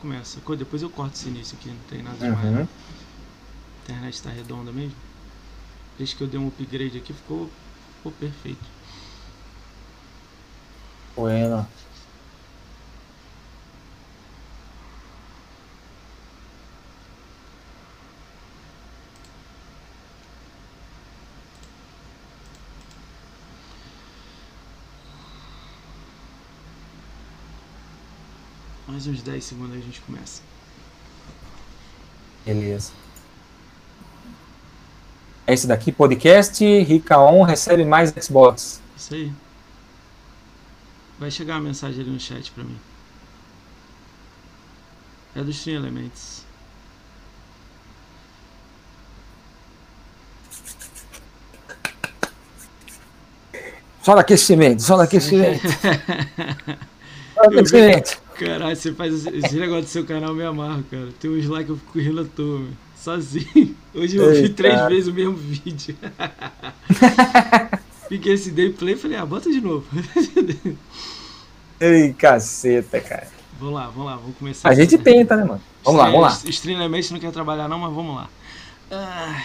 Começa. Depois eu corto esse início aqui, não tem nada demais. Uhum. A internet está redonda mesmo. Desde que eu dei um upgrade aqui, ficou, ficou perfeito. Bueno. Mais uns 10 segundos a gente começa. Beleza. É esse daqui, podcast, Rica On recebe mais Xbox. Isso aí. Vai chegar a mensagem ali no chat pra mim. É dos Stream Elements. Só no aquecimento, só no aquecimento. só no aquecimento. Caralho, você faz esse negócio do seu canal, me amarro, cara. Tem uns lá que eu fico rindo à toa, meu. sozinho. Hoje eu vi três vezes o mesmo vídeo. Fiquei esse day play e falei, ah, bota de novo. Ei, caceta, cara. Vamos lá, vamos lá, vamos começar. A gente tenta, né, mano? Vamos lá, vamos lá. Streamamente não quer trabalhar não, mas vamos lá. Ai.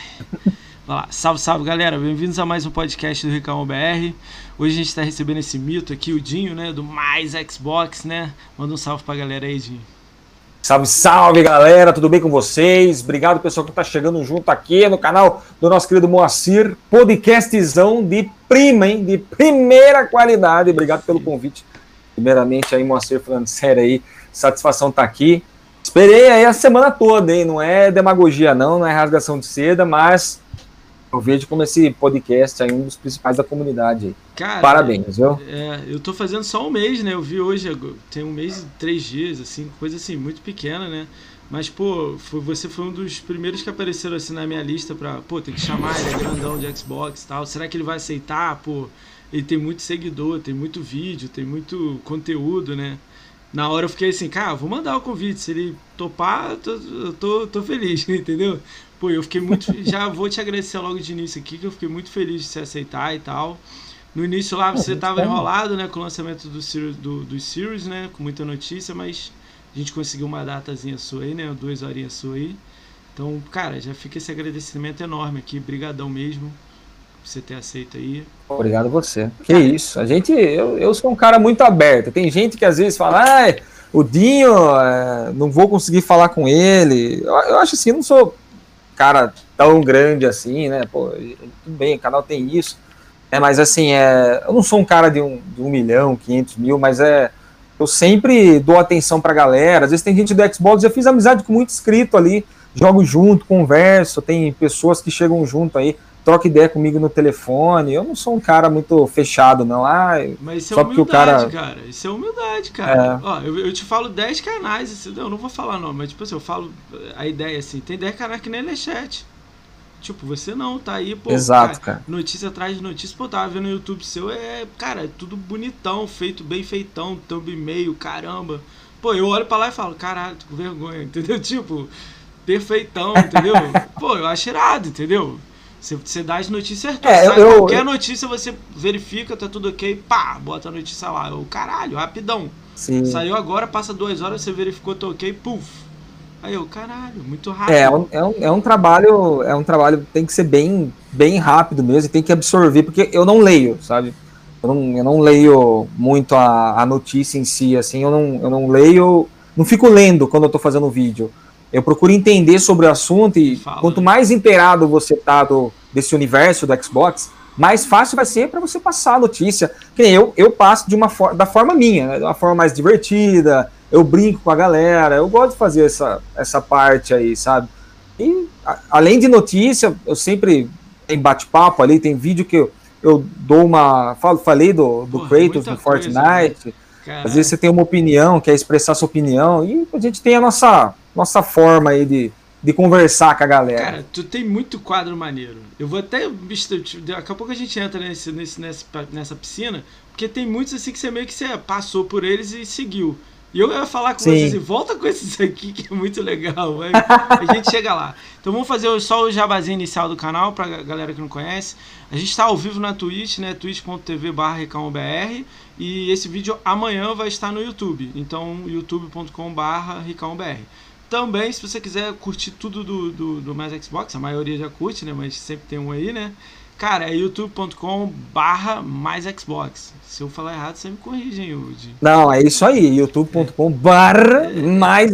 Lá. Salve, salve, galera. Bem-vindos a mais um podcast do Ricão BR. Hoje a gente está recebendo esse mito aqui, o Dinho, né? Do mais Xbox, né? Manda um salve pra galera aí, Dinho. Salve, salve, galera. Tudo bem com vocês? Obrigado, pessoal, que está chegando junto aqui no canal do nosso querido Moacir. Podcastzão de prima, hein? De primeira qualidade. Obrigado pelo convite. Primeiramente, aí, Moacir, falando sério aí. Satisfação estar tá aqui. Esperei aí a semana toda, hein? Não é demagogia, não, não é rasgação de seda, mas eu vejo como esse podcast é um dos principais da comunidade. Cara, Parabéns, viu? É, eu tô fazendo só um mês, né? Eu vi hoje, tem um mês e três dias, assim, coisa assim, muito pequena, né? Mas, pô, foi, você foi um dos primeiros que apareceram assim na minha lista pra, pô, tem que chamar, ele é grandão de Xbox e tal. Será que ele vai aceitar? Pô, ele tem muito seguidor, tem muito vídeo, tem muito conteúdo, né? Na hora eu fiquei assim, cara, vou mandar o convite. Se ele topar, eu tô, eu tô, tô feliz, entendeu? Pô, eu fiquei muito. já vou te agradecer logo de início aqui, que eu fiquei muito feliz de se aceitar e tal. No início lá você estava enrolado, né, com o lançamento do, Series, do, do Series, né, com muita notícia, mas a gente conseguiu uma datazinha sua aí, né, duas horinhas sua aí. Então, cara, já fica esse agradecimento enorme aqui, brigadão mesmo por você ter aceito aí. Obrigado a você. Que isso, a gente, eu, eu sou um cara muito aberto. Tem gente que às vezes fala, ah, o Dinho, é, não vou conseguir falar com ele. Eu, eu acho assim, eu não sou cara tão grande assim, né? Pô, tudo bem, o canal tem isso. É, mas assim, é, eu não sou um cara de um, de um milhão, quinhentos mil, mas é. Eu sempre dou atenção pra galera. Às vezes tem gente do Xbox, já fiz amizade com muito inscrito ali, jogo junto, converso, tem pessoas que chegam junto aí troca ideia comigo no telefone. Eu não sou um cara muito fechado, não. Ah, Mas isso é humildade, o cara... cara. Isso é humildade, cara. É. Ó, eu, eu, te falo 10 canais, assim, eu não vou falar não, mas tipo assim, eu falo a ideia assim, tem 10 canais que nem é chat. Tipo, você não, tá aí, pô. Exato, cara, cara. Notícia atrás de notícia, pô, tava vendo no YouTube seu, é, cara, é tudo bonitão, feito bem feitão, thumb e-mail, caramba. Pô, eu olho pra lá e falo, caralho, tô com vergonha, entendeu? Tipo, perfeitão, entendeu? pô, eu acho irado, entendeu? Você, você dá as notícias certas. É, eu, qualquer eu, notícia você verifica, tá tudo ok, pá, bota a notícia lá. O caralho, rapidão. Sim. Saiu agora, passa duas horas, você verificou, tá ok, puf. Aí eu, caralho, muito rápido. É, é um, é um, é um trabalho, é um trabalho tem que ser bem, bem rápido mesmo, tem que absorver, porque eu não leio, sabe? Eu não, eu não leio muito a, a notícia em si, assim, eu não, eu não leio, não fico lendo quando eu tô fazendo vídeo. Eu procuro entender sobre o assunto e Fala. quanto mais inteirado você tá do, desse universo do Xbox, mais fácil vai ser para você passar a notícia. Que eu, eu passo de uma for da forma minha, né? de uma forma mais divertida, eu brinco com a galera, eu gosto de fazer essa, essa parte aí, sabe? E a, além de notícia, eu sempre tem bate-papo ali, tem vídeo que eu, eu dou uma. Falo, falei do, do Porra, Kratos no Fortnite. Coisa, Às vezes você tem uma opinião, quer expressar sua opinião, e a gente tem a nossa nossa forma aí de, de conversar com a galera. Cara, tu tem muito quadro maneiro. Eu vou até. Daqui a pouco a gente entra nesse, nesse, nessa, nessa piscina, porque tem muitos assim que você meio que você passou por eles e seguiu. E eu ia falar com Sim. vocês assim, volta com esses aqui que é muito legal, a gente chega lá. Então vamos fazer só o jabazinho inicial do canal pra galera que não conhece. A gente está ao vivo na Twitch, né? twitch.tv barra E esse vídeo amanhã vai estar no YouTube. Então, youtube.com/barra RicãoBR. Também, se você quiser curtir tudo do, do, do Mais Xbox, a maioria já curte, né? Mas sempre tem um aí, né? Cara, é youtube.com barra mais Xbox. Se eu falar errado, você me corrige, hein, Udi? Não, é isso aí, youtube.com barra mais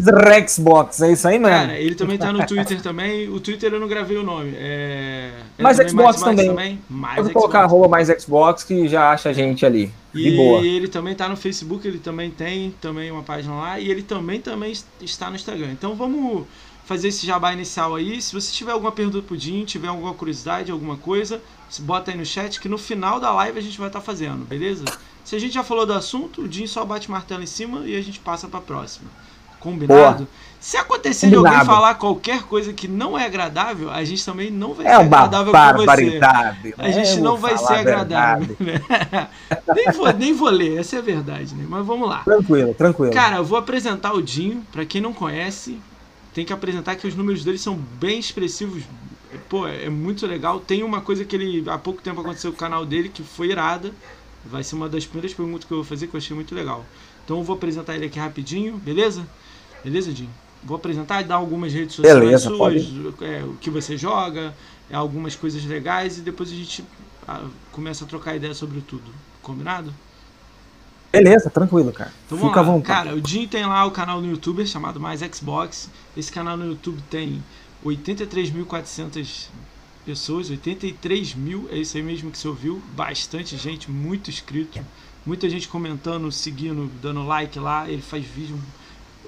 Xbox. É isso aí mesmo. Cara, ele também tá no Twitter também. O Twitter eu não gravei o nome. É, é mais Xbox mais, também. também. Mais Pode Xbox. colocar arroba mais Xbox que já acha a gente ali. E boa. ele também tá no Facebook, ele também tem também uma página lá. E ele também, também está no Instagram. Então vamos fazer esse jabá inicial aí. Se você tiver alguma pergunta pro Jim, tiver alguma curiosidade, alguma coisa, bota aí no chat que no final da live a gente vai estar tá fazendo, beleza? Se a gente já falou do assunto, o Jim só bate martelo em cima e a gente passa para próxima. Combinado? Boa. Se acontecer Combinado. de alguém falar qualquer coisa que não é agradável, a gente também não vai é ser agradável com você. A gente não vai ser agradável. Né? nem, vou, nem vou ler, essa é a verdade, né? Mas vamos lá. Tranquilo, tranquilo. Cara, eu vou apresentar o Dinho, para quem não conhece, tem que apresentar que os números dele são bem expressivos. Pô, é muito legal. Tem uma coisa que ele há pouco tempo aconteceu com o canal dele que foi irada. Vai ser uma das primeiras perguntas que eu vou fazer que eu achei muito legal. Então eu vou apresentar ele aqui rapidinho, beleza? Beleza, Dinho? Vou apresentar e dar algumas redes sociais beleza, suas, é, o que você joga, é, algumas coisas legais e depois a gente a, começa a trocar ideia sobre tudo. Combinado? Beleza, tranquilo, cara. Então, Fica à vontade. Cara, o Jim tem lá o canal no YouTube chamado Mais Xbox. Esse canal no YouTube tem 83.400 pessoas, 83 mil, é isso aí mesmo que você ouviu. Bastante gente, muito inscrito, muita gente comentando, seguindo, dando like lá. Ele faz vídeo.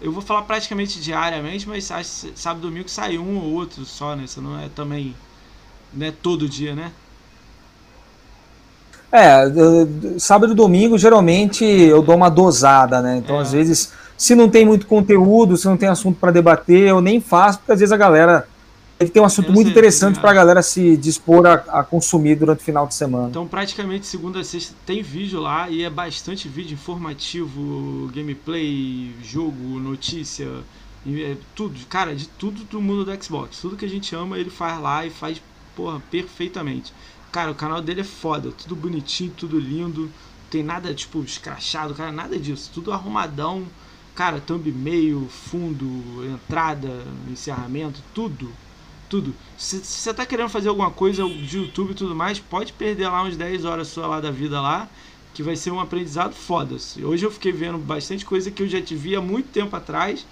Eu vou falar praticamente diariamente, mas sábado domingo sai um ou outro só, né? Isso não é também. Não é todo dia, né? É, sábado e domingo geralmente eu dou uma dosada, né? Então, é. às vezes, se não tem muito conteúdo, se não tem assunto para debater, eu nem faço, porque às vezes a galera tem que ter um assunto muito interessante para a galera se dispor a, a, consumir durante o final de semana. Então, praticamente segunda a sexta tem vídeo lá e é bastante vídeo informativo, gameplay, jogo, notícia, é tudo, cara, de tudo do mundo do Xbox. Tudo que a gente ama, ele faz lá e faz, porra, perfeitamente. Cara, o canal dele é foda, tudo bonitinho, tudo lindo. Tem nada, tipo, escrachado, cara, nada disso. Tudo arrumadão. Cara, thumb meio, fundo, entrada, encerramento, tudo. Tudo. Se você tá querendo fazer alguma coisa de YouTube e tudo mais, pode perder lá uns 10 horas sua lá da vida lá, que vai ser um aprendizado foda. Hoje eu fiquei vendo bastante coisa que eu já te há muito tempo atrás,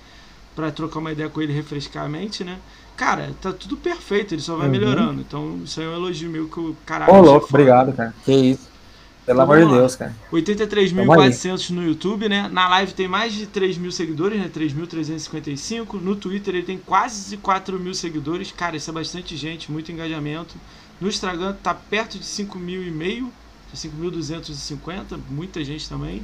para trocar uma ideia com ele refrescar a mente, né? Cara, tá tudo perfeito, ele só vai uhum. melhorando. Então, isso aí é um elogio meu que o caralho. Ô, louco, obrigado, cara. Que isso. Pelo amor de Deus, cara. 83.400 no YouTube, né? Na live tem mais de 3 mil seguidores, né? 3.355. No Twitter ele tem quase 4 mil seguidores. Cara, isso é bastante gente, muito engajamento. No Instagram tá perto de 5 mil e meio, 5.250, muita gente também.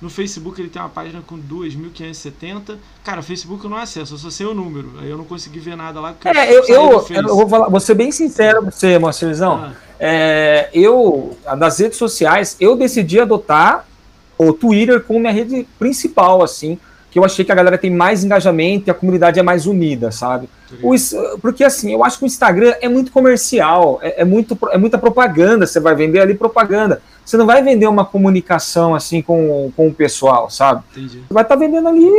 No Facebook ele tem uma página com 2.570. Cara, Facebook eu não acesso, eu só sei o número. Aí eu não consegui ver nada lá. É, eu, eu, eu, vou falar, vou ser bem sincero com você, Moacirzão. Ah. É, eu, das redes sociais, eu decidi adotar o Twitter como minha rede principal, assim, que eu achei que a galera tem mais engajamento e a comunidade é mais unida, sabe? O, porque assim, eu acho que o Instagram é muito comercial, é, é, muito, é muita propaganda, você vai vender ali propaganda. Você não vai vender uma comunicação assim com, com o pessoal, sabe? Entendi. Você vai estar tá vendendo ali,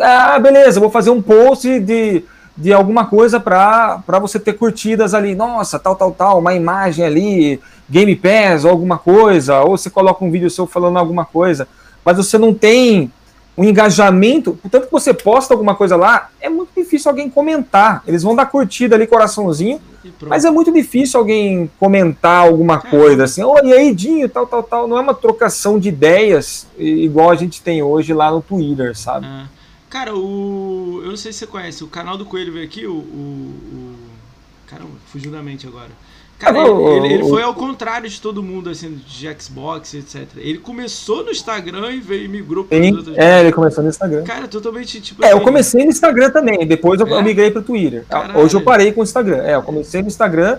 ah, beleza, vou fazer um post de, de alguma coisa para você ter curtidas ali, nossa, tal, tal, tal, uma imagem ali, Game Pass ou alguma coisa, ou você coloca um vídeo seu falando alguma coisa, mas você não tem o engajamento, portanto que você posta alguma coisa lá, é muito difícil alguém comentar. Eles vão dar curtida ali, coraçãozinho, mas é muito difícil alguém comentar alguma coisa assim, oi, aí, Dinho, tal, tal, tal. Não é uma trocação de ideias igual a gente tem hoje lá no Twitter, sabe? É. Cara, o. Eu não sei se você conhece, o canal do Coelho veio aqui, o. o, o... Caramba, fugiu da mente agora. Cara, ele, ele, foi ao contrário de todo mundo, assim, de Xbox, etc. Ele começou no Instagram e veio e migrou para outras. É, ele começou no Instagram. Cara, totalmente tipo. É, assim, eu comecei no Instagram também, depois eu, é? eu migrei pro Twitter. Caralho. Hoje eu parei com o Instagram. É, eu comecei no Instagram,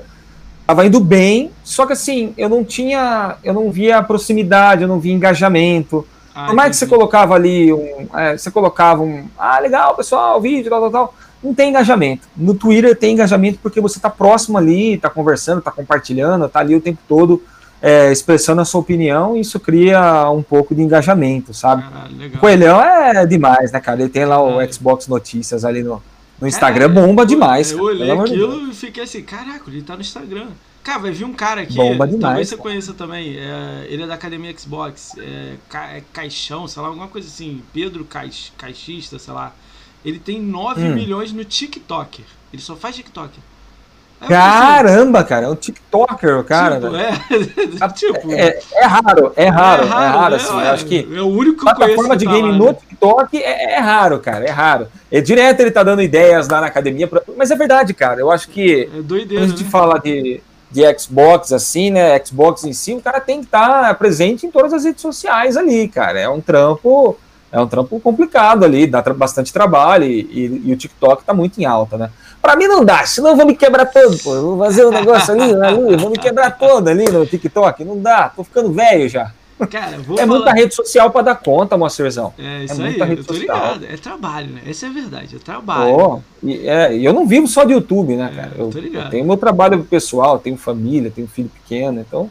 tava indo bem, só que assim, eu não tinha. Eu não via proximidade, eu não via engajamento. Ah, Por mais que você colocava ali um. É, você colocava um. Ah, legal, pessoal, vídeo, tal, tal, tal não tem engajamento. No Twitter tem engajamento porque você está próximo ali, está conversando, está compartilhando, está ali o tempo todo é, expressando a sua opinião, e isso cria um pouco de engajamento, sabe? O Coelhão é demais, né, cara? Ele tem lá o Xbox Notícias ali no, no Instagram, bomba demais. Eu olhei aquilo e fiquei assim, caraca, ele tá no Instagram. Cara, vai vir um cara aqui, Bomba demais, talvez você cara. conheça também. É, ele é da academia Xbox, é, é, Caixão, sei lá, alguma coisa assim. Pedro Caix, Caixista, sei lá. Ele tem 9 hum. milhões no TikTok. Ele só faz TikTok. Caramba, cara, é um TikToker, cara. Tipo, é, tipo, é, é, raro, é raro, é raro, é raro assim. Né? acho que é o único plataforma de tá game lá, no né? TikTok é, é, raro, cara, é raro. É direto ele tá dando ideias lá na academia, pra, mas é verdade, cara. Eu acho que é doideira, a gente né? fala de, de Xbox assim, né, Xbox em si, o cara tem que estar tá presente em todas as redes sociais ali, cara. É um trampo, é um trampo complicado ali, dá bastante trabalho e, e, e o TikTok tá muito em alta, né? Pra mim não dá, senão eu vou me quebrar todo, pô. Eu vou fazer um negócio ali, ali, vou me quebrar todo ali no TikTok. Não dá, tô ficando velho já. Cara, é falar... muita rede social para dar conta, Moacerzão. É isso é aí, eu tô social. ligado. É trabalho, né? Essa é a verdade, é trabalho. Oh, e, é, eu não vivo só de YouTube, né, é, cara? Eu, eu, tenho meu trabalho pessoal, tenho família, tenho filho pequeno, então.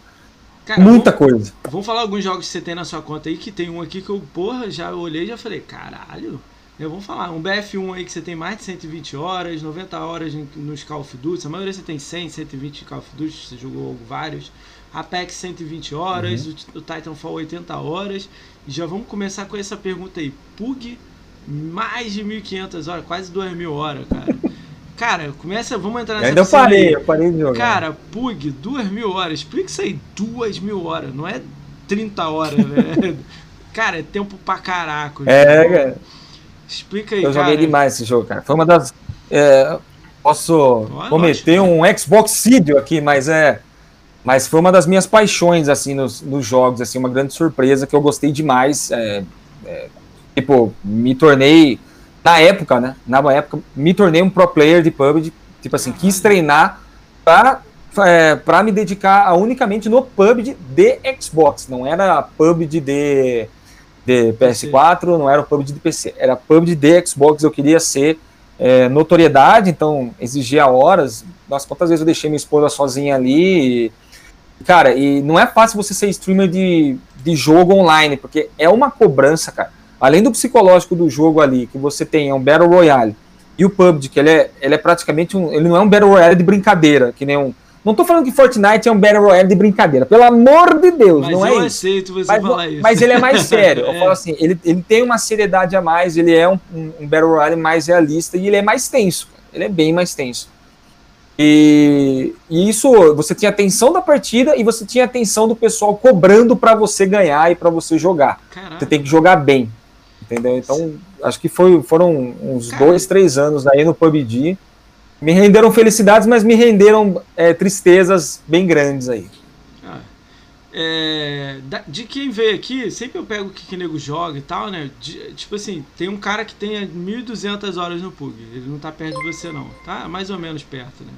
Cara, muita vamos, coisa. Vamos falar alguns jogos que você tem na sua conta aí, que tem um aqui que eu, porra, já olhei e já falei, caralho. Eu vou falar, um BF1 aí que você tem mais de 120 horas, 90 horas nos Call of Duty, a maioria você tem 100, 120 Call of Duty, você jogou vários. Apex 120 horas, uhum. o, o Titanfall 80 horas. E já vamos começar com essa pergunta aí. Pug, mais de 1.500 horas, quase 2.000 horas, cara. Cara, começa, vamos entrar nessa Ainda eu parei, aí. eu parei de jogar. Cara, Pug, 2.000 horas. Explica isso aí, 2.000 horas, não é 30 horas, né? cara, é tempo pra caraca. É, cara. Explica aí, Eu cara. joguei demais esse jogo, cara. Foi uma das. É, posso cometer um Xbox Seed aqui, mas é. Mas foi uma das minhas paixões, assim, nos, nos jogos, assim, uma grande surpresa que eu gostei demais. É, é, tipo, me tornei. Na época, né? Na época, me tornei um pro player de PUBG. Tipo assim, quis treinar pra, é, pra me dedicar unicamente no PUBG de Xbox. Não era PUBG de de PS4, não era o PUBG de PC, era PUBG de Xbox, eu queria ser é, notoriedade, então exigia horas. Nossa, quantas vezes eu deixei minha esposa sozinha ali. E, cara, e não é fácil você ser streamer de, de jogo online, porque é uma cobrança, cara. Além do psicológico do jogo ali, que você tem é um Battle Royale, e o PUBG, que ele é, ele é praticamente um. Ele não é um Battle Royale de brincadeira, que nem um não tô falando que Fortnite é um Battle Royale de brincadeira, pelo amor de Deus, mas não é isso. aceito você mas, falar isso. Mas ele é mais sério. é. Eu falo assim, ele, ele tem uma seriedade a mais, ele é um, um, Battle Royale mais realista e ele é mais tenso. Ele é bem mais tenso. E, e isso, você tinha atenção da partida e você tinha atenção do pessoal cobrando para você ganhar e para você jogar. Caraca. Você tem que jogar bem, entendeu? Então, acho que foi, foram uns Caraca. dois, três anos aí no PUBG me renderam felicidades, mas me renderam é, tristezas bem grandes aí. Ah, é, de quem veio aqui, sempre eu pego o que, que nego joga e tal, né? De, tipo assim, tem um cara que tem 1.200 horas no PUG. Ele não tá perto de você, não. Tá mais ou menos perto, né?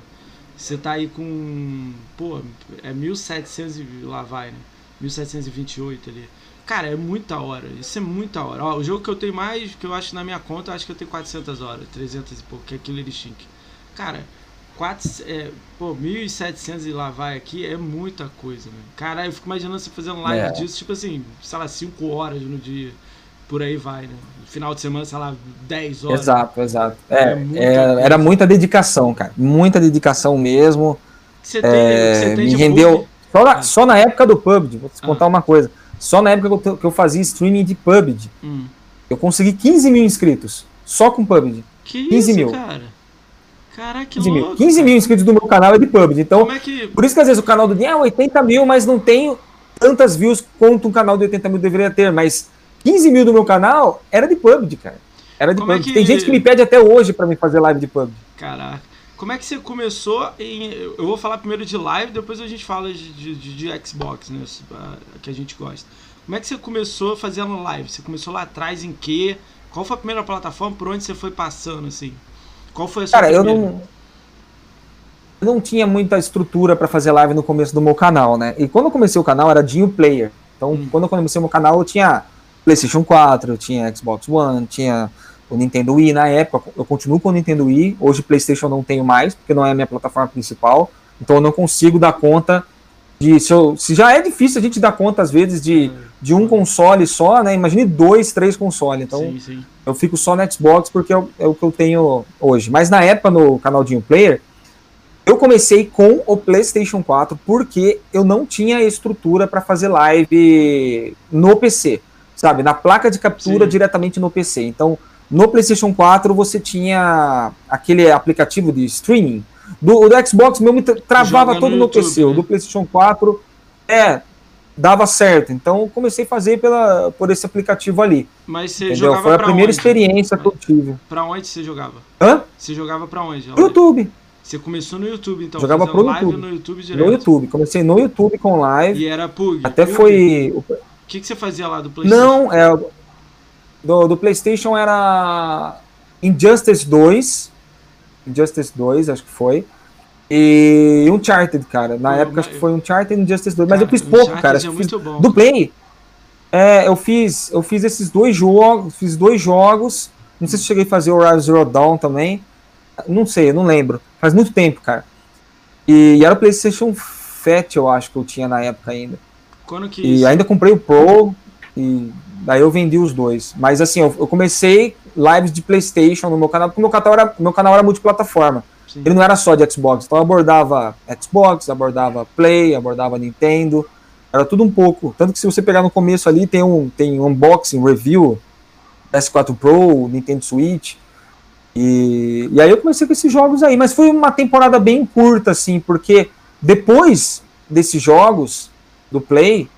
Você tá aí com. Pô, é 1.700 e lá vai, né? 1.728 ali. Cara, é muita hora. Isso é muita hora. Ó, o jogo que eu tenho mais, que eu acho na minha conta, eu acho que eu tenho 400 horas. 300 e pouco, que é Killer Instinct. Cara, 4, é, pô, 1.700 e lá vai aqui é muita coisa, né? Caralho, eu fico imaginando você fazendo live é. disso, tipo assim, sei lá, 5 horas no dia. Por aí vai, né? Final de semana, sei lá, 10 horas. Exato, exato. É, é, é era muita dedicação, cara. Muita dedicação mesmo. Você tem, é, você tem me rendeu. Só na, ah. só na, época do PUBG, vou te ah. contar uma coisa. Só na época que eu, que eu fazia streaming de PUBG, hum. eu consegui 15 mil inscritos. Só com PUBG. Que 15 isso, mil. cara? Caraca, que 15 mil. louco. 15 mil inscritos do meu canal é de PUBG. Então, é que... por isso que às vezes o canal do Dinho é 80 mil, mas não tem tantas views quanto um canal de 80 mil deveria ter. Mas 15 mil do meu canal era de PUBG, cara. Era de Como PUBG. É que... Tem gente que me pede até hoje para me fazer live de PUBG. Caraca. Como é que você começou em. Eu vou falar primeiro de live, depois a gente fala de, de, de Xbox, né? Que a gente gosta. Como é que você começou fazendo live? Você começou lá atrás em quê? Qual foi a primeira plataforma por onde você foi passando, assim? Qual foi a sua Cara, eu não, eu não tinha muita estrutura para fazer live no começo do meu canal, né? E quando eu comecei o canal era Dinho Player. Então, hum. quando eu comecei o meu canal, eu tinha PlayStation 4, eu tinha Xbox One, tinha o Nintendo Wii na época. Eu continuo com o Nintendo Wii. Hoje, PlayStation não tenho mais, porque não é a minha plataforma principal. Então, eu não consigo dar conta de se, eu, se, já é difícil a gente dar conta, às vezes, de, de um console só, né? Imagine dois, três consoles. Então, sim, sim. eu fico só no Xbox porque é o, é o, que eu tenho hoje. Mas na época, no canal de um Player, eu comecei com o PlayStation 4 porque eu não tinha estrutura para fazer live no PC, sabe? Na placa de captura sim. diretamente no PC. Então, no PlayStation 4 você tinha aquele aplicativo de streaming do, do Xbox mesmo travava todo no, PC. Né? O do PlayStation 4 é dava certo. Então comecei a fazer pela, por esse aplicativo ali. Mas você entendeu? jogava Foi a primeira onde? experiência que eu tive. Pra onde você jogava? Hã? Você jogava pra onde? No YouTube. Você começou no YouTube, então? Jogava pro YouTube. no YouTube direto. No YouTube. Comecei no YouTube com live. E era Pug. Até Pug. foi. O que, que você fazia lá do PlayStation? Não, é. Do, do PlayStation era Injustice 2. Injustice 2, acho que foi. E Uncharted, cara. Na Pô, época acho que foi Uncharted e Injustice 2. Mas eu fiz pouco, cara. É fiz, bom, do Play. É, eu fiz, eu fiz esses dois jogos, fiz dois jogos. Não sei se cheguei a fazer o Rise Zero Dawn também. Não sei, eu não lembro. Faz muito tempo, cara. E, e era o PlayStation Fat, eu acho que eu tinha na época ainda. Quando que e isso? ainda comprei o Pro e daí eu vendi os dois. Mas assim, eu, eu comecei lives de PlayStation no meu canal, porque meu canal era, meu canal era multiplataforma. Sim. Ele não era só de Xbox, então abordava Xbox, abordava Play, abordava Nintendo, era tudo um pouco. Tanto que se você pegar no começo ali, tem um, tem unboxing, review, PS4 Pro, Nintendo Switch. E, e aí eu comecei com esses jogos aí, mas foi uma temporada bem curta, assim, porque depois desses jogos do Play,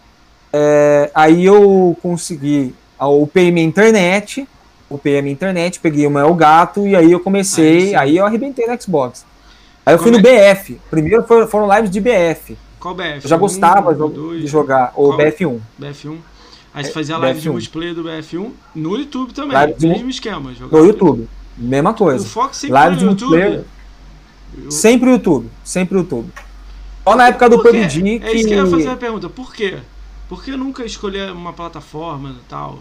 é, aí eu consegui, upei minha internet, a minha internet, peguei o meu gato e aí eu comecei, aí, aí eu arrebentei no Xbox. Aí eu fui no é? BF, primeiro foram, foram lives de BF. Qual BF? Eu já gostava um, de jogar, o BF1. BF1. Aí você fazia live BF1. de multiplayer do BF1 no YouTube também, live mesmo de... esquema. No YouTube, mesma coisa. O foco sempre live no YouTube. Eu... Sempre o YouTube, sempre o YouTube. Só na época do PUBG. É isso que eu ia fazer a pergunta, por quê? Por que nunca escolher uma plataforma e tal?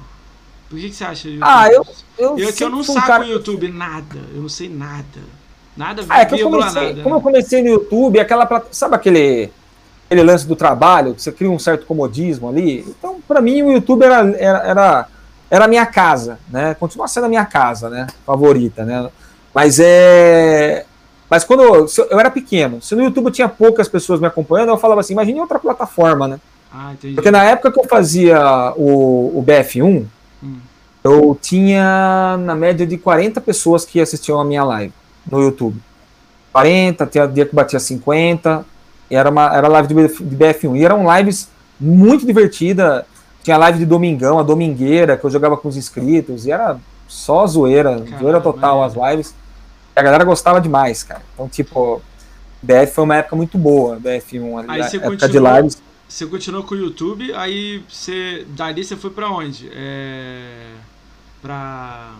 Por que, que você acha YouTube? Ah, eu. Eu, eu, que eu não saco cara... o YouTube nada. Eu não sei nada. Nada, ah, é que eu comecei, nada. Como eu comecei no YouTube, aquela. Sabe aquele. Aquele lance do trabalho, que você cria um certo comodismo ali. Então, para mim, o YouTube era, era, era, era a minha casa, né? Continua sendo a minha casa, né? Favorita, né? Mas é. Mas quando eu, eu, era pequeno, se no YouTube tinha poucas pessoas me acompanhando, eu falava assim, imagine outra plataforma, né? Ah, entendi. Porque na época que eu fazia o, o BF1, hum. eu tinha na média de 40 pessoas que assistiam a minha live no YouTube. 40, tinha dia que batia 50, era, uma, era live de, de BF1. E eram lives muito divertidas. Tinha live de domingão, a domingueira, que eu jogava com os inscritos, e era só zoeira, Caramba, zoeira total as lives. E a galera gostava demais, cara. Então, tipo, BF foi uma época muito boa, BF1 ali, Aí você época continuou, de lives. Você continuou com o YouTube, aí você. Dali você foi pra onde? É. Pra.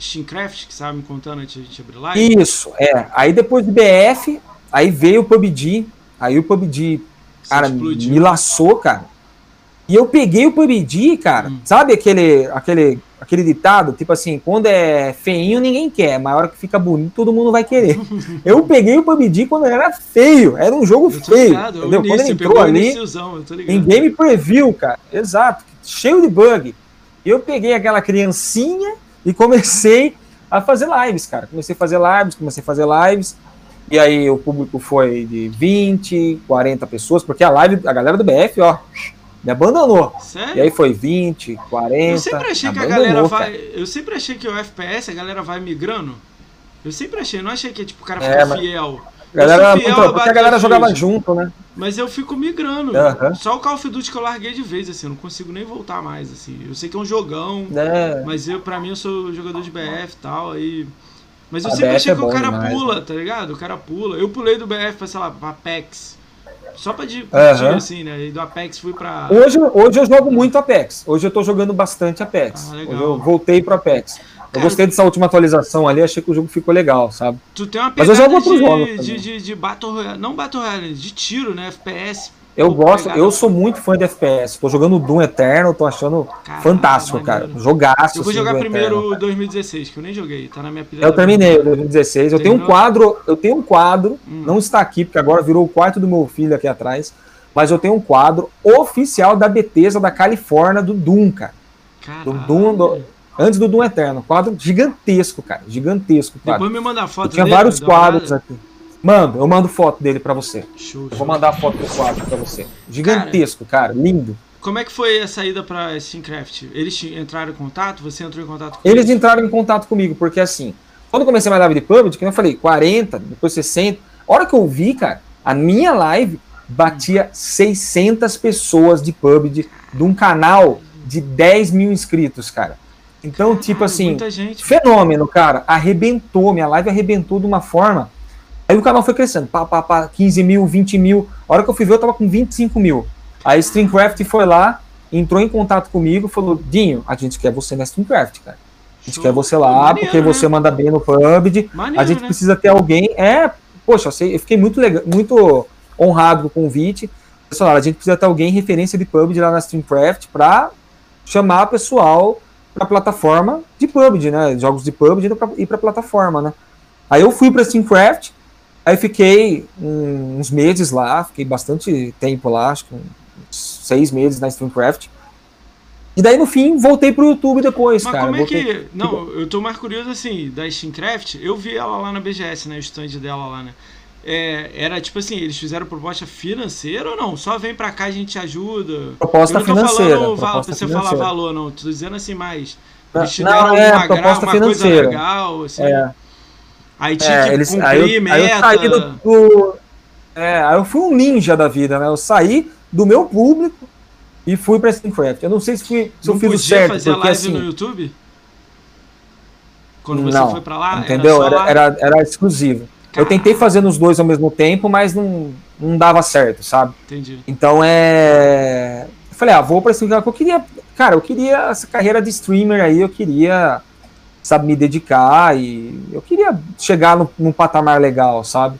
Steamcraft, que estava me contando antes de a gente abrir live? Isso, é. Aí depois do BF, aí veio o PUBG. Aí o PUBG, cara, me laçou, cara. E eu peguei o PUBG, cara. Hum. Sabe aquele, aquele, aquele ditado? Tipo assim, quando é feinho, ninguém quer. Mas a hora que fica bonito, todo mundo vai querer. eu peguei o PUBG quando era feio. Era um jogo feio. Ligado, entendeu? Início, quando ele entrou ali, em game preview, cara. Exato. Cheio de bug. Eu peguei aquela criancinha e comecei a fazer lives, cara. Comecei a fazer lives, comecei a fazer lives. E aí o público foi de 20, 40 pessoas, porque a live, a galera do BF, ó, me abandonou. Sério? E aí foi 20, 40. Eu sempre achei que a galera vai. Eu sempre achei que o FPS a galera vai migrando. Eu sempre achei, não achei que tipo, o cara é, fica fiel. A galera, fiel porque a galera jogava junto, né? Mas eu fico migrando. Só o Call of Duty que eu larguei de vez, assim, eu não consigo nem voltar mais, assim. Eu sei que é um jogão, é. mas eu, pra mim, eu sou jogador de BF e tal, aí. Mas eu a sempre BF achei é que o cara demais, pula, né? tá ligado? O cara pula. Eu pulei do BF pra, sei lá, pra Apex. Só pra de curtir, uhum. assim, né? E do Apex fui pra. Hoje, hoje eu jogo muito Apex. Hoje eu tô jogando bastante Apex. Ah, legal. Hoje eu voltei pro Apex. Eu Cara, gostei dessa última atualização ali, achei que o jogo ficou legal, sabe? Tu tem uma pegada Mas eu jogo de, jogos de, de, de Battle Royale, não Battle Royale, de tiro, né? FPS. Eu gosto, eu sou muito fã de FPS. Tô jogando Doom Eterno, tô achando Caramba, fantástico, cara. Jogaço. Eu vou assim, jogar primeiro o 2016, que eu nem joguei, tá na minha pilha. Eu terminei o 2016. Eu tenho um quadro, eu tenho um quadro, hum. não está aqui, porque agora virou o quarto do meu filho aqui atrás. mas eu tenho um quadro oficial da Bethesda da Califórnia do Doom, cara. Do Doom, do, antes do Doom Eterno. Quadro gigantesco, cara. Gigantesco. Quadro. Depois me manda a foto eu Tinha dele, vários quadros aqui. Mando, eu mando foto dele para você. Show, vou mandar a foto do quadro para você. Gigantesco, cara, cara, lindo. Como é que foi a saída para Steamcraft? Eles entraram em contato? Você entrou em contato com eles? Eles entraram em contato comigo, porque assim, quando eu comecei a live de PUBG, que eu falei, 40, depois 60. A hora que eu vi, cara, a minha live batia 600 pessoas de PUBG de um canal de 10 mil inscritos, cara. Então, tipo assim, fenômeno, cara. Arrebentou, minha live arrebentou de uma forma. Aí o canal foi crescendo, pá, pá, pá, 15 mil, 20 mil. A hora que eu fui ver, eu tava com 25 mil. Aí Streamcraft foi lá, entrou em contato comigo, falou: Dinho, a gente quer você na Streamcraft, cara. A gente Show. quer você lá, Maneiro, porque né? você manda bem no PUBG. Maneiro, a gente né? precisa ter alguém. É, poxa, eu fiquei muito legal, muito honrado com o convite. Pessoal, a gente precisa ter alguém referência de PUBG lá na Streamcraft para chamar pessoal para plataforma de PUBG, né? Jogos de PUBG e para plataforma, né? Aí eu fui para Streamcraft, aí fiquei uns meses lá, fiquei bastante tempo lá, acho que uns seis meses na Streamcraft. E daí, no fim, voltei pro YouTube depois, Mas cara. como é voltei... que. Não, eu tô mais curioso assim, da Steamcraft, eu vi ela lá na BGS, né? O stand dela lá, né? É, era tipo assim, eles fizeram proposta financeira ou não? Só vem pra cá a gente ajuda. Proposta eu não tô financeira. Falando, proposta pra você financeira. falar valor, não. Tô dizendo assim mais. Eles te não, é, uma, proposta uma financeira. coisa legal, assim. É. Aí tinha é, que eles, cumprir aí eu, meta. Aí eu saí do, do, É, aí eu fui um ninja da vida, né? Eu saí do meu público e fui pra Steamcraft. Eu não sei se, fui, se não eu fiz o certo. fazer porque, live assim, no YouTube? Quando você não, foi pra lá? Entendeu? Era, era, era, era exclusivo. Eu tentei fazer nos dois ao mesmo tempo, mas não, não dava certo, sabe? Entendi. Então é. Eu falei, ah, vou pra Steamcraft. Eu queria. Cara, eu queria essa carreira de streamer aí, eu queria, sabe, me dedicar e eu queria chegar no, num patamar legal, sabe?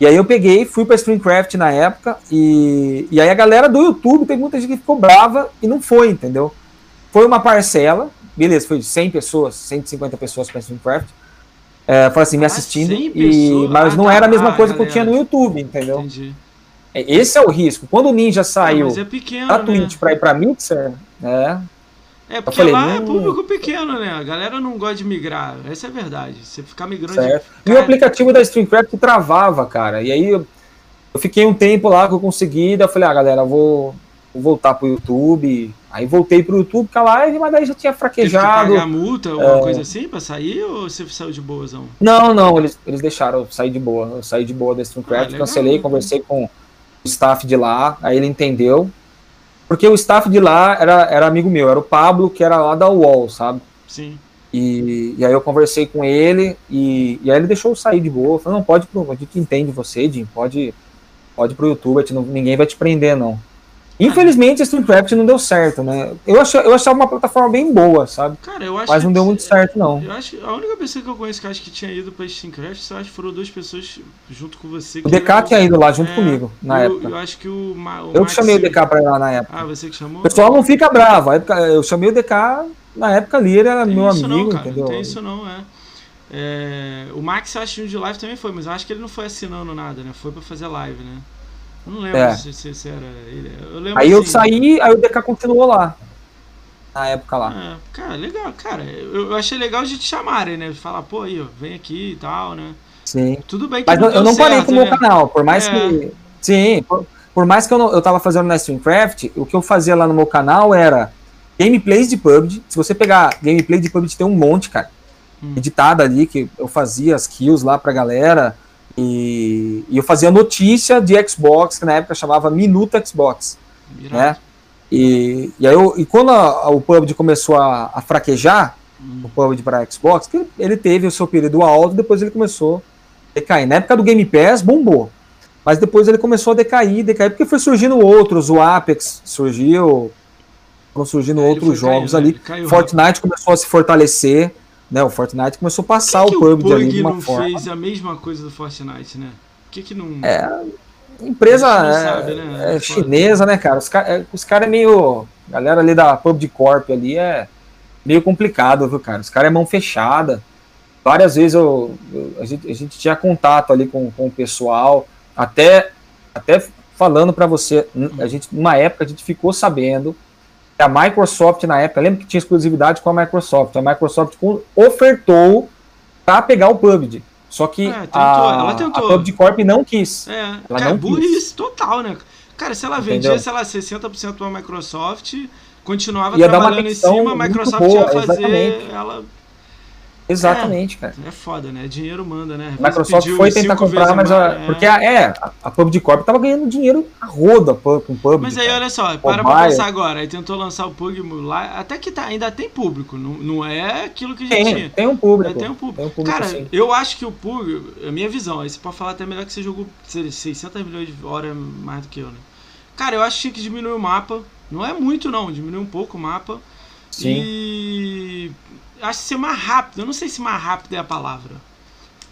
E aí eu peguei, fui pra Streamcraft na época, e, e aí a galera do YouTube, tem muita gente que ficou brava e não foi, entendeu? Foi uma parcela, beleza, foi 100 pessoas, 150 pessoas pra Streamcraft, é, foi assim, me ah, assistindo, e, mas ah, não tá, era a mesma coisa que eu tinha no YouTube, entendeu? Entendi. É, esse é o risco. Quando o Ninja saiu é pequeno, da Twitch né? pra ir pra Mixer, né? É, porque falei, lá é público pequeno, né? A galera não gosta de migrar. Essa é a verdade. Você ficar migrando. Certo. De... E o aplicativo da Streamcraft travava, cara. E aí eu, eu fiquei um tempo lá que eu consegui, daí eu falei, ah, galera, vou, vou voltar pro YouTube. Aí voltei pro YouTube com a live, mas daí já tinha fraquejado. Teve que pagar multa, alguma é... coisa assim pra sair ou você saiu de boazão? Não, não, eles, eles deixaram eu sair de boa. Eu saí de boa da Streamcraft, ah, cancelei, conversei com o staff de lá, aí ele entendeu. Porque o staff de lá era, era amigo meu, era o Pablo, que era lá da UOL, sabe? Sim. E, e aí eu conversei com ele e, e aí ele deixou eu sair de boa. Falei, não, pode pro, a gente entende você, Jim, pode, pode pro YouTube, não, ninguém vai te prender, não. Infelizmente, a StreamCraft não deu certo, né? Eu, achava, eu achava uma plataforma bem boa, sabe? Cara, eu acho Mas não deu muito certo, não. Eu acho a única pessoa que eu conheço que acho que tinha ido pra StreamCraft, eu acho que foram duas pessoas junto com você. o DK tinha ido lá junto é, comigo, na eu, época. Eu acho que o, o Eu que chamei o DK pra ir lá na época. Ah, você que chamou? O pessoal não fica bravo. Eu chamei o DK na época ali, ele era tem meu amigo, não, cara, entendeu? Não tem isso não, é. é o Max, eu acho que de live também foi, mas eu acho que ele não foi assinando nada, né? Foi pra fazer live, né? Eu não lembro é. se, se, se, era ele. Eu lembro aí assim, eu saí, aí o DK continuou lá. Na época lá. É, cara, legal, cara. Eu, eu, achei legal de te chamarem, né? Falar, pô, aí, ó, vem aqui e tal, né? Sim. Tudo bem que Mas não eu não certo, parei com o né? meu canal, por mais é. que. Sim, por, por, mais que eu, não, eu tava fazendo na Streamcraft, o que eu fazia lá no meu canal era gameplays de PUBG. Se você pegar gameplay de PUBG, tem um monte, cara. Hum. Editada ali, que eu fazia as kills lá pra galera. E, e, eu fazia notícia de Xbox, que na época chamava Minuto Xbox. Né? E, e, aí eu, e quando a, o PUBG começou a, a fraquejar, hum. o PUBG para Xbox, ele teve o seu período alto, depois ele começou a decair. Na época do Game Pass, bombou. Mas depois ele começou a decair, decair, porque foi surgindo outros, o Apex surgiu, foram surgindo é, outros jogos caindo, ali. Fortnite rápido. começou a se fortalecer. Né, o Fortnite começou a passar que o PUBG de uma não forma. fez a mesma coisa do Fortnite, né? Por que que não... É, empresa é, sabe, né? é chinesa, né, cara? Os caras é, os cara é meio... A galera ali da PUBG Corp ali é meio complicado, viu, cara? Os caras é mão fechada. Várias vezes eu, eu a, gente, a, gente, tinha contato ali com, com o pessoal, até, até falando para você, a gente, numa época, a gente ficou sabendo que a Microsoft, na época, lembra que tinha exclusividade com a Microsoft, a Microsoft ofertou para pegar o PUBG. Só que é, tentou, a, ela tentou. a PUBG Corp não quis. É, ela cara, não burrice quis. total, né? Cara, se ela vendia, Entendeu? sei lá, 60% para a Microsoft, continuava ia trabalhando em cima, a Microsoft boa, ia fazer exatamente. ela Exatamente, é, cara. É foda, né? Dinheiro manda, né? A Microsoft foi tentar comprar, mas a, é... porque a, é, a, PUBG Corp tava ganhando dinheiro a roda com o PUBG. Mas aí, cara. olha só, para pra pensar agora. Aí tentou lançar o PUBG lá, até que tá, ainda tem público, não, não é aquilo que a gente tem, tinha. Tem um público. É, tem um público. Tem um público cara, sim. eu acho que o PUBG, a minha visão, aí você pode falar até melhor que você jogou 600 milhões de horas mais do que eu, né? Cara, eu acho que tinha que diminuir o mapa. Não é muito, não, diminuir um pouco o mapa. Sim. E acho que ser mais rápido. Eu não sei se mais rápido é a palavra.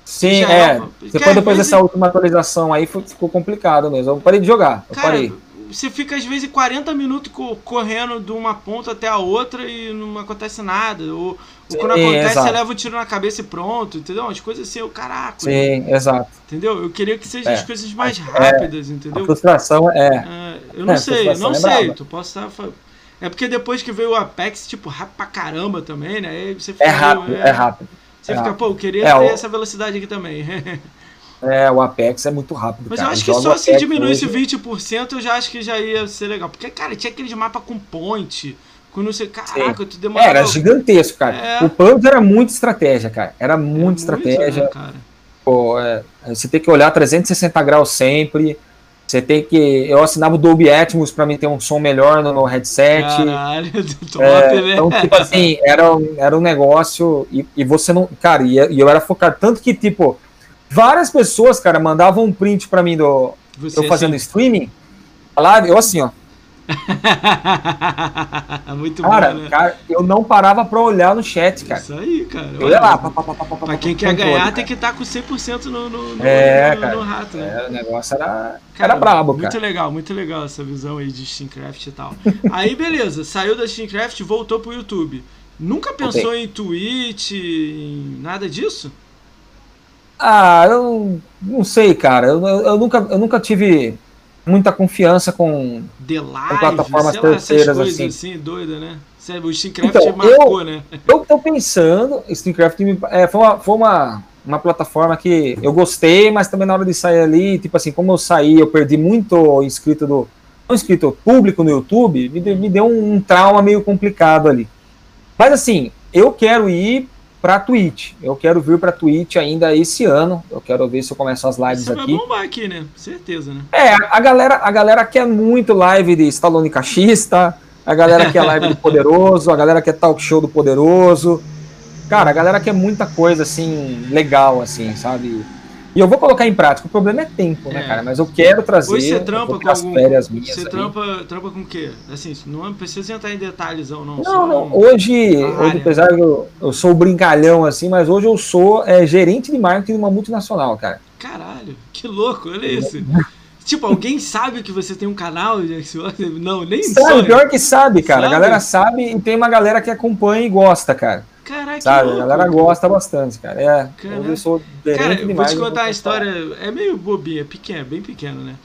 Sim, é. é uma... Depois, depois dessa última atualização aí ficou complicado mesmo. Eu parei de jogar. Eu Cara, parei. Você fica às vezes 40 minutos correndo de uma ponta até a outra e não acontece nada. Ou, Sim, ou quando acontece, exato. você leva um tiro na cabeça e pronto, entendeu? As coisas assim, o caraca. Sim, né? exato. Entendeu? Eu queria que sejam é. as coisas mais é, rápidas, entendeu? A frustração é. é eu não é, sei, não sei. Tu posso estar é porque depois que veio o Apex, tipo, rápido pra caramba também, né? Aí você fica, é rápido, é, é rápido. Você é fica, rápido. pô, eu queria é, ter o... essa velocidade aqui também. é, o Apex é muito rápido. Mas cara. eu acho que só se diminuísse hoje... 20%, eu já acho que já ia ser legal. Porque, cara, tinha aquele mapa com. Com não sei, caraca, Sim. tu demorava. Era gigantesco, cara. É. O PUBG era muito estratégia, cara. Era muito estratégia. Muito, cara? Pô, é, você tem que olhar 360 graus sempre. Você tem que. Eu assinava o Dolby Atmos para mim ter um som melhor no, no headset. Caralho, top, é, né? Então, tipo assim, era, era um negócio. E, e você não. Cara, e, e, eu era focado. Tanto que, tipo, várias pessoas, cara, mandavam um print para mim do. Você, eu fazendo assim... streaming. Lá, eu assim, ó. Muito cara, bom, né? cara, eu não parava pra olhar no chat, cara. Isso aí, cara. Eu ia lá. Pá, pá, pá, pra quem quer ganhar, cara. tem que estar tá com 100% no, no, no, é, no, cara, no rato, né? É, o negócio era, cara, era brabo, muito cara. Muito legal, muito legal essa visão aí de Steamcraft e tal. aí, beleza, saiu da Steamcraft, voltou pro YouTube. Nunca pensou em Twitch, em nada disso? Ah, eu não sei, cara. Eu, eu, eu, nunca, eu nunca tive muita confiança com, Live, com plataformas terceiras lá, assim. assim, doida, né? O Steamcraft então, marcou, eu, né? Eu tô pensando, Steamcraft é, foi, uma, foi uma, uma plataforma que eu gostei, mas também na hora de sair ali, tipo assim, como eu saí, eu perdi muito inscrito do. Não inscrito público no YouTube, me, me deu um, um trauma meio complicado ali. Mas assim, eu quero ir para Twitch. Eu quero vir para Twitch ainda esse ano. Eu quero ver se eu começo as lives Você aqui. Vai bombar aqui, né? Certeza, né? É, a galera, a galera quer muito live de Stallone Cachista, a galera quer live do Poderoso, a galera quer talk show do Poderoso. Cara, a galera quer muita coisa assim legal assim, sabe? E eu vou colocar em prática. O problema é tempo, né, é. cara? Mas eu quero trazer. Hoje você trampa com algum. Férias minhas você trampa, trampa com o quê? Assim, não precisa entrar em detalhes ou não. Não, não. Hoje, hoje, apesar que eu, eu sou brincalhão assim, mas hoje eu sou é, gerente de marketing de uma multinacional, cara. Caralho, que louco, olha isso. Tipo, alguém sabe que você tem um canal de Não, nem sabe. Pior que sabe, cara. Sabe? A galera sabe e tem uma galera que acompanha e gosta, cara. Caraca, Sabe? Louco, a galera gosta bastante, cara. É, eu sou cara, eu vou te contar a história. É meio bobinha, é pequeno, bem pequeno, né?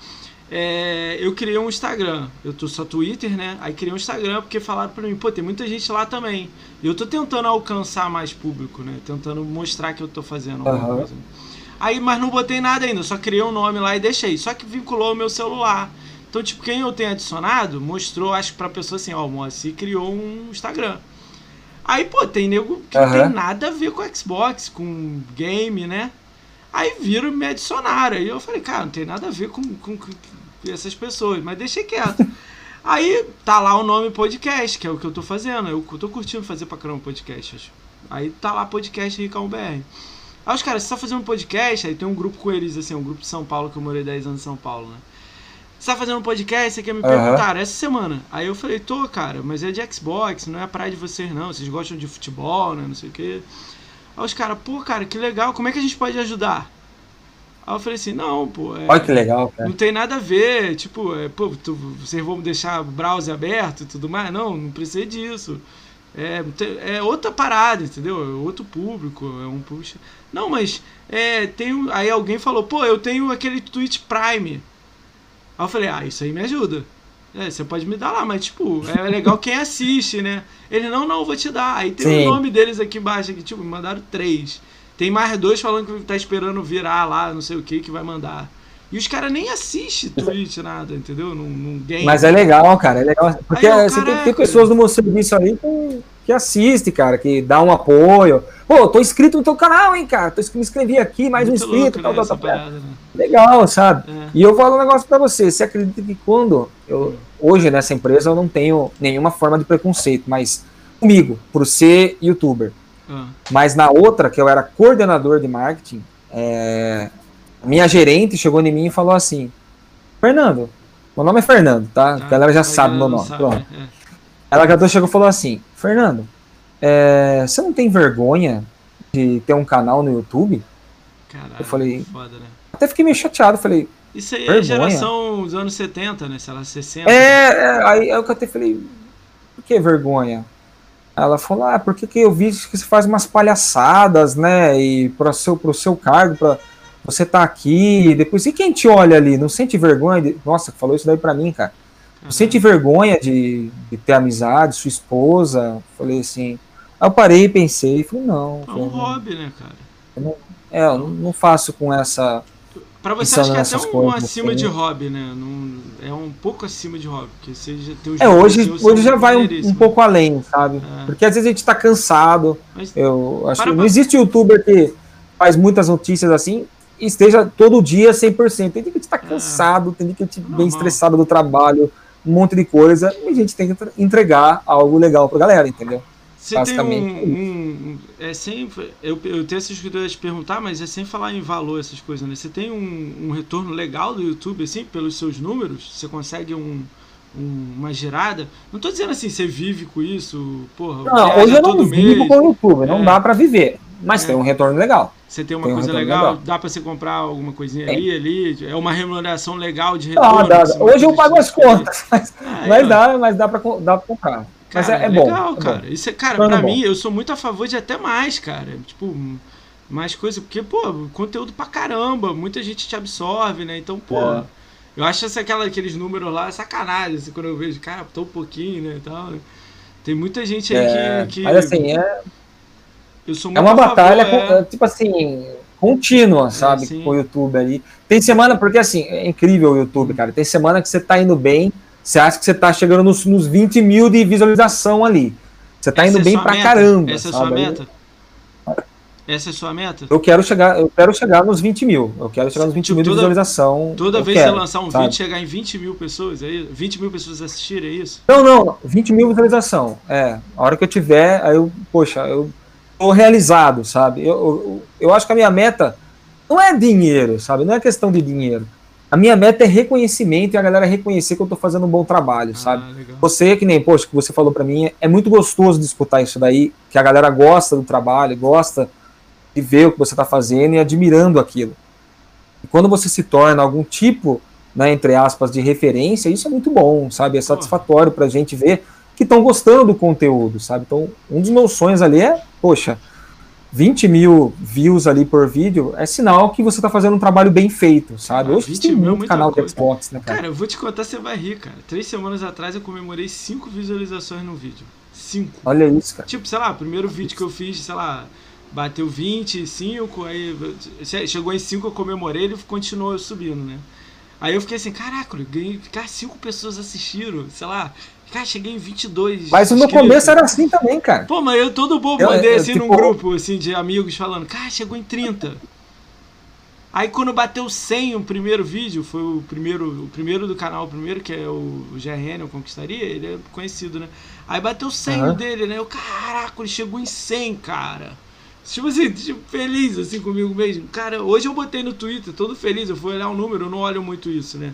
É, eu criei um Instagram. Eu tô só Twitter, né? Aí criei um Instagram porque falaram pra mim, pô, tem muita gente lá também. E eu tô tentando alcançar mais público, né? Tentando mostrar que eu tô fazendo alguma uhum. coisa. Aí, mas não botei nada ainda, só criei um nome lá e deixei. Só que vinculou o meu celular. Então, tipo, quem eu tenho adicionado mostrou, acho que pra pessoa assim, ó, o Moacir criou um Instagram. Aí, pô, tem nego que uhum. não tem nada a ver com Xbox, com game, né? Aí viram e me adicionaram. Aí eu falei, cara, não tem nada a ver com, com, com essas pessoas, mas deixei quieto. Aí tá lá o nome podcast, que é o que eu tô fazendo. Eu tô curtindo fazer pra caramba podcast. Acho. Aí tá lá podcast Ricão BR. Aí os caras, você tá fazendo um podcast, aí tem um grupo com eles, assim, um grupo de São Paulo, que eu morei 10 anos em São Paulo, né? Você tá fazendo um podcast? Você quer me uhum. perguntar? Essa semana. Aí eu falei, tô, cara, mas é de Xbox, não é a praia de vocês, não. Vocês gostam de futebol, né? Não sei o quê. Aí os caras, pô, cara, que legal, como é que a gente pode ajudar? Aí eu falei assim, não, pô. É, Olha que legal, cara. Não tem nada a ver. Tipo, é, pô, tu, vocês vão deixar o browser aberto e tudo mais? Não, não precisa disso. É, é outra parada, entendeu? É outro público, é um puxa. Não, mas é, tem aí alguém falou, pô, eu tenho aquele Twitch Prime. Aí eu falei, ah, isso aí me ajuda. É, você pode me dar lá, mas tipo, é legal quem assiste, né? Ele, não, não, vou te dar. Aí tem Sim. o nome deles aqui embaixo, que tipo, me mandaram três. Tem mais dois falando que tá esperando virar lá, não sei o que, que vai mandar. E os caras nem assistem Twitch, nada, entendeu? Num, num game. Mas é legal, cara, é legal. Porque aí, você tem, tem, pessoas no meu serviço aí que, que assiste, cara, que dá um apoio. Pô, tô inscrito no teu canal, hein, cara. Tô, me inscrevi aqui, mais Muito um inscrito, louco, tal, né, tal, tal. Né? Legal, sabe? É. E eu falo um negócio pra você. Você acredita que quando eu, hoje nessa empresa eu não tenho nenhuma forma de preconceito, mas comigo, por ser youtuber. Ah. Mas na outra, que eu era coordenador de marketing, é, minha gerente chegou em mim e falou assim: Fernando, meu nome é Fernando, tá? Ah, a galera já sabe meu nome. Sabe, Pronto. É. Ela já chegou e falou assim: Fernando, é, você não tem vergonha de ter um canal no YouTube? Caralho, eu falei, foda, né? Até fiquei meio chateado, falei. Isso aí é vergonha? é geração dos anos 70, né? Sei lá, 60. É, é aí eu até falei, por que vergonha? Ela falou, ah, porque que eu vi que você faz umas palhaçadas, né? E para seu, pro seu cargo, para você tá aqui, depois, e quem te olha ali? Não sente vergonha? De... Nossa, falou isso daí pra mim, cara. Não uhum. sente vergonha de, de, ter amizade, sua esposa? Falei assim. Aí eu parei e pensei, falei, não. É um hobby, né, cara? Eu não, é, eu não faço com essa. Pra você acho que é até um acima de hobby, né? Não, é um pouco acima de hobby, porque você já tem É, hoje, hoje já vai um, um, pouco além, sabe? É. Porque às vezes a gente tá cansado. Mas, eu acho que não existe youtuber que faz muitas notícias assim esteja todo dia 100%. Tem dia que a gente tá é. cansado, tem dia que a gente bem estressado do trabalho, um monte de coisa, e a gente tem que entregar algo legal pra galera, entendeu? Você tem um, um, é sempre eu, eu tenho essa escritura de perguntar, mas é sem falar em valor essas coisas, né? Você tem um, um retorno legal do YouTube, assim, pelos seus números? Você consegue um, um, uma gerada? Não tô dizendo assim, você vive com isso, porra. Não, hoje eu não vivo com o YouTube, não é. dá para viver, mas é. tem um retorno legal. Você tem uma tem coisa legal, legal, dá para você comprar alguma coisinha ali, ali, é uma remuneração legal de retorno. Dá, dá. Hoje eu pago as contas, mas, ah, mas dá, mas dá para dá pra comprar. Mas cara, é, é, bom. Legal, é cara. Bom. Isso é, cara, para é mim, eu sou muito a favor de até mais, cara. Tipo, mais coisa, porque, pô, conteúdo pra caramba, muita gente te absorve, né? Então, pô, é. eu acho essa, aquela, aqueles números lá sacanagem, assim, quando eu vejo, cara, tô um pouquinho, né, e tal. Né. Tem muita gente aí é, que, que... Mas assim, é é uma batalha, favor, é... tipo assim, contínua, é, sabe, é, com o YouTube ali. Tem semana, porque assim, é incrível o YouTube, cara. Tem semana que você tá indo bem, você acha que você tá chegando nos, nos 20 mil de visualização ali. Você tá Essa indo é bem pra meta? caramba. Essa sabe? é sua meta? Essa é sua meta? Eu quero chegar, eu quero chegar nos 20 mil. Eu quero chegar nos 20 tipo, mil de visualização. Toda vez que você lançar um sabe? vídeo, chegar em 20 mil pessoas, é 20 mil pessoas assistirem, é isso? Não, não, 20 mil visualização. É. A hora que eu tiver, aí eu, poxa, eu tô realizado, sabe? Eu, eu, eu acho que a minha meta não é dinheiro, sabe? Não é questão de dinheiro. A minha meta é reconhecimento e a galera reconhecer que eu tô fazendo um bom trabalho, ah, sabe? Legal. Você, que nem, poxa, que você falou para mim, é muito gostoso de escutar isso daí, que a galera gosta do trabalho, gosta de ver o que você tá fazendo e admirando aquilo. E quando você se torna algum tipo, né, entre aspas, de referência, isso é muito bom, sabe? É satisfatório pra gente ver que estão gostando do conteúdo, sabe? Então, um dos meus sonhos ali é, poxa, 20 mil views ali por vídeo é sinal que você está fazendo um trabalho bem feito, sabe? Ah, Hoje tem muito canal de Xbox, né, cara? Cara, eu vou te contar, você vai rir, cara. Três semanas atrás eu comemorei cinco visualizações no vídeo. Cinco. Olha isso, cara. Tipo, sei lá, o primeiro vídeo que eu fiz, sei lá, bateu 25, aí chegou em 5 eu comemorei, ele continuou subindo, né? Aí eu fiquei assim, caraca, ganhei, cara, cinco pessoas assistiram, sei lá, Cara, cheguei em 22. Mas no começo era assim também, cara. Pô, mas eu todo bobo mandei assim tipo... num grupo assim, de amigos falando, cara, chegou em 30. Aí quando bateu 100 o primeiro vídeo, foi o primeiro, o primeiro do canal, o primeiro que é o, o GRN, eu conquistaria, ele é conhecido, né? Aí bateu 100 uhum. dele, né? Eu, caraca, ele chegou em 100, cara. Tipo assim, tipo, feliz assim comigo mesmo. Cara, hoje eu botei no Twitter, todo feliz, eu fui olhar o número, eu não olho muito isso, né?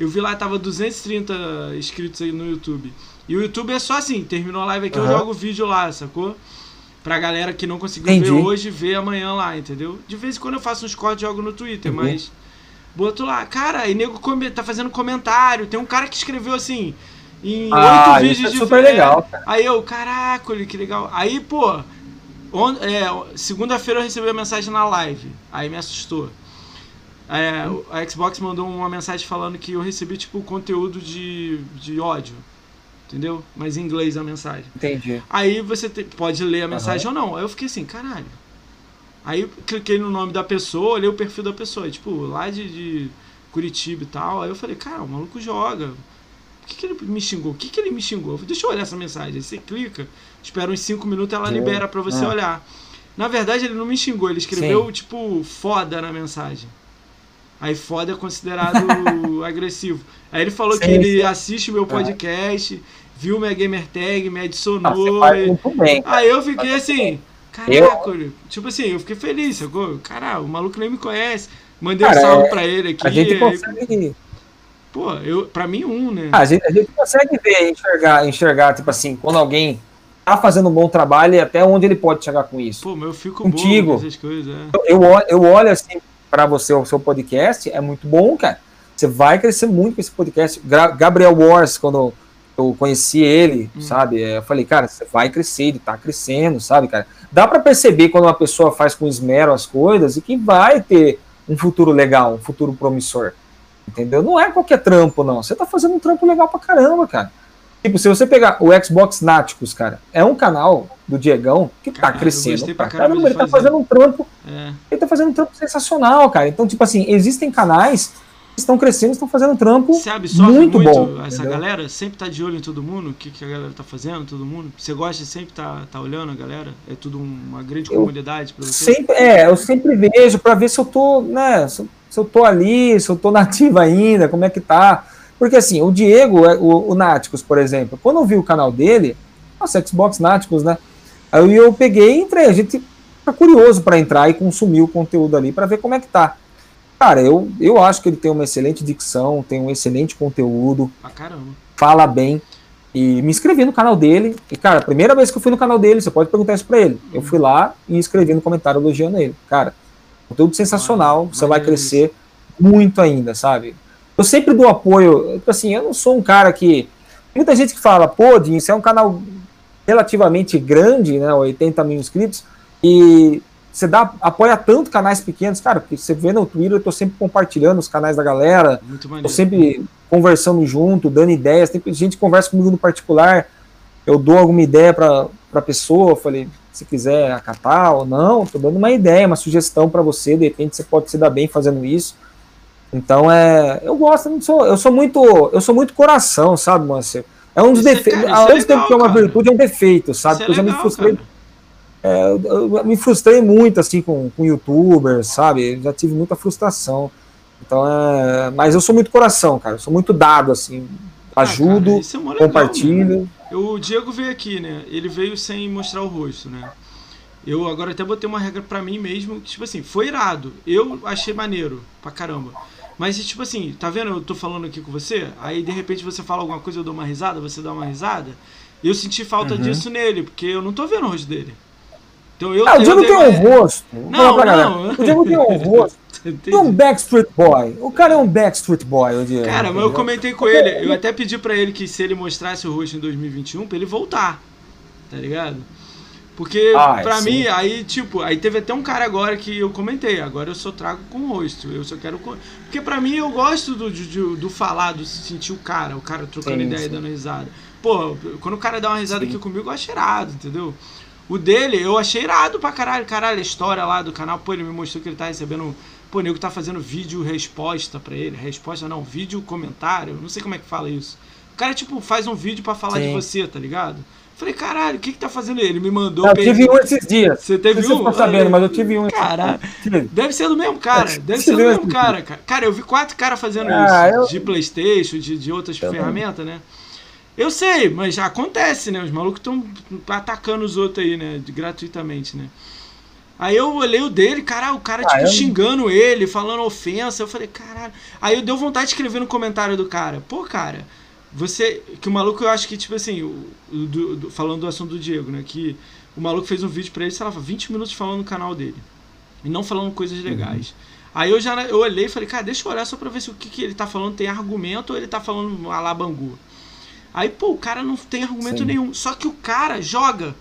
Eu vi lá, tava 230 inscritos aí no YouTube. E o YouTube é só assim, terminou a live aqui, uhum. eu jogo o vídeo lá, sacou? Pra galera que não conseguiu Entendi. ver hoje, ver amanhã lá, entendeu? De vez em quando eu faço uns cortes e jogo no Twitter, uhum. mas. Boto lá, cara, e nego tá fazendo comentário. Tem um cara que escreveu assim, em ah, oito vídeos é super legal, cara. Aí eu, caraca, que legal. Aí, pô, é, segunda-feira eu recebi a mensagem na live. Aí me assustou. É, a Xbox mandou uma mensagem falando que eu recebi, tipo, conteúdo de, de ódio. Entendeu? Mas em inglês a mensagem. Entendi. Aí você te, pode ler a mensagem uhum. ou não. Aí eu fiquei assim, caralho. Aí eu cliquei no nome da pessoa, olhei o perfil da pessoa, tipo, lá de, de Curitiba e tal. Aí eu falei, cara, o maluco joga. Por que, que ele me xingou? O que, que ele me xingou? Deixa eu olhar essa mensagem. Aí você clica, espera uns 5 minutos, ela libera para você é. olhar. Na verdade, ele não me xingou, ele escreveu, Sim. tipo, foda na mensagem. Aí foda é considerado agressivo. Aí ele falou sim, que ele sim. assiste o meu é. podcast, viu minha gamer tag, me adicionou. Ah, e... bem, aí eu fiquei assim, caraca, eu... tipo assim, eu fiquei feliz, sacou? Caralho, o maluco nem me conhece. Mandei cara, um salve é... pra ele aqui. A gente consegue. Aí... Pô, eu, pra mim, um, né? a, gente, a gente consegue ver, enxergar, enxergar, tipo assim, quando alguém tá fazendo um bom trabalho e até onde ele pode chegar com isso. Pô, mas eu fico contigo. Essas coisas, é. eu, eu, eu olho assim para você o seu podcast, é muito bom, cara. Você vai crescer muito com esse podcast. Gabriel Wars, quando eu conheci ele, hum. sabe? É, eu falei, cara, você vai crescer, ele tá crescendo, sabe, cara? Dá para perceber quando uma pessoa faz com esmero as coisas e que vai ter um futuro legal, um futuro promissor. Entendeu? Não é qualquer trampo, não. Você tá fazendo um trampo legal pra caramba, cara. Tipo, se você pegar o Xbox Náticos, cara, é um canal do Diegão que tá crescendo. Pra caramba, ele tá fazendo um trampo. É. Ele tá fazendo um trampo sensacional, cara. Então, tipo assim, existem canais que estão crescendo, estão fazendo um trampo muito, muito bom. Essa entendeu? galera sempre tá de olho em todo mundo, o que, que a galera tá fazendo, todo mundo. Você gosta de sempre tá, tá olhando a galera? É tudo uma grande eu comunidade pra você? Sempre, é, eu sempre vejo para ver se eu tô, né, se, se eu tô ali, se eu tô nativo ainda, como é que tá. Porque assim, o Diego, é, o, o Náticos, por exemplo, quando eu vi o canal dele, nossa, Xbox Náticos, né? Aí eu peguei e entrei. A gente tá curioso para entrar e consumir o conteúdo ali para ver como é que tá. Cara, eu, eu acho que ele tem uma excelente dicção, tem um excelente conteúdo. Ah, caramba. Fala bem. E me inscrevi no canal dele. E, cara, a primeira vez que eu fui no canal dele, você pode perguntar isso pra ele. Eu fui lá e escrevi no comentário elogiando ele. Cara, conteúdo sensacional, ah, você vai crescer muito ainda, sabe? Eu sempre dou apoio. Tipo assim, eu não sou um cara que. Tem muita gente que fala, pô, Dinho, isso é um canal relativamente grande, né? 80 mil inscritos, e você dá, apoia tanto canais pequenos, cara, porque você vê no Twitter, eu tô sempre compartilhando os canais da galera, Muito tô sempre conversando junto, dando ideias, tem gente que conversa comigo no particular, eu dou alguma ideia para a pessoa, falei, se quiser acatar ou não, tô dando uma ideia, uma sugestão para você, de repente você pode se dar bem fazendo isso. Então é, eu gosto, eu sou, eu sou muito, eu sou muito coração, sabe, Márcio? É um dos defeitos, ao mesmo tempo que é uma cara. virtude, é um defeito, sabe? É legal, eu já me frustrei, é, eu, eu, me frustrei muito assim com, com youtubers, sabe? Eu já tive muita frustração. Então é, mas eu sou muito coração, cara. Eu sou muito dado assim, ajudo, ah, cara, é compartilho. Né? O Diego veio aqui, né? Ele veio sem mostrar o rosto, né? Eu agora até botei uma regra para mim mesmo, que, tipo assim, foi irado. Eu achei maneiro pra caramba. Mas, tipo assim, tá vendo? Eu tô falando aqui com você, aí de repente você fala alguma coisa, eu dou uma risada, você dá uma risada. Eu senti falta uhum. disso nele, porque eu não tô vendo o rosto dele. Então eu. Ah, o Diego tem um rosto. Não, não. O Diego tem um rosto. É um Backstreet Boy. O cara é um Backstreet Boy, o Diego. Cara, mas eu comentei com ele. Eu até pedi para ele que se ele mostrasse o rosto em 2021, pra ele voltar. Tá ligado? Porque ah, pra sim. mim, aí, tipo, aí teve até um cara agora que eu comentei, agora eu só trago com o rosto. Eu só quero. Porque pra mim eu gosto do, do, do falar, do sentir o cara, o cara trocando sim, ideia e dando risada. Pô, quando o cara dá uma risada sim. aqui comigo, eu acho irado, entendeu? O dele, eu achei irado pra caralho. Caralho, a história lá do canal, pô, ele me mostrou que ele tá recebendo. Pô, o nego tá fazendo vídeo resposta pra ele. Resposta não, vídeo comentário. Não sei como é que fala isso. O cara, tipo, faz um vídeo para falar de você, tá ligado? Falei, caralho, o que que tá fazendo ele? Me mandou. Eu tive um esses dias. Você teve um? Você sabendo, mas eu tive um. Caralho. Deve ser do mesmo cara. Deve ser do mesmo cara, cara. Cara, eu vi quatro caras fazendo ah, isso. Eu... De Playstation, de, de outras eu ferramentas, né? Eu sei, mas já acontece, né? Os malucos estão atacando os outros aí, né? Gratuitamente, né? Aí eu olhei o dele, cara, o cara, ah, tipo, eu... xingando ele, falando ofensa. Eu falei, caralho. Aí eu deu vontade de escrever no comentário do cara. Pô, cara, você. Que o maluco, eu acho que, tipo assim, o, do, do, falando do assunto do Diego, né? Que o maluco fez um vídeo pra ele, sei lá, 20 minutos falando no canal dele. E não falando coisas legais. Uhum. Aí eu já eu olhei e falei, cara, deixa eu olhar só pra ver se o que, que ele tá falando tem argumento ou ele tá falando alabangu. Aí, pô, o cara não tem argumento Sim. nenhum. Só que o cara joga.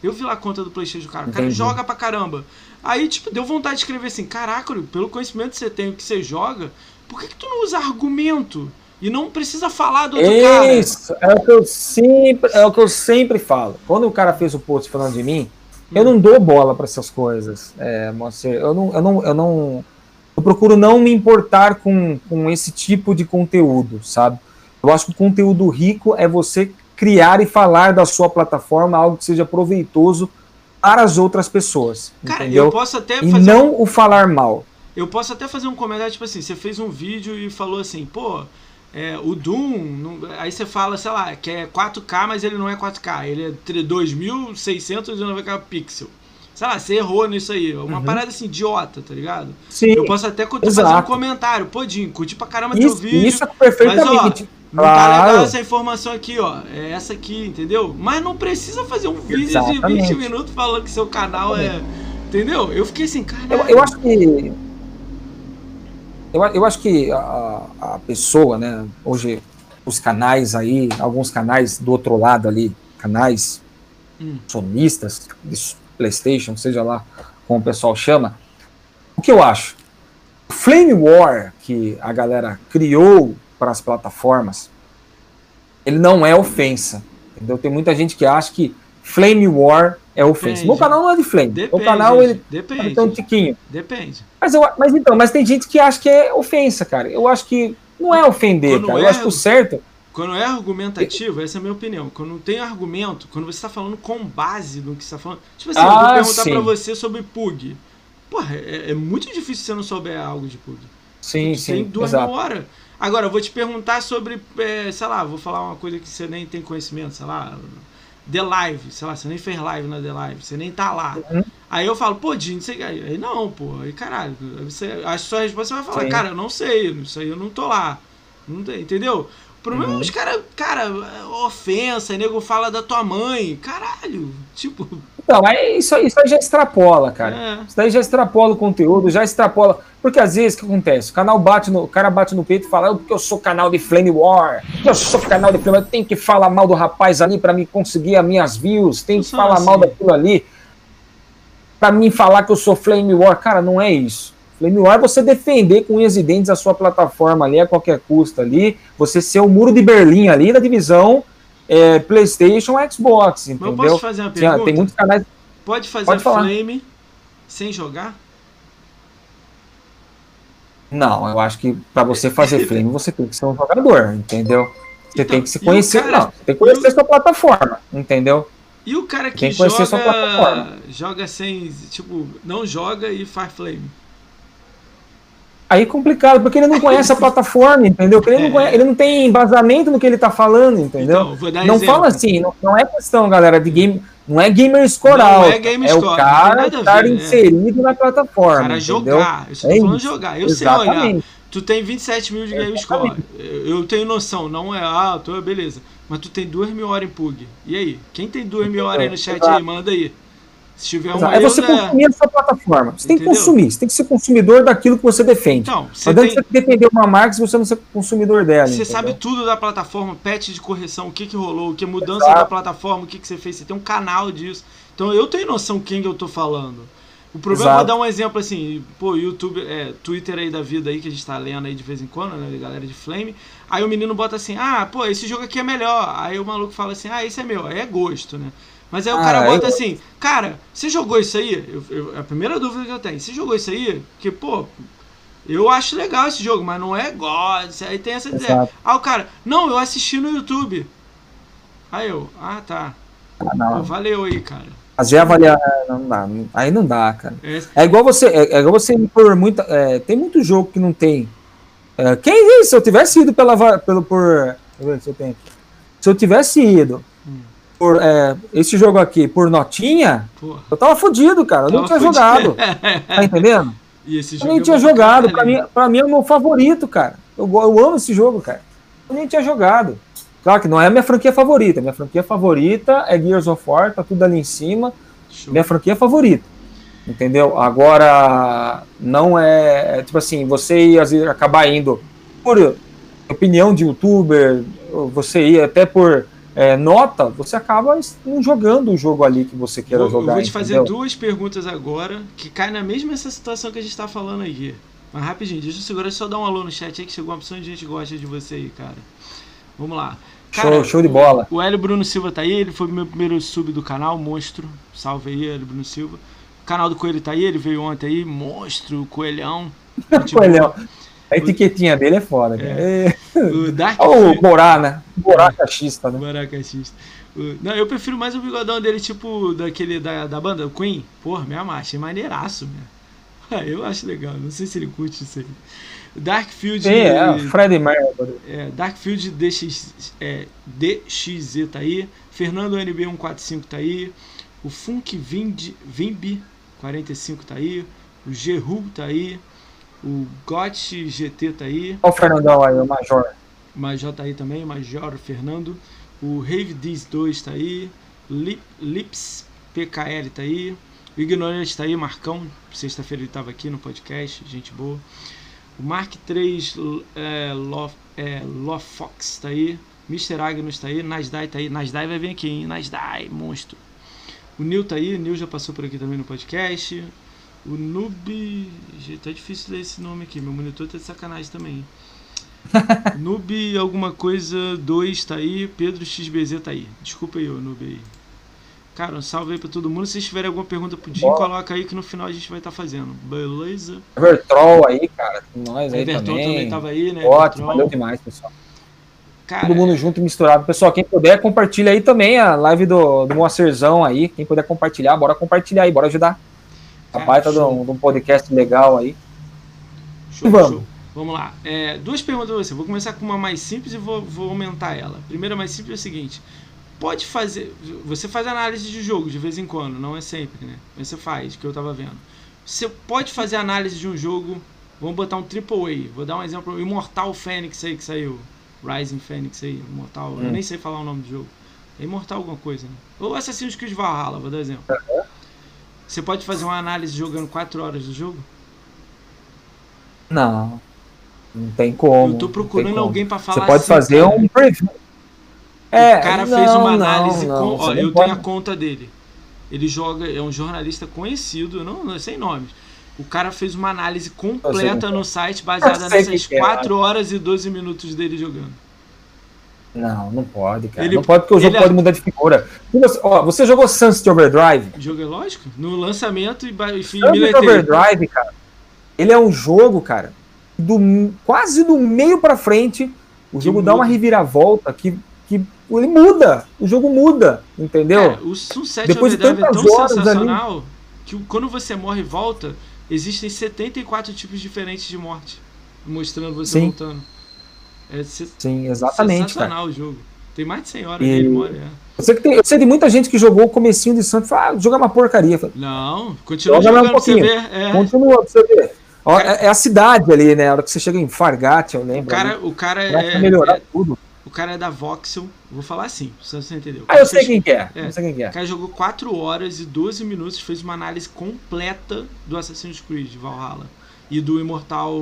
Eu vi lá a conta do Playstation do cara. O cara joga pra caramba. Aí, tipo, deu vontade de escrever assim, caraca, pelo conhecimento que você tem, o que você joga, por que, que tu não usa argumento? E não precisa falar do outro Isso, cara. é o que eu sempre, é o que eu sempre falo. Quando o cara fez o post falando de mim, hum. eu não dou bola para essas coisas. É, eu não, eu não, eu não, eu procuro não me importar com, com esse tipo de conteúdo, sabe? Eu acho que o conteúdo rico é você criar e falar da sua plataforma algo que seja proveitoso para as outras pessoas. Cara, entendeu? eu posso até e não um... o falar mal. Eu posso até fazer um comentário, tipo assim, você fez um vídeo e falou assim, pô, é, o Doom, não, aí você fala, sei lá, que é 4K, mas ele não é 4K, ele é 2690 pixels. Sei lá, você errou nisso aí. Uma uhum. parada assim, idiota, tá ligado? Sim. Eu posso até fazer um comentário. Pô, Dinho, curti pra caramba isso, teu vídeo. Isso é perfeitamente. Mas, ó, não claro. tá legal essa informação aqui, ó. É essa aqui, entendeu? Mas não precisa fazer um vídeo Exatamente. de 20 minutos falando que seu canal é. Entendeu? Eu fiquei assim, cara. Eu, eu, acho que. Eu, eu acho que a, a pessoa, né? Hoje, os canais aí, alguns canais do outro lado ali, canais hum. sonistas, PlayStation, seja lá como o pessoal chama. O que eu acho? Flame War, que a galera criou para as plataformas, ele não é ofensa. Entendeu? Tem muita gente que acha que Flame War é ofensa. Meu canal não é de Flame. Depende, o canal ele depende. tem um tiquinho. Depende. Mas, eu, mas então, mas tem gente que acha que é ofensa, cara. Eu acho que não é ofender, quando cara. É, eu acho que o certo. Quando é argumentativo, essa é a minha opinião. Quando não tem argumento, quando você está falando com base no que você está falando. Tipo assim, ah, eu vou ah, perguntar para você sobre Pug. Porra, é, é, muito difícil você não souber algo de Pug. Sim, sim. Tem duas horas. Agora, eu vou te perguntar sobre, é, sei lá, vou falar uma coisa que você nem tem conhecimento, sei lá, The Live, sei lá, você nem fez live na The Live, você nem tá lá. Uhum. Aí eu falo, pô, Dinho, você aí não, pô, aí caralho, você, a sua resposta você vai falar, Sim. cara, eu não sei, isso aí eu não tô lá. Não tem, entendeu? O problema uhum. é os caras, cara, ofensa, nego fala da tua mãe, caralho, tipo. Então, aí isso, isso aí já extrapola, cara. É. Isso daí já extrapola o conteúdo, já extrapola. Porque às vezes o que acontece? O canal bate no. O cara bate no peito e fala, porque eu sou canal de Flame War, eu sou canal de Flame War, eu tenho que falar mal do rapaz ali para me conseguir as minhas views, tem que falar assim. mal daquilo ali. para mim falar que eu sou Flame War. Cara, não é isso. Flame War é você defender com unhas e dentes a sua plataforma ali a qualquer custo ali, você ser o muro de Berlim ali da divisão é, PlayStation Xbox, entendeu? Mas posso fazer uma pergunta? Tem muitos canais. Pode fazer Pode Flame sem jogar? Não, eu acho que para você fazer Flame você tem que ser um jogador, entendeu? Você então, tem que se conhecer, cara, não, tem que conhecer a sua plataforma, entendeu? E o cara que, que joga, joga sem, tipo, não joga e faz Flame? Aí é complicado, porque ele não conhece a plataforma, entendeu? Ele, não, conhece, ele não tem embasamento no que ele está falando, entendeu? Então, não exemplo. fala assim, não, não, é questão, galera, de game. Não é gamer escoral. Não é É o cara estar né? inserido na plataforma. O cara entendeu? jogar. Eu estou é falando jogar. Eu Exatamente. sei olhar. Tu tem 27 mil de game score. Eu tenho noção, não é, ah, tô, beleza. Mas tu tem 2 mil horas em PUG. E aí? Quem tem 2 mil horas aí no chat aí, manda aí. Se tiver um é você consumir a sua plataforma. Você Entendeu? tem que consumir, você tem que ser consumidor daquilo que você defende. Então, você não tem... você defender uma marca se você não ser consumidor dela. Você entendeu? sabe tudo da plataforma, patch de correção, o que, que rolou, o que é mudança Exato. da plataforma, o que, que você fez. Você tem um canal disso. Então eu tenho noção quem eu tô falando. O problema, Exato. vou dar um exemplo assim, pô, YouTube, é, Twitter aí da vida aí, que a gente tá lendo aí de vez em quando, né, galera de Flame. Aí o menino bota assim, ah, pô, esse jogo aqui é melhor. Aí o maluco fala assim, ah, esse é meu. Aí é gosto, né? Mas aí o cara ah, bota eu... assim, cara, você jogou isso aí? Eu, eu, a primeira dúvida que eu tenho, você jogou isso aí? Que, pô, eu acho legal esse jogo, mas não é God. Aí tem essa ideia. Ah, o cara, não, eu assisti no YouTube. Aí eu, ah, tá. Ah, pô, valeu aí, cara. Mas já avaliar, não dá, aí não dá, cara. É, é igual você, é, é, igual você por muita, é, tem muito jogo que não tem. É, quem se eu tivesse ido pela, pelo por, se eu tenho, se eu tivesse ido por é, esse jogo aqui por notinha, Porra. eu tava fudido, cara. Eu não tinha fudido. jogado. tá entendendo? E esse jogo eu nem é tinha jogado. Pra mim, pra mim é o meu favorito, cara. Eu, eu amo esse jogo, cara. Eu nem tinha jogado. Claro que não é a minha franquia favorita. Minha franquia favorita é Gears of War, tá tudo ali em cima. Show. Minha franquia favorita. Entendeu? Agora, não é. Tipo assim, você ia acabar indo por opinião de youtuber, você ia até por é, nota, você acaba não jogando o jogo ali que você queira jogar. Eu vou te fazer entendeu? duas perguntas agora que caem na mesma essa situação que a gente tá falando aqui. Mas rapidinho, deixa eu segurar, só dar um alô no chat aí que chegou uma opção de gente que gosta de você aí, cara. Vamos lá. Cara, show, show de bola. O Hélio Bruno Silva tá aí, ele foi o meu primeiro sub do canal, monstro. Salve aí, Hélio Bruno Silva. O canal do Coelho tá aí, ele veio ontem aí, monstro, coelhão. coelhão. A etiquetinha dele é foda, cara. É. O Dark Olha o Borá, né? Borá cachista, né? Borá cachista. Não, eu prefiro mais o bigodão dele, tipo, daquele da, da banda, o Queen. Porra, me ama, achei maneiraço, meu. Eu acho legal, não sei se ele curte isso aí. Darkfield. Sim, é, Fred Mercury. É, Darkfield DX, é, DXZ tá aí. Fernando NB145 tá aí. O Funk Vind, Vimbi 45 tá aí. O Geru tá aí. O GOT GT tá aí. Olha o Fernandão aí, o Major. O Major tá aí também, Major Fernando. O Rave Diz 2 tá aí. Lip, Lips PKL tá aí. O Ignorante tá aí, Marcão. Sexta-feira ele tava aqui no podcast, gente boa. O Mark 3 é, Lo, é, Lofox tá aí. Mr. Agnus tá aí. Nasdai tá aí. Nasdai vai vir aqui, hein? Nasdai, monstro. O Nil tá aí. O Nil já passou por aqui também no podcast. O Noob. Tá difícil ler esse nome aqui. Meu monitor tá de sacanagem também. Noob alguma coisa 2 tá aí. Pedro XBZ tá aí. Desculpa aí, o Noob aí. Cara, um salve aí pra todo mundo. Se vocês tiverem alguma pergunta pro Jim, coloca aí que no final a gente vai estar tá fazendo. Beleza? Evertroll aí, cara. Nós aí Everton também. também tava aí, né? Ótimo, valeu demais, pessoal. Cara, todo mundo junto e misturado. Pessoal, quem puder, compartilha aí também a live do, do Moacerzão aí. Quem puder compartilhar, bora compartilhar aí, bora ajudar. A baita de um, de um podcast legal aí. Show, Vamos. Show. Vamos lá. É, duas perguntas pra você. Vou começar com uma mais simples e vou, vou aumentar ela. Primeira mais simples é o seguinte. Pode fazer. Você faz análise de jogo de vez em quando, não é sempre, né? Mas você faz, que eu tava vendo. Você pode fazer análise de um jogo. Vamos botar um AAA. Vou dar um exemplo. Immortal Phoenix aí que saiu. Rising Phoenix aí. Immortal. Hum. Eu nem sei falar o nome do jogo. É Immortal alguma coisa, né? Ou Assassin's Creed Valhalla, vou dar exemplo. Uhum. Você pode fazer uma análise jogando 4 horas do jogo? Não. Não tem como. Eu tô procurando alguém para falar Você pode assim, fazer cara. um preview. É, o cara não, fez uma análise não, não, com. Ó, eu pode... tenho a conta dele. Ele joga, é um jornalista conhecido, não, não sem nomes. O cara fez uma análise completa no site baseada nessas 4 é, horas e 12 minutos dele jogando. Não, não pode, cara. Ele, não pode porque o jogo pode mudar de figura. Você, ó, você jogou Sunset Overdrive? Joguei, lógico. No lançamento e, e Sunset Overdrive, cara. Ele é um jogo, cara, do quase do meio para frente. O que jogo muda. dá uma reviravolta que, que ele muda. O jogo muda, entendeu? É, o Sunset Depois Overdrive de é tão sensacional ali... que quando você morre e volta, existem 74 tipos diferentes de morte. Mostrando você Sim. voltando. É Sim, exatamente. Sensacional cara. o jogo. Tem mais de 100 horas e... dele, mora, é. Eu sei, que tem, eu sei de muita gente que jogou o comecinho de Santos e falou, ah, o jogo é uma porcaria. Falei, não, continua jogando um pouquinho. pra você ver. É. Continua pra você ver. Cara, é a cidade ali, né? A hora que você chega em Fargate, eu lembro. O cara, ali, o cara é, melhorar é, tudo. O cara é da Voxel, vou falar assim, se você entendeu. Ah, eu sei quem que é. é. Eu sei quem que é. O cara jogou 4 horas e 12 minutos, fez uma análise completa do Assassin's Creed Valhalla e do Imortal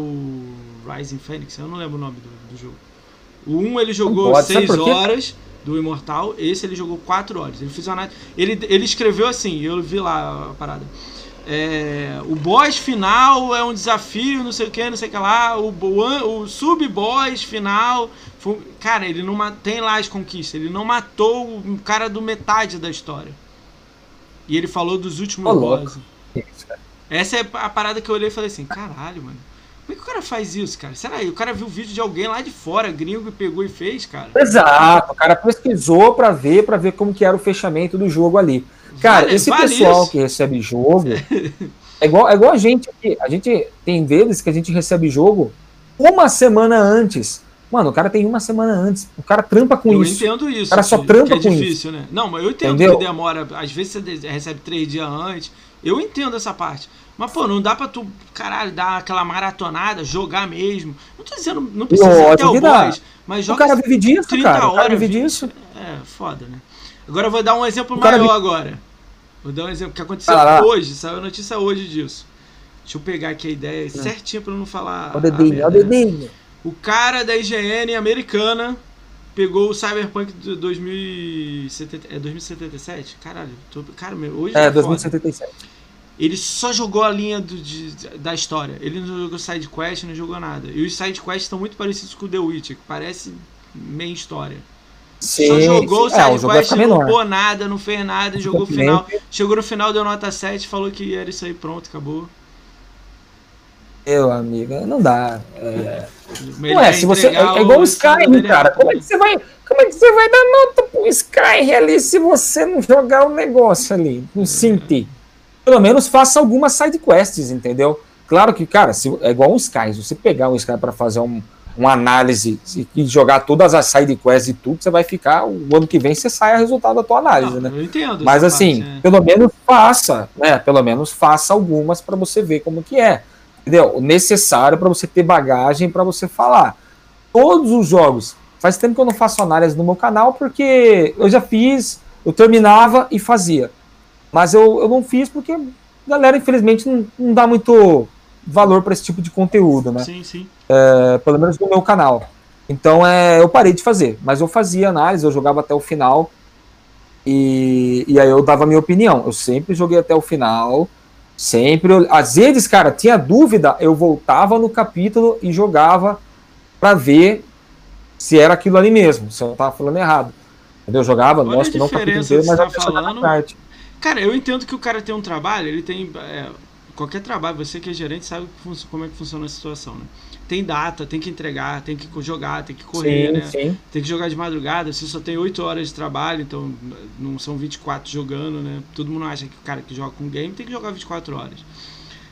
Rising Phoenix, eu não lembro o nome do, do jogo. O 1 ele jogou 6 horas do Imortal, esse ele jogou 4 horas. Ele fez uma ele, ele escreveu assim, eu vi lá a parada. É, o boss final é um desafio, não sei o que, não sei o que lá. O, o, o sub-boss final. Foi, cara, ele não tem lá as conquistas. Ele não matou o cara do metade da história. E ele falou dos últimos oh, bosses. Essa é a parada que eu olhei e falei assim: caralho, mano. Como é que o cara faz isso, cara? Será que o cara viu o vídeo de alguém lá de fora, gringo, e pegou e fez, cara? Exato, o cara pesquisou para ver, para ver como que era o fechamento do jogo ali. Cara, vale, esse vale pessoal isso. que recebe jogo é igual, é igual a gente aqui. A gente tem vezes que a gente recebe jogo uma semana antes. Mano, o cara tem uma semana antes. O cara trampa com eu isso. Eu entendo isso. O cara só trampa é com difícil, isso. né? Não, mas eu entendo Entendeu? que demora. Às vezes você recebe três dias antes. Eu entendo essa parte. Mas, pô, não dá pra tu, caralho, dar aquela maratonada, jogar mesmo. Não tô dizendo, não precisa ser até o boss, mas joga O cara vive disso, 30 cara. Horas, o cara vive disso. É, foda, né? Agora eu vou dar um exemplo maior vive... agora. Vou dar um exemplo que aconteceu ah, hoje, saiu a notícia hoje disso. Deixa eu pegar aqui a ideia Hum. certinha pra não falar. Olha o dedinho, olha o dedinho. O cara da IGN americana pegou o Cyberpunk de 2070, é 2077? Caralho, tô, cara, meu, hoje É, 2077. Foda. Ele só jogou a linha do, de, da história. Ele não jogou side quest, não jogou nada. E os side quests estão muito parecidos com o The Witcher, que parece meia história. Sim, só jogou sim. o side quest, não jogou nada, não fez nada, jogou o final. Chegou no final, deu nota 7, falou que era isso aí, pronto, acabou. Meu amigo, não dá. É... Não é, se você. É, igual o Skyrim, cara. Como é que você vai. Como é que você vai dar nota pro Skyrim ali se você não jogar o um negócio ali? Não sentir. Pelo menos faça algumas side quests, entendeu? Claro que, cara, se, é igual um Sky. Se você pegar um Sky para fazer um, uma análise e jogar todas as side quests e tudo, você vai ficar. O ano que vem você sai o resultado da tua análise, não, né? Eu entendo. Mas assim, parte, é. pelo menos faça, né? Pelo menos faça algumas para você ver como que é entendeu? O necessário para você ter bagagem para você falar. Todos os jogos. Faz tempo que eu não faço análise no meu canal, porque eu já fiz, eu terminava e fazia. Mas eu, eu não fiz porque a galera, infelizmente, não, não dá muito valor para esse tipo de conteúdo, né? Sim, sim. É, pelo menos no meu canal. Então é, eu parei de fazer, mas eu fazia análise, eu jogava até o final. E, e aí eu dava a minha opinião. Eu sempre joguei até o final. Sempre. Às vezes, cara, tinha dúvida, eu voltava no capítulo e jogava para ver se era aquilo ali mesmo, se eu tava falando errado. Entendeu? Eu jogava, Olha mostra não o capítulo inteiro, mas tá falando. Parte. Cara, eu entendo que o cara tem um trabalho, ele tem. É, qualquer trabalho, você que é gerente sabe como é que funciona a situação, né? tem data, tem que entregar, tem que jogar, tem que correr, sim, né? Sim. Tem que jogar de madrugada, você só tem 8 horas de trabalho, então não são 24 jogando, né? Todo mundo acha que o cara que joga com game tem que jogar 24 horas.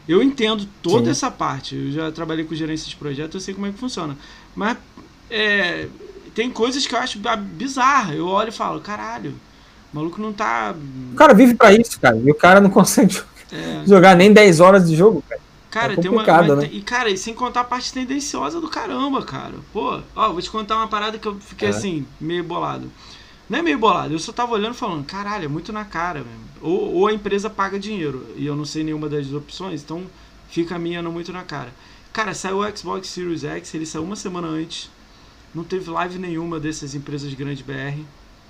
Eu entendo toda sim. essa parte, eu já trabalhei com gerência de projeto, eu sei como é que funciona. Mas é, tem coisas que eu acho bizarra. Eu olho e falo, caralho, o maluco não tá. O cara vive para isso, cara, e o cara não consegue é. jogar nem 10 horas de jogo, cara. Cara, é tem uma. Né? E, cara, e sem contar a parte tendenciosa do caramba, cara. Pô, ó, vou te contar uma parada que eu fiquei é. assim, meio bolado. Não é meio bolado, eu só tava olhando e falando, caralho, é muito na cara mesmo. Ou, ou a empresa paga dinheiro, e eu não sei nenhuma das opções, então fica a minha não muito na cara. Cara, saiu o Xbox Series X, ele saiu uma semana antes. Não teve live nenhuma dessas empresas grandes BR.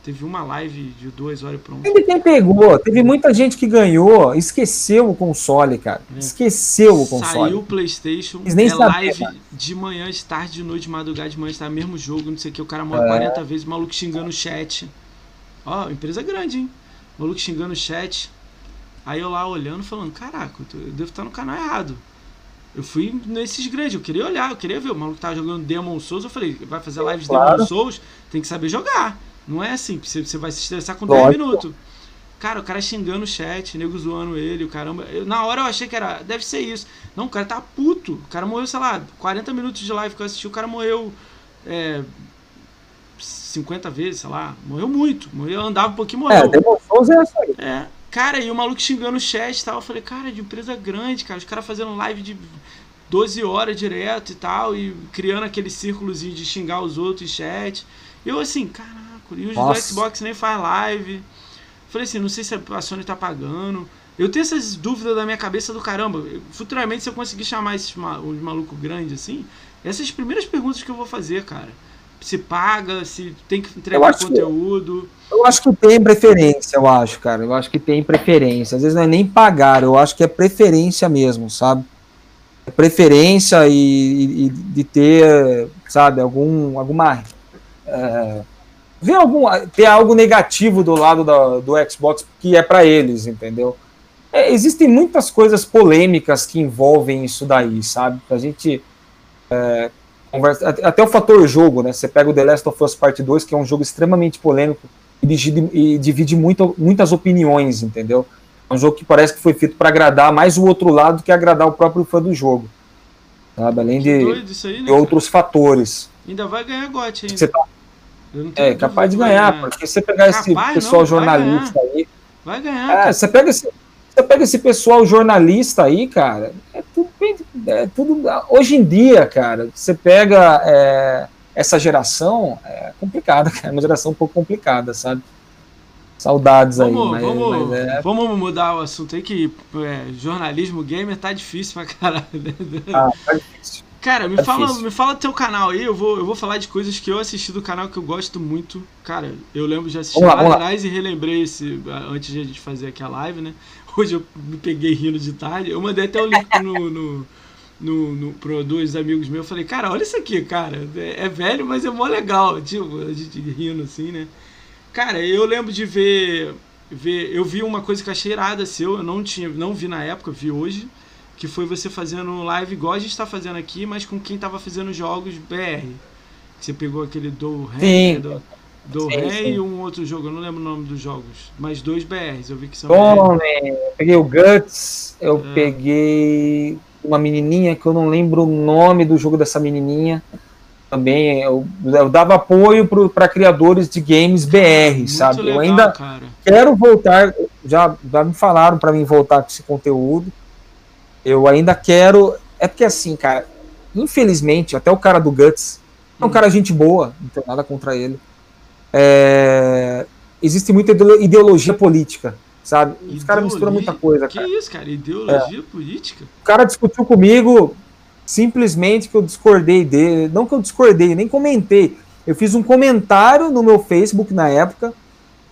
Teve uma live de duas horas pronto. Teve quem pegou, teve muita gente que ganhou, esqueceu o console, cara. É. Esqueceu o console. Saiu o PlayStation, nem é live de manhã, de tarde, de noite, de madrugada, de manhã, está mesmo jogo, não sei o que. O cara morre é. 40 vezes, o maluco xingando o chat. Ó, empresa grande, hein? O maluco xingando o chat. Aí eu lá olhando, falando: Caraca, eu devo estar no canal errado. Eu fui nesses grandes, eu queria olhar, eu queria ver. O maluco tava jogando Demon Souls. Eu falei: Vai fazer live de claro. Demon Souls? Tem que saber jogar. Não é assim, você vai se estressar com 10 minutos. Cara, o cara xingando o chat, nego zoando ele, o caramba. Eu, na hora eu achei que era. Deve ser isso. Não, o cara tá puto. O cara morreu, sei lá, 40 minutos de live que eu assisti, o cara morreu. É, 50 vezes, sei lá. Morreu muito. Morreu, andava um pouquinho morreu. É, é isso aí. É. Cara, e o maluco xingando o chat e tal. Eu falei, cara, de empresa grande, cara. Os caras fazendo live de 12 horas direto e tal. E criando aquele círculozinho de xingar os outros em chat. Eu assim, caralho e os Nossa. do Xbox nem faz live. Falei assim, não sei se a Sony tá pagando. Eu tenho essas dúvidas da minha cabeça do caramba. Futuramente, se eu conseguir chamar esses os malucos grandes assim, essas primeiras perguntas que eu vou fazer, cara. Se paga, se tem que entregar conteúdo. Que, eu acho que tem preferência, eu acho, cara. Eu acho que tem preferência. Às vezes não é nem pagar, eu acho que é preferência mesmo, sabe? É preferência e, e, de ter, sabe, algum, alguma. É, ver algum, ter algo negativo do lado da, do Xbox que é para eles, entendeu? É, existem muitas coisas polêmicas que envolvem isso daí, sabe? A gente é, conversa, até o fator jogo, né? Você pega o The Last of Us Part 2, que é um jogo extremamente polêmico e divide, e divide muito, muitas opiniões, entendeu? É um jogo que parece que foi feito para agradar mais o outro lado do que agradar o próprio fã do jogo. Sabe? Além de, aí, né, de outros fatores. Ainda vai ganhar GOT ainda. Você tá, é, capaz de ganhar, ganhar, porque você pegar capaz, esse pessoal não, jornalista aí. Vai ganhar. É, você pega esse. Você pega esse pessoal jornalista aí, cara, é tudo, é tudo hoje em dia, cara, você pega é, essa geração, é complicada, cara, é uma geração um pouco complicada, sabe? Saudades vamos, aí. Mas, vamos, mas é... vamos mudar o assunto aí, que é, jornalismo gamer tá difícil pra caralho. Ah, tá difícil. Cara, me, é fala, me fala teu canal aí, eu vou, eu vou falar de coisas que eu assisti do canal que eu gosto muito. Cara, eu lembro de assistir lá, lá atrás e relembrei esse antes de a gente fazer aqui a live, né? Hoje eu me peguei rindo de tarde. Eu mandei até o link no, no, no, no, pro dois amigos meus. Eu falei, cara, olha isso aqui, cara. É, é velho, mas é mó legal. Tipo, a gente rindo assim, né? Cara, eu lembro de ver. ver eu vi uma coisa que achei irada seu, eu não, tinha, não vi na época, vi hoje. Que foi você fazendo live igual a gente está fazendo aqui, mas com quem tava fazendo jogos BR. Que você pegou aquele do Rei, do, do sim, Rei sim. e um outro jogo, eu não lembro o nome dos jogos, mas dois BRs, eu vi que são. Bom, eu peguei o Guts, eu é. peguei uma menininha que eu não lembro o nome do jogo dessa menininha. Também eu, eu dava apoio para criadores de games BR, Muito sabe? Legal, eu ainda cara. quero voltar, já, já me falaram para mim voltar com esse conteúdo. Eu ainda quero. É porque assim, cara, infelizmente, até o cara do Guts é um hum. cara gente boa, não tem nada contra ele. É, existe muita ideologia política, sabe? Ideologia? Os caras misturam muita coisa. Que cara. isso, cara? Ideologia é. política? O cara discutiu comigo simplesmente que eu discordei dele. Não que eu discordei, nem comentei. Eu fiz um comentário no meu Facebook na época.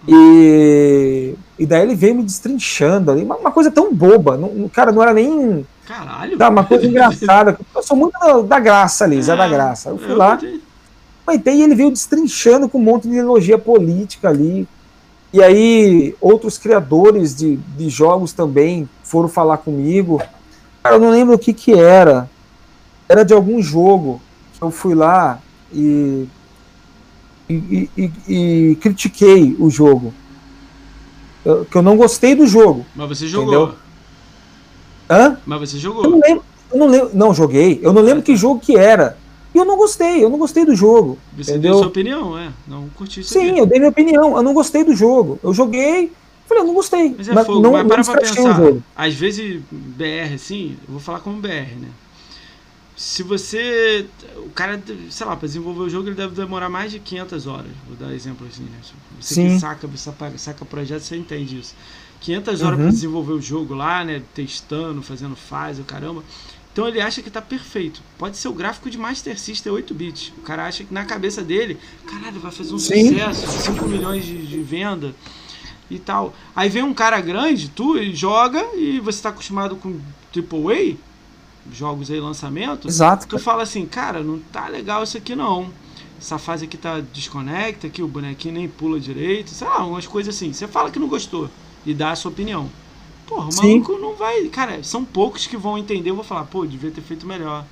E, e daí ele veio me destrinchando ali. Uma, uma coisa tão boba. Não, cara, não era nem. Caralho! Tá, uma coisa engraçada. Eu sou muito da, da graça ali, é, Zé da Graça. Eu fui eu lá. Mas daí ele veio destrinchando com um monte de ideologia política ali. E aí outros criadores de, de jogos também foram falar comigo. Cara, eu não lembro o que que era. Era de algum jogo. Eu fui lá e e, e, e, critiquei o jogo. Eu, que eu não gostei do jogo. Mas você jogou. Entendeu? Hã? Mas você jogou. Eu não lembro. Eu não, lembro, não joguei. Eu não lembro que jogo que era. E eu não gostei, eu não gostei do jogo. Você entendeu? deu sua opinião, é? Não curti isso Sim, aqui. eu dei minha opinião, eu não gostei do jogo. Eu joguei, falei, eu não gostei. Mas é fogo, não, mas para pra pensar. Às vezes, BR, assim, eu vou falar como BR, né? Se você. O cara, sei lá, para desenvolver o jogo, ele deve demorar mais de 500 horas. Vou dar exemplo assim, né? Você Sim. que saca, saca, saca projeto, você entende isso. 500 horas uhum. para desenvolver o jogo lá, né? Testando, fazendo fase, o caramba. Então ele acha que tá perfeito. Pode ser o gráfico de Master System 8 bits. O cara acha que na cabeça dele, caralho, vai fazer um Sim. sucesso, 5 milhões de, de, venda e tal. Aí vem um cara grande, tu e joga e você tá acostumado com AAA, jogos aí lançamento. Exato. Tu fala assim, cara, não tá legal isso aqui não. Essa fase aqui tá desconecta, aqui o bonequinho nem pula direito, sei lá, umas coisas assim. Você fala que não gostou e dá a sua opinião. Porra, o maluco não vai. Cara, são poucos que vão entender. Eu vou falar, pô, devia ter feito melhor.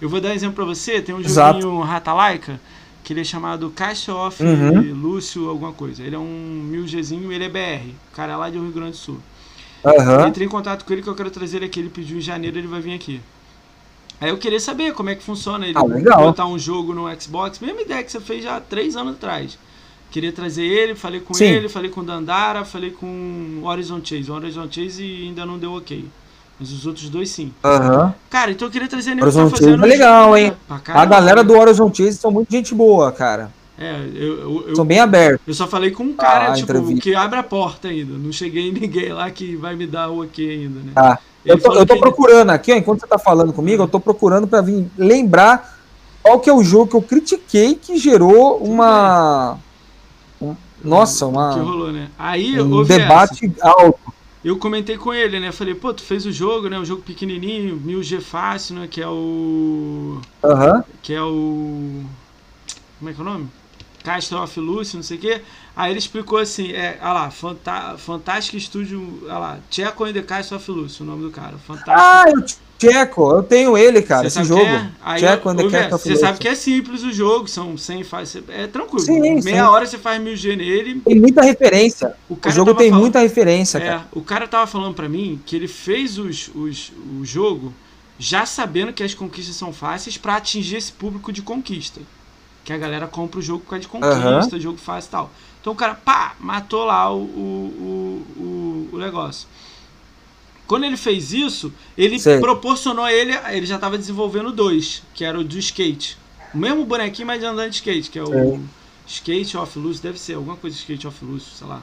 Eu vou dar um exemplo pra você. Tem um Exato. joguinho Ratalaika, que ele é chamado Caixa Off uhum. Lúcio, alguma coisa. Ele é um 1000Gzinho ele é BR. O cara é lá de Rio Grande do Sul. Uhum. entrei em contato com ele que eu quero trazer ele aqui. Ele pediu em janeiro, ele vai vir aqui. Aí eu queria saber como é que funciona ele ah, botar um jogo no Xbox. Mesma ideia que você fez já há três anos atrás. Queria trazer ele, falei com Sim. ele, falei com o Dandara, falei com Horizon Chase. O Horizon Chase ainda não deu ok. Mas os outros dois sim. Uhum. Cara, então eu queria trazer ele Horizon tá Chase é legal, hein? a galera do Horizon Chase são muito gente boa, cara. É, eu, eu, São bem abertos. Eu só falei com um cara, ah, tipo, entrevista. que abre a porta ainda. Não cheguei em ninguém lá que vai me dar o ok ainda, né? Ah, eu tô, eu tô procurando ele... aqui, ó, enquanto você tá falando comigo, eu tô procurando para vir lembrar qual que é o jogo que eu critiquei que gerou uma... Nossa, uma. Que rolou, né? Aí um debate essa. alto. Eu comentei com ele, né? Falei, pô, tu fez o jogo, né? O jogo pequenininho, 1000G fácil, né? Que é o. Aham. Uhum. Que é o. Como é que é o nome? Castle of Lucy, não sei o quê. Aí ele explicou assim, é, olha lá, Fanta Fantastic Studio, olha lá, Checo and the Castle of Lucy, o nome do cara. Ah, eu Checo, eu tenho ele, cara, esse jogo. É? Checo and the Castle of Lucy. Você sabe que é simples o jogo, são 100 fases, é tranquilo. Sim, Meia sim. hora você faz 1000G nele. Tem muita referência. O, o jogo tem falando, muita referência, é, cara. O cara tava falando pra mim que ele fez os, os, o jogo já sabendo que as conquistas são fáceis para atingir esse público de conquista. Que a galera compra o jogo por causa de conquista, uhum. jogo fácil e tal. Então o cara, pá, matou lá o, o, o, o negócio. Quando ele fez isso, ele Sei. proporcionou a ele, ele já estava desenvolvendo dois, que era o do skate. O mesmo bonequinho, mas andando de skate, que é o Sei. Skate of Lúcio, deve ser alguma coisa de Skate of Lúcio, sei lá.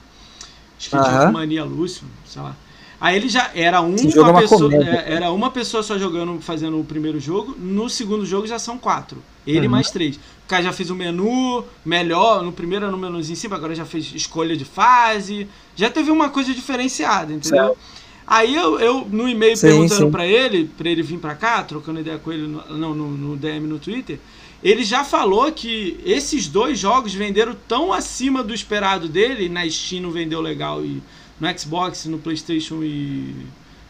Skate of Mania Lúcio, sei lá. Aí ele já era uma, jogo é uma pessoa, comédia. é, era uma pessoa só jogando, fazendo o primeiro jogo. No segundo jogo já são quatro. Ele Uhum. mais três. O cara já fez o menu melhor. No primeiro era no menuzinho em cima, agora já fez escolha de fase. Já teve uma coisa diferenciada, entendeu? Certo. Aí eu, eu no e-mail Sim, perguntando pra ele, pra ele vir pra cá, trocando ideia com ele no, não, no, no DM no Twitter, ele já falou que esses dois jogos venderam tão acima do esperado dele, na Steam não vendeu legal e no Xbox, no Playstation e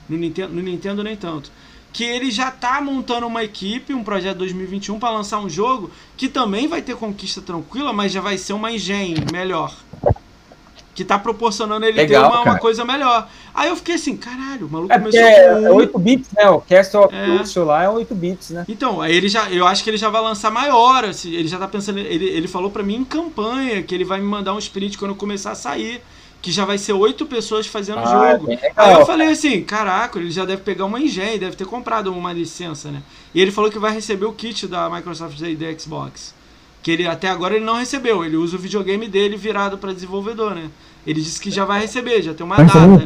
no Nintendo, no Nintendo nem tanto. Que ele já tá montando uma equipe, um projeto 2021 pra lançar um jogo que também vai ter conquista tranquila, mas já vai ser uma engine melhor. Que tá proporcionando ele Legal, ter uma, uma coisa melhor. Aí eu fiquei assim, caralho, o maluco É começou é, com é um. 8 bits, né? O Castle of É. Lá é 8 bits, né? Então, aí ele já, eu acho que ele já vai lançar maior, assim, ele já tá pensando, ele, ele falou pra mim em campanha que ele vai me mandar um sprint quando começar a sair, que já vai ser oito pessoas fazendo o Ah, jogo. bem Aí eu falei assim, caraca, ele já deve pegar uma engenho, deve ter comprado uma licença, né? E ele falou que vai receber o kit da Microsoft e da Xbox. Que ele até agora ele não recebeu, ele usa o videogame dele virado pra desenvolvedor, né? Ele disse que já vai receber, já tem uma Mas data, né?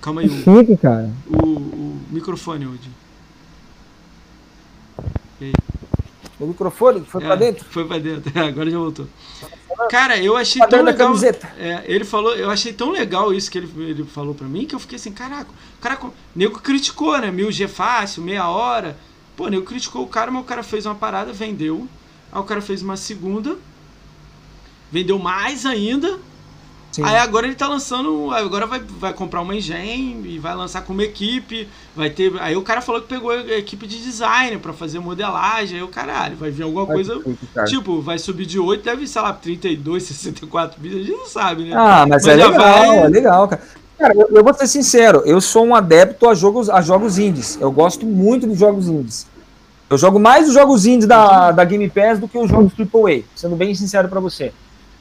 Calma aí, chique, cara. o, o microfone, Woody. O microfone que foi pra É, dentro. Foi pra dentro. É, agora já voltou. Cara, eu achei tão legal. camiseta. É, ele falou, eu achei tão legal isso que ele, ele falou pra mim que eu fiquei assim, caraca, o cara, o nego criticou, né? 1000G fácil, meia hora. Pô, o nego criticou o cara, mas o cara fez uma parada, vendeu. Aí o cara fez uma segunda, vendeu mais ainda. Sim. Aí agora ele tá lançando. Agora vai, vai comprar uma engine e vai lançar como equipe. Vai ter. Aí o cara falou que pegou a equipe de design pra fazer modelagem. Aí o caralho, vai vir alguma coisa. Chique, cara. Tipo, vai subir de 8, deve, sei lá, 32, 64 bits, a gente não sabe, né? Ah, mas, Mas é legal, vai- é legal, cara. Cara, eu, eu vou ser sincero, eu sou um adepto a jogos, a jogos indies. Eu gosto muito de jogos indies. Eu jogo mais os jogos indies da, da Game Pass do que os jogos AAA, sendo bem sincero pra você.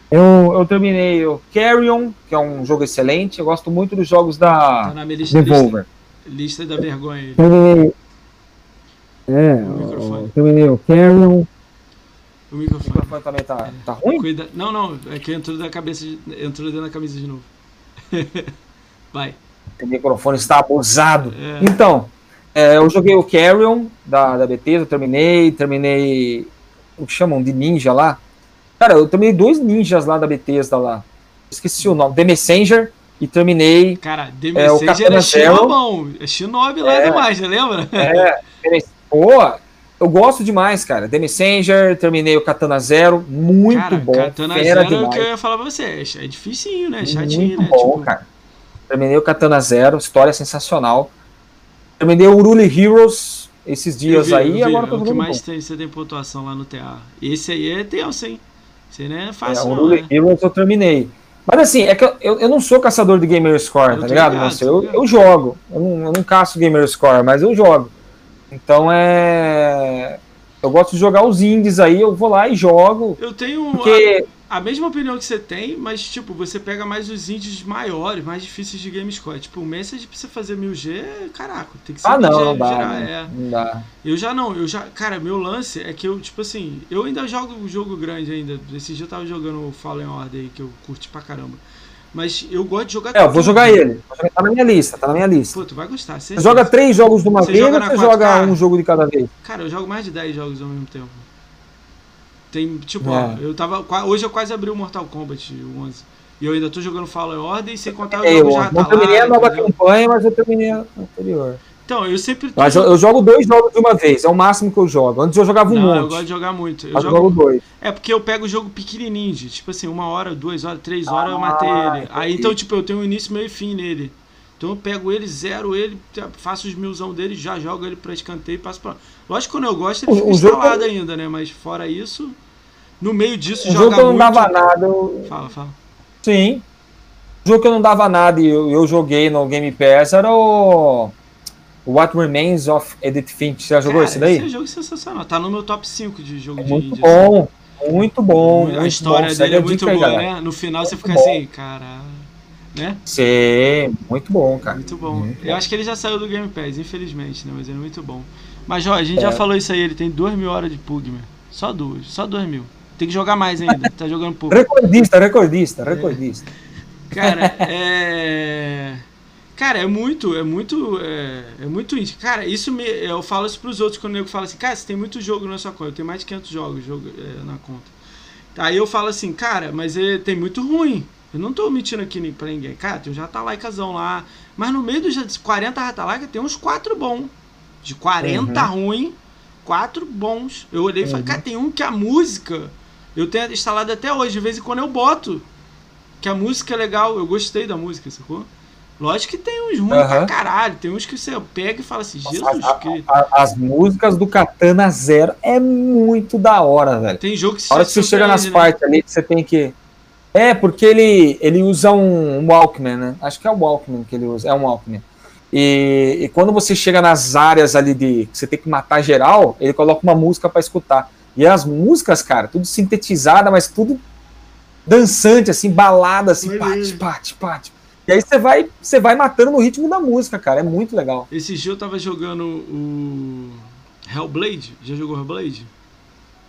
Eu, eu terminei o Carrion, que é um jogo excelente. Eu gosto muito dos jogos Tá da minha lista, Devolver. lista, lista da vergonha. Terminei. É, O microfone. o- terminei o Carrion. O O microfone. microfone também tá, tá ruim? Cuida... Não, não, é que entrou da cabeça de... entrou dentro da camisa de novo. Vai. O microfone está abusado. É. Então, é, eu joguei o Carrion da, da Bethesda, eu terminei, terminei o que chamam de ninja lá. Cara, eu terminei dois ninjas lá da Bethesda lá. Esqueci o nome, The Messenger e terminei. Cara, The É, o é Zero. Shinobão. É Shinobi lá É. demais, lembra? É, pô, eu gosto demais, cara. The Messenger, terminei o Katana Zero, muito Cara, bom, Katana Zero é o que eu ia falar pra você. É É dificinho, né? Chatinho, muito né? bom, Tipo, cara. Terminei o Katana Zero, história sensacional. Terminei o Uruli Heroes esses dias vi, aí, vi, agora é tô o que mais bom. tem, você tem pontuação lá no TA. Esse aí é tenso, hein? Não é É, fácil, não, né? Eu terminei. Mas assim, é que eu, eu, não sou caçador de gamer score, Eu tá ligado? ligado, Você, eu, eu jogo. Eu não, eu não caço gamer score, mas eu jogo. Então é. Eu gosto de jogar os indies aí, eu vou lá e jogo. Eu tenho Porque. A, mesma opinião que você tem, mas, tipo, você pega mais os indies maiores, mais difíceis de game score. Tipo, o Message pra você fazer 1000G, caraca, tem que ser Ah, não, ligeiro, não dá. né? é. Não dá. Eu já não, eu já. Cara, meu lance é que eu, tipo assim, eu ainda jogo um jogo grande ainda. Esse dia eu tava jogando o Fallen Order aí, que eu curti pra caramba. Mas eu gosto de jogar É, eu vou jogar ele. Vou jogar- Tá na minha lista, tá na minha lista. Pô, tu vai gostar, Você joga três jogos de uma Você vez joga ou você 4K? joga um jogo de cada vez? Cara, eu jogo mais de 10 jogos ao mesmo tempo. Tem, tipo, É. ó, eu tava. Hoje eu quase abri o Mortal Kombat o 11. E eu ainda tô jogando Fallen Order e sem contar os É, eu jogos já não tá terminei a nova entendeu? campanha, mas eu terminei a anterior. Então, eu sempre Mas eu, eu jogo dois jogos de uma vez, é o máximo que eu jogo. Antes eu jogava um Não, eu monte. gosto de jogar muito. Eu Mas eu jogo... jogo dois. É porque eu pego o jogo pequenininho, de, tipo assim, uma hora, duas horas, três horas eu Ah, matei ele. Aí então, tipo, eu tenho um início, meio e fim nele. Então eu pego ele, zero ele, faço os milzão dele, já jogo ele pra escanteio e passo pra. Lógico que quando eu gosto ele fica o jogo- instalado ainda, né? Mas fora isso, no meio disso, O joga jogo que eu não muito. dava nada, eu... Fala, fala. sim. O jogo que eu não dava nada e eu, eu joguei no Game Pass era o What Remains of Edith Finch. Você já jogou Cara, esse daí? Esse é jogo sensacional. Tá no meu top 5 de jogo É de muito indie, bom, muito bom. assim. A muito história bom. Dele é muito boa, né? No final você Muito fica bom. assim, cara. Né? Sim, muito bom, cara. Muito bom. Muito Eu bom. acho que ele já saiu do Game Pass, infelizmente, né? Mas ele é muito bom. Mas, ó, a gente já É. falou isso aí, ele tem 2 mil horas de Pug, meu. Só duas, só 2 mil. Tem que jogar mais ainda, tá jogando pouco. Recordista, recordista, recordista. Cara, é. Cara, é muito, é muito, é, é muito íntimo. Cara, isso me, eu falo isso pros outros quando o nego fala assim, cara, você tem muito jogo na sua conta. Eu tenho mais de 500 jogos jogo, é, na conta. Aí eu falo assim, cara, mas é, tem muito ruim. Eu não tô mentindo aqui nem pra ninguém. Cara, tem um Jatalaicazão lá. Mas no meio dos 40 Jatalaicas tem uns 4 bons. De 40 Uhum. ruim, 4 bons. Eu olhei e falei, Uhum. cara, tem um que a música. Eu tenho instalado até hoje. De vez em quando eu boto. Que a música é legal. Eu gostei da música, sacou? Lógico que tem uns ruins pra Aham. caralho. Tem uns que você pega e fala assim, Jesus a- Cristo. A- as músicas do Katana Zero é muito da hora, velho. Tem jogo que A hora que você chega nas né? partes ali que você tem que. É, porque ele, ele usa um, Walkman, né? Acho que é o Walkman que ele usa. É um Walkman. E, e quando você chega nas áreas ali de que você tem que matar geral, ele coloca uma música pra escutar. E as músicas, cara, tudo sintetizada, mas tudo dançante, assim, balada, assim, pate, pate, pate. E aí você vai, você vai matando no ritmo da música, cara. É muito legal. Esse dia eu tava jogando o Hellblade. Já jogou Hellblade?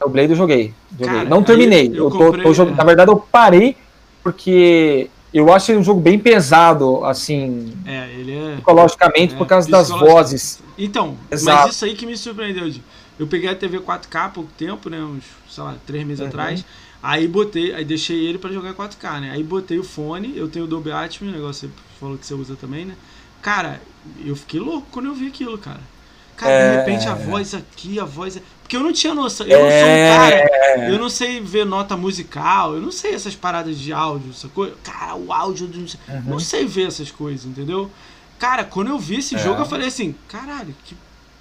O Blade eu joguei. joguei. Cara, não terminei. eu Eu, tô, comprei- tô Na verdade, eu parei porque eu acho ele um jogo bem pesado, assim, É, ele é. psicologicamente, por É, causa das vozes. Então, Exato. mas isso aí que me surpreendeu. Eu peguei a TV 4K há pouco tempo, né? Uns, sei lá, três meses Uhum. atrás. Aí botei, aí deixei ele pra jogar 4K, né? Aí botei o fone, eu tenho o Dolby Atmos, o negócio que você falou que você usa também, né? Cara, eu fiquei louco quando eu vi aquilo, cara. Cara, de É. repente a voz aqui, a voz. É- Porque eu não tinha noção. Eu não sou um É. cara. Eu não sei ver nota musical, eu não sei essas paradas de áudio, sacou? Cara, o áudio do. não sei- Uhum. Não sei ver essas coisas, entendeu? Cara, quando eu vi esse É. jogo, eu falei assim, caralho, que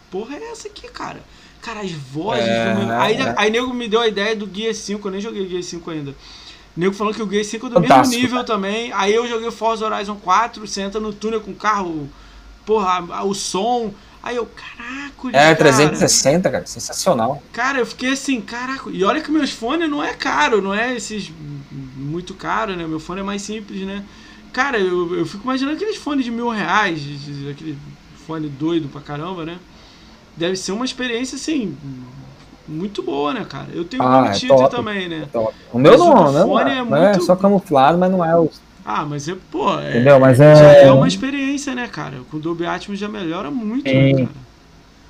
porra é essa aqui, cara? Cara, as vozes. É, do Aí, é. aí nego me deu a ideia do Gear 5, eu nem joguei Gear 5 ainda. Nego falando que o Gear 5 é do mesmo Fantástico, nível também. Aí eu joguei Forza Horizon 4, você entra no túnel com o carro, porra, o som. Aí eu, caraca, É, cara. 360, cara, sensacional. Cara, eu fiquei assim, caraca. E olha que meus fones não é caro, não é esses muito caro, né? Meu fone é mais simples, né? Cara, eu, eu fico imaginando aqueles fones de mil reais, aquele fone doido pra caramba, né? Deve ser uma experiência, assim, muito boa, né, cara? Eu tenho Ah, um é top. também, né? Então, O meu Mas o não, do não, fone é, é não é muito- só camuflado, mas não é o. Ah, mas é, pô, é, Entendeu? Mas já é, é uma experiência, né, cara? Com o Dolby Atmos já melhora muito, né, cara?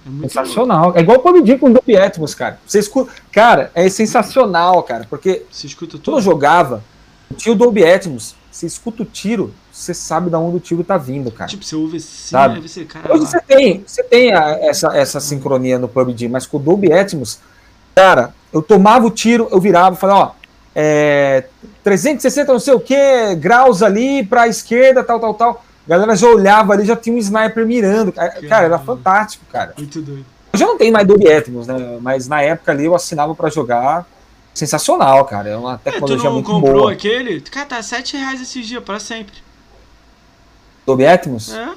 É muito Sensacional. É igual o PUBG com o Dolby Atmos, cara. Você escuta. Cara, é sensacional, cara. Porque louco. Você escuta quando eu tudo? jogava, tinha o Dolby Atmos. Você escuta o tiro, você sabe de onde o tiro tá vindo, cara. Tipo, você ouve assim, Sabe? aí você, cara, Hoje você tem, você tem a- essa, essa sincronia no PUBG, mas com o Dolby Atmos, cara, eu tomava o tiro, eu virava e falava, ó, é, 360 não sei o que, graus ali pra esquerda, tal, tal, tal. A galera já olhava ali, já tinha um sniper mirando. Cara, era fantástico, cara. muito doido. Eu já não tenho mais Dolby Atmos, né? Mas na época ali eu assinava pra jogar. Sensacional, cara. É uma É, tu tecnologia não muito comprou boa. aquele? Cara, tá 7 reais esses dias, pra sempre. Dolby Atmos? É? Eu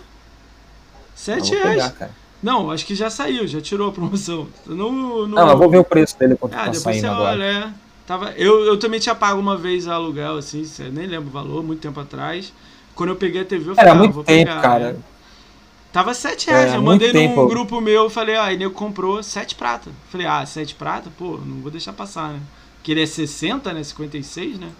7 vou reais. pegar, cara. Não, acho que já saiu, já tirou a promoção. No, no... Não, eu vou ver o preço dele quanto Ah, tá depois saindo você agora. olha, é. Tava, eu, eu também tinha pago uma vez aluguel, assim, nem lembro o valor, muito tempo atrás. Quando eu peguei a TV, eu falei, Era ah, muito vou tempo, pegar. cara. né? Tava 7 reais, É, eu mandei tempo. num grupo meu, falei, ah, e nego comprou 7 prata. Falei, ah, 7 prata? Pô, não vou deixar passar, né? Que ele é 60, né? 56, né?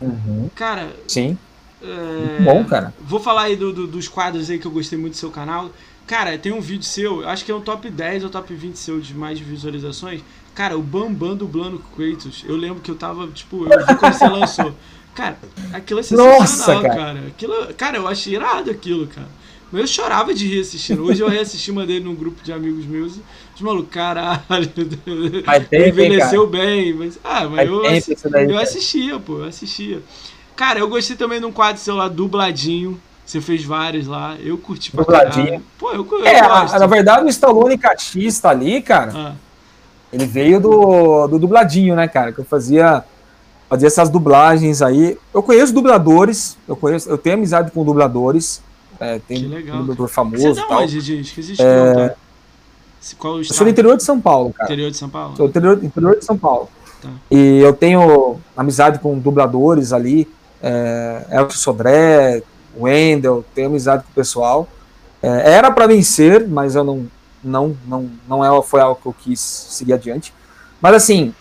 Uhum. Cara, Sim, é... bom, cara. Vou falar aí do- do- dos quadros aí que eu gostei muito do seu canal. Cara, tem um vídeo seu, acho que é um top 10 ou top 20 seu de mais visualizações. Cara, o Bambam dublando Kratos. Eu lembro que eu tava, tipo, eu vi quando você lançou. Cara, aquilo é sensacional, Nossa, cara. cara. Aquilo, cara, eu achei irado aquilo, cara. Mas eu chorava de rir assistindo. Hoje eu reassisti uma dele num grupo de amigos meus. Os malucos, caralho. Faz tempo, envelheceu bem. Mas, ah, mas eu, tempo assi- isso daí, eu cara. assistia, pô, eu assistia. Cara, eu gostei também de um quadro seu lá, dubladinho. Você fez vários lá. Eu curti pra caralho. Pô, eu, eu É, gosto. na verdade, o Stallone Cachista ali, cara, Ah, ele veio do, do dubladinho, né, cara? Que eu fazia, fazia essas dublagens aí. Eu conheço dubladores, eu conheço, eu tenho amizade com dubladores. É, tem Que legal, um dublador você é famoso e tal. onde, gente? Se- Qual o Eu sou do interior de São Paulo, cara. Interior de São Paulo? Sou do interior, interior de São Paulo. Tá. E eu tenho amizade com dubladores ali, é, Elton Sodré, Wendel, tenho amizade com o pessoal. É, era para vencer, mas eu não, não, não, não é, foi algo que eu quis seguir adiante. Mas assim,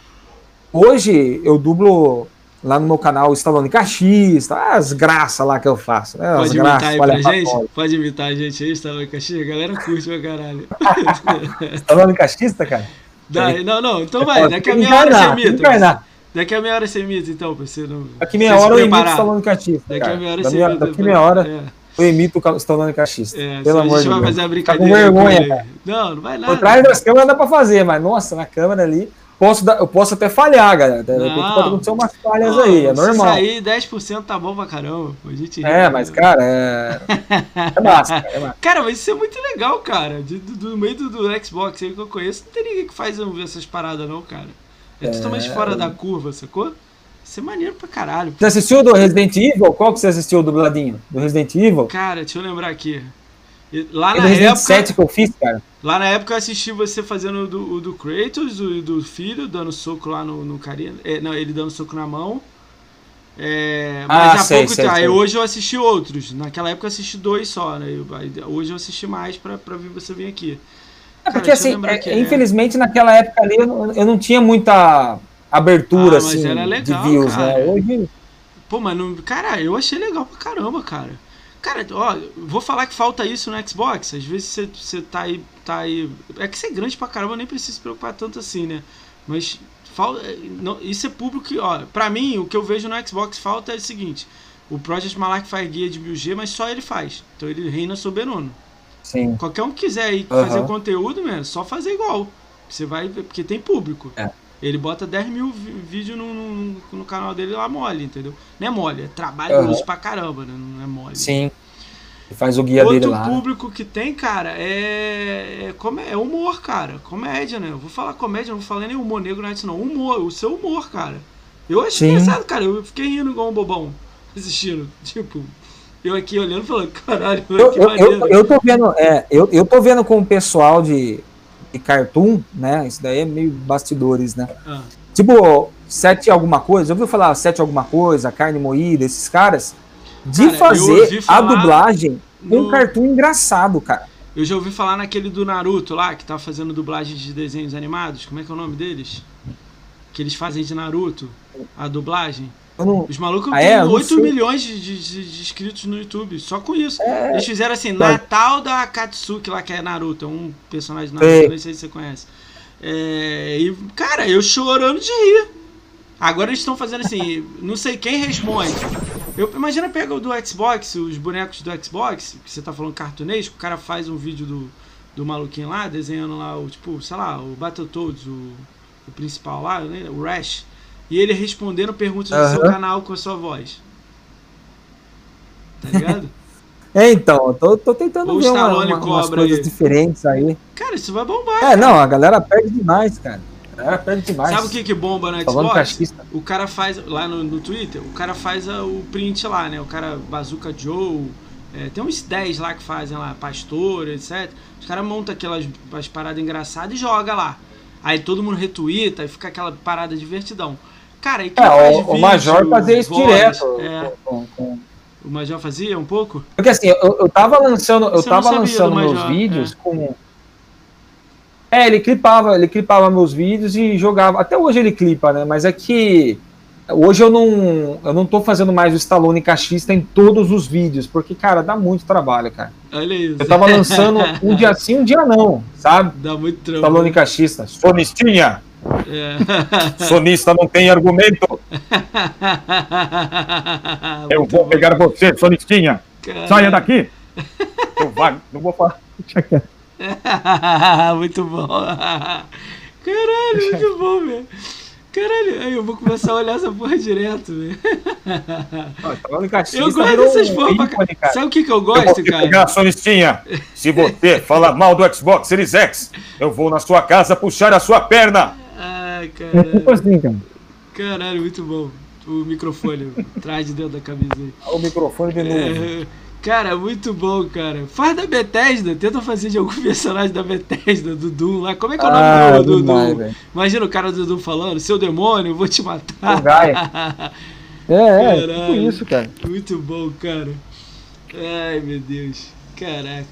hoje eu dublo lá no meu canal Stallone Caxista, as graças lá que eu faço. Né? As Pode imitar graças, aí pra gente? fora. Pode imitar a gente aí, Stallone Caxias? A galera curte pra caralho. Stallone Caxista, cara? Dá- não, não, então vai, daqui a meia hora você imita. encarnar. Daqui a meia hora você imita, então, pra você não. Daqui meia hora eu imito o. Stallone Caxista. Daqui cara. a meia hora Da você imita. Daqui meia hora É, eu imito o Stallone Caxista. é, Pelo a amor gente de vai Deus. fazer a Tá com brincadeira. vergonha, cara. Não, não vai nada. Por trás das câmeras dá pra fazer, mas nossa, na câmera ali, posso dar- eu posso até falhar, galera. Não. Pode acontecer umas falhas Não, aí, é normal. sair 10% tá bom pra caramba. A gente ri, É, né? mas, cara, é. É massa, cara, é massa. Cara, mas isso é muito legal, cara. De- do, do meio do, do Xbox aí que eu conheço, não tem ninguém que faz essas paradas, não, cara. É, totalmente fora da curva, sacou? Isso é maneiro pra caralho. Você assistiu do Resident Evil? Qual que você assistiu dubladinho? Do Resident Evil? Cara, deixa eu lembrar aqui. Lá É na do época. 7 que eu fiz, cara. Lá na época eu assisti você fazendo o do, o do Kratos, o do filho, dando soco lá no, no carinha. é, não, ele dando soco na mão. É, mas Ah, há sei, pouco sei, tempo. sei. Aí hoje eu assisti outros. Naquela época eu assisti dois só, né? Eu- hoje eu assisti mais pra, pra ver você vir aqui. É porque, eu assim, é- né? infelizmente, naquela época ali, eu não, eu não tinha muita abertura, Ah, assim, legal, de views, cara. né? Hoje, Pô, mas não, cara, eu achei legal pra caramba, cara. Cara, ó, vou falar que falta isso no Xbox. Às vezes você, você tá aí, tá aí. É que você é grande pra caramba, nem precisa se preocupar tanto assim, né? Mas falta. Não, isso é público que, ó, pra mim, o que eu vejo no Xbox falta é o seguinte: o Project Malark faz guia de 1000G, mas só ele faz. Então ele reina soberano. Sim. Qualquer um que quiser aí Aham. fazer conteúdo, né, é só fazer igual. Você vai porque tem público. É. Ele bota 10 mil vídeos no, no, no canal dele lá mole, entendeu? Não é mole, é trabalhoso Aham. pra caramba, né? Não é mole. Sim. Ele faz o guia dele Outro lá. né? público que tem, cara, é, é, come- é humor, cara. Comédia, né? Eu vou falar comédia, não vou falar nem humor negro, não é isso não. Humor, o seu humor, cara. Eu achei Sim. engraçado, cara. Eu fiquei rindo igual um bobão assistindo. Tipo, eu aqui olhando falando, caralho, Eu, que eu, eu, eu tô vendo, é, eu, eu tô vendo com o pessoal de, de cartoon, né? Isso daí é meio bastidores, né? Ah, Tipo, sete alguma coisa, ouviu falar sete alguma coisa, carne moída, esses caras, de Cara, fazer a dublagem com no- um cartoon engraçado, cara. Eu já ouvi falar naquele do Naruto lá, que tá fazendo dublagem de desenhos animados. Como é que é o nome deles? Que eles fazem de Naruto, a dublagem. Não, Os malucos Ah, têm é? Não 8 sei. milhões de, de- de- inscritos no YouTube, só com isso. É. Eles fizeram assim. Natal da Katsuki lá, que é Naruto, é um personagem de Naruto, Sei. nem sei se você conhece. É, e, cara, eu chorando de rir. Agora eles estão fazendo assim, não sei quem responde. Eu, imagina pega o do Xbox, os bonecos do Xbox, que você tá falando cartunesco, o cara faz um vídeo do, do maluquinho lá, desenhando lá o, tipo, sei lá, o Battletoads, o, o principal lá, né, o Rash, e ele respondendo perguntas do seu canal com a sua voz. Tá ligado? É, então, eu tô, tô tentando Ou ver uma, uma, umas coisas aí. diferentes aí. Cara, isso vai bombar. É, não, a galera perde demais, cara. A galera perde demais. Sabe o que, que bomba no Falando Xbox? cachista. O cara faz, lá no, no Twitter, o cara faz a- o print lá, né? O cara, Bazooka Joe, é, tem uns 10 lá que fazem lá, Pastor, etc. Os caras montam aquelas as paradas engraçadas e joga lá. Aí todo mundo retuita e fica aquela parada divertidão. Cara, e quem É, faz o, o vídeo, Major fazia isso voz, direto. É, com- com- o Major fazia um pouco? Porque assim, eu, eu tava lançando, eu Você tava lançando do meus Major, vídeos com. É, ele clipava, ele clipava meus vídeos e jogava. Até hoje ele clipa, né? Mas é que hoje eu não, eu não tô fazendo mais o Stallone cachista em todos os vídeos, porque, cara, dá muito trabalho, cara. Olha isso. Eu tava lançando um dia sim, um dia não, sabe? Dá muito trampo. Stallone cachista. Sonistinha! É. Sonista não tem argumento! Eu vou pegar você, Sonistinha! Cara. daqui! Eu não vou falar. muito bom. Caralho, muito bom, velho. Caralho, aí eu vou começar a olhar essa porra direto, velho. Cachista Eu gosto dessas um porra pra. Sabe o que, que eu Eu vou gosto, te cara? pegar, Sonistinha. Se você falar mal do Xbox Series X, eu vou na sua casa puxar a sua perna. Ai, É tipo caralho. assim, cara. Caralho, muito bom. O microfone atrás de dentro da camisa aí. O microfone de novo. É, cara, muito bom, cara. Faz da Bethesda, tenta fazer de algum personagem da Bethesda, do Doom lá. Como é que é o nome Ah, do, do, demais, do-. Imagina o cara do Doom falando, seu demônio, eu vou te matar. O Gaia. É, é, tipo Caralho. isso, cara. Muito bom, cara. Ai, meu Deus. Caraca.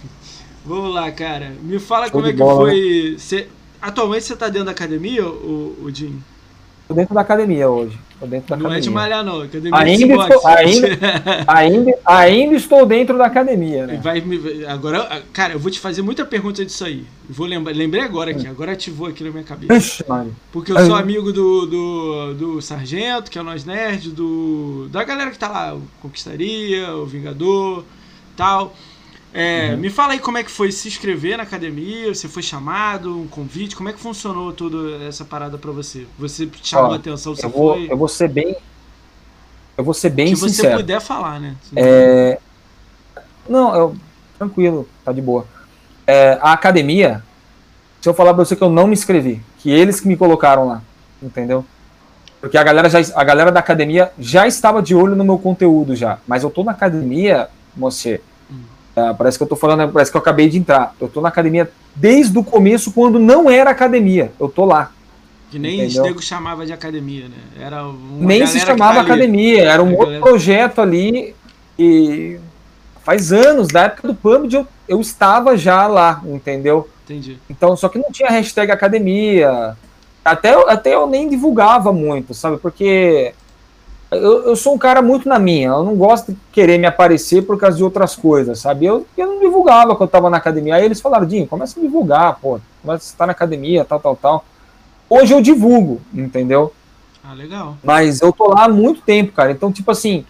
Vamos lá, cara. Me fala como é que bola, foi. Você... Atualmente você tá dentro da academia, o, o Jim? Tô dentro da academia hoje. Tô dentro da Não é academia. de malhar, não. Academia Ainda estou- ainda- Ainda, ainda estou dentro da academia, né? Vai agora, cara, eu vou te fazer muita pergunta disso aí. Vou lembrar, lembrei agora aqui, agora ativou aqui na minha cabeça. Ixi. Porque eu sou amigo do, do, do Sargento, que é o Nós Nerd, do, da galera que tá lá, o Conquistaria, o Vingador, tal. É, Me fala aí como é que foi se inscrever na academia, você foi chamado, um convite, como é que funcionou toda essa parada pra você? Você chamou Ó, a atenção, você Eu vou, foi... eu vou ser bem. Eu vou ser bem que você sincero. puder falar, né? É, Não, eu... tranquilo, tá de boa. É, a academia, se eu falar pra você que eu não me inscrevi, que eles que me colocaram lá, entendeu? Porque a galera, já, a galera da academia já estava de olho no meu conteúdo já, mas eu tô na academia, você. Tá, parece que eu tô falando, parece que eu acabei de entrar. Eu tô na academia desde o começo, quando não era academia. Eu tô lá. Que nem Entendeu? chamava de academia, né? Era Nem se chamava tá ali. academia, era um A outro galera- projeto ali. E faz anos, da época do PUBG, eu, eu estava já lá, entendeu? Entendi. Então, só que não tinha hashtag academia. Até, até eu nem divulgava muito, sabe? Porque eu, eu sou um cara muito na minha. Eu não gosto de querer me aparecer por causa de outras coisas, sabe? Eu, eu não divulgava quando eu tava na academia. Aí eles falaram, Dinho, começa a divulgar, pô. Começa a estar na academia, tal, tal, tal. Hoje eu divulgo, entendeu? Ah, legal. Mas eu tô lá há muito tempo, cara. Então, tipo assim,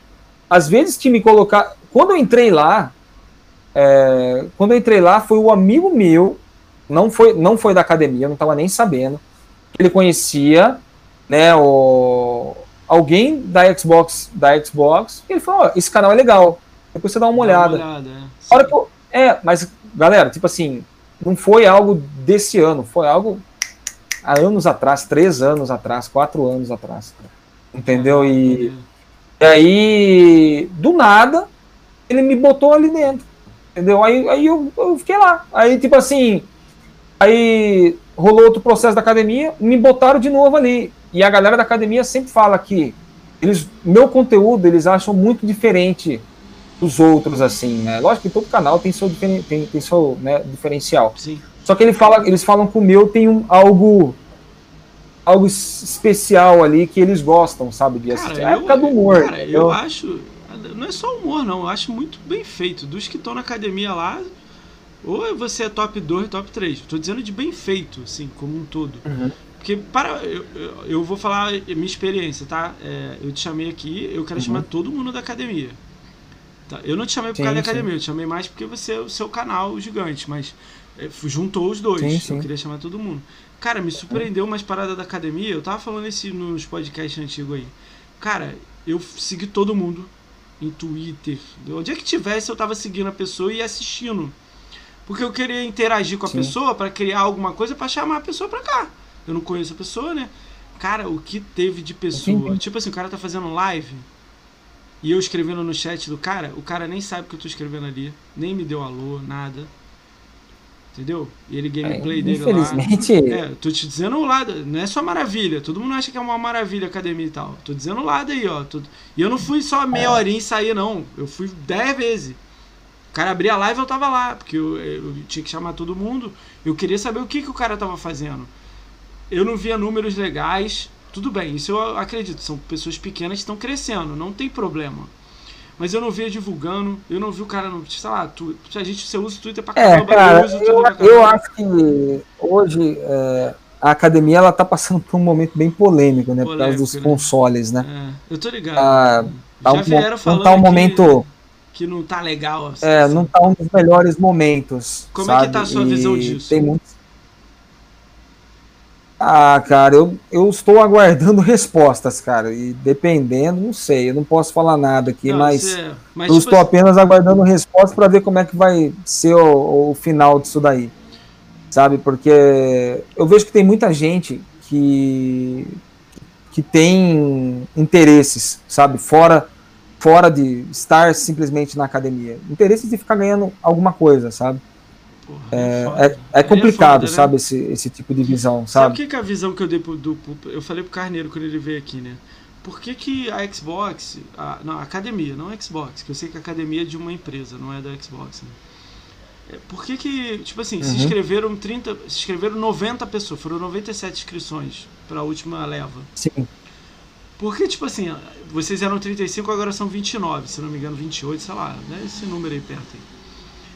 às vezes que me colocar. Quando eu entrei lá, é, quando eu entrei lá, foi o amigo meu, não foi, não foi da academia, eu não tava nem sabendo. Ele conhecia, né, o, alguém da Xbox, da Xbox, e ele falou: Ó, esse canal é legal. Depois você dá uma Dá olhada. Uma olhada é. Hora que eu- é, mas, galera, tipo assim, não foi algo desse ano, foi algo há anos atrás, três anos atrás, quatro anos atrás. Entendeu? E, e aí, do nada, ele me botou ali dentro. Entendeu? Aí, aí eu, eu fiquei lá. Aí, tipo assim, aí rolou outro processo da academia, me botaram de novo ali. E a galera da academia sempre fala que eles, meu conteúdo eles acham muito diferente dos outros, assim, né? Lógico que todo canal tem seu, tem, tem seu né, diferencial. Sim. Só que ele fala, eles falam que o meu tem um, algo algo es- especial ali que eles gostam, sabe, de assistir. é a época do humor. Cara, eu acho. Não é só humor, não. Eu acho muito bem feito. Dos que estão na academia lá, ou você é top 2, top 3. Tô dizendo de bem feito, assim, como um todo. Uhum. Porque, para. Eu, eu, vou falar minha experiência, tá? É, eu te chamei aqui, eu quero Uhum. chamar todo mundo da academia. Tá? Eu não te chamei por Sim, causa da sim. academia, eu te chamei mais porque você é o seu canal gigante, mas é, juntou os dois. Sim. Eu queria chamar todo mundo. Cara, me surpreendeu umas paradas da academia. Eu tava falando isso nos podcasts antigos aí. Cara, eu segui todo mundo em Twitter. Onde é que tivesse, eu tava seguindo a pessoa e assistindo. Porque eu queria interagir com a pessoa pra criar alguma coisa pra chamar a pessoa pra cá. Eu não conheço a pessoa, né? Cara, o que teve de pessoa. Entendi. Tipo assim, o cara tá fazendo live e eu escrevendo no chat do cara, o cara nem sabe o que eu tô escrevendo ali, nem me deu alô, nada. Entendeu? E ele gameplay É, dele lá. infelizmente, É, tô te dizendo o lado, não é só maravilha. Todo mundo acha que é uma maravilha academia e tal. Tô dizendo o lado aí, ó. Tô- E eu não fui só meia horinha e sair, não. Eu fui dez vezes. O cara abria a live eu tava lá, porque eu, eu tinha que chamar todo mundo. Eu queria saber o que, que o cara tava fazendo. Eu não via números legais. Tudo bem, isso eu acredito. São pessoas pequenas que estão crescendo, não tem problema. Mas eu não via divulgando, eu não vi o cara no. Sei lá, tu, a gente você usa o Twitter pra É, caramba, cara, uso o Twitter eu, pra eu caramba. acho que hoje é, a academia ela tá passando por um momento bem polêmico, né? por causa dos Polêmico, né? consoles, né? É, eu tô ligado. Ah, Tá Já um, vieram não falando tá um que- momento. que não tá legal. a É, situação. não tá um dos melhores momentos. Como é que sabe? tá a sua E visão disso? Tem muitos... Ah, cara, eu, eu estou aguardando respostas, cara. E dependendo, não sei, eu não posso falar nada aqui, Não, mas você- mas eu tipo estou assim, apenas aguardando respostas para ver como é que vai ser o, o final disso daí. Sabe? Porque eu vejo que tem muita gente que, que tem interesses, sabe? Fora, fora de estar simplesmente na academia. Interesses de ficar ganhando alguma coisa, sabe? Porra, É, é, é complicado, foda, né? sabe? Esse, esse tipo de visão, Sabe o sabe? que, que a visão que eu dei pro, do, Eu falei pro Carneiro quando ele veio aqui, né? Por que, que a Xbox. A, não, a academia, não a Xbox, que eu sei que a academia é de uma empresa, não é da Xbox, né? é, por que que, tipo assim, se Uhum. inscreveram 30, se inscreveram 90 pessoas, foram 97 inscrições para a última leva. Sim. Porque, tipo assim, vocês eram 35, agora são 29, se não me engano, 28, sei lá, né? Esse número aí perto aí.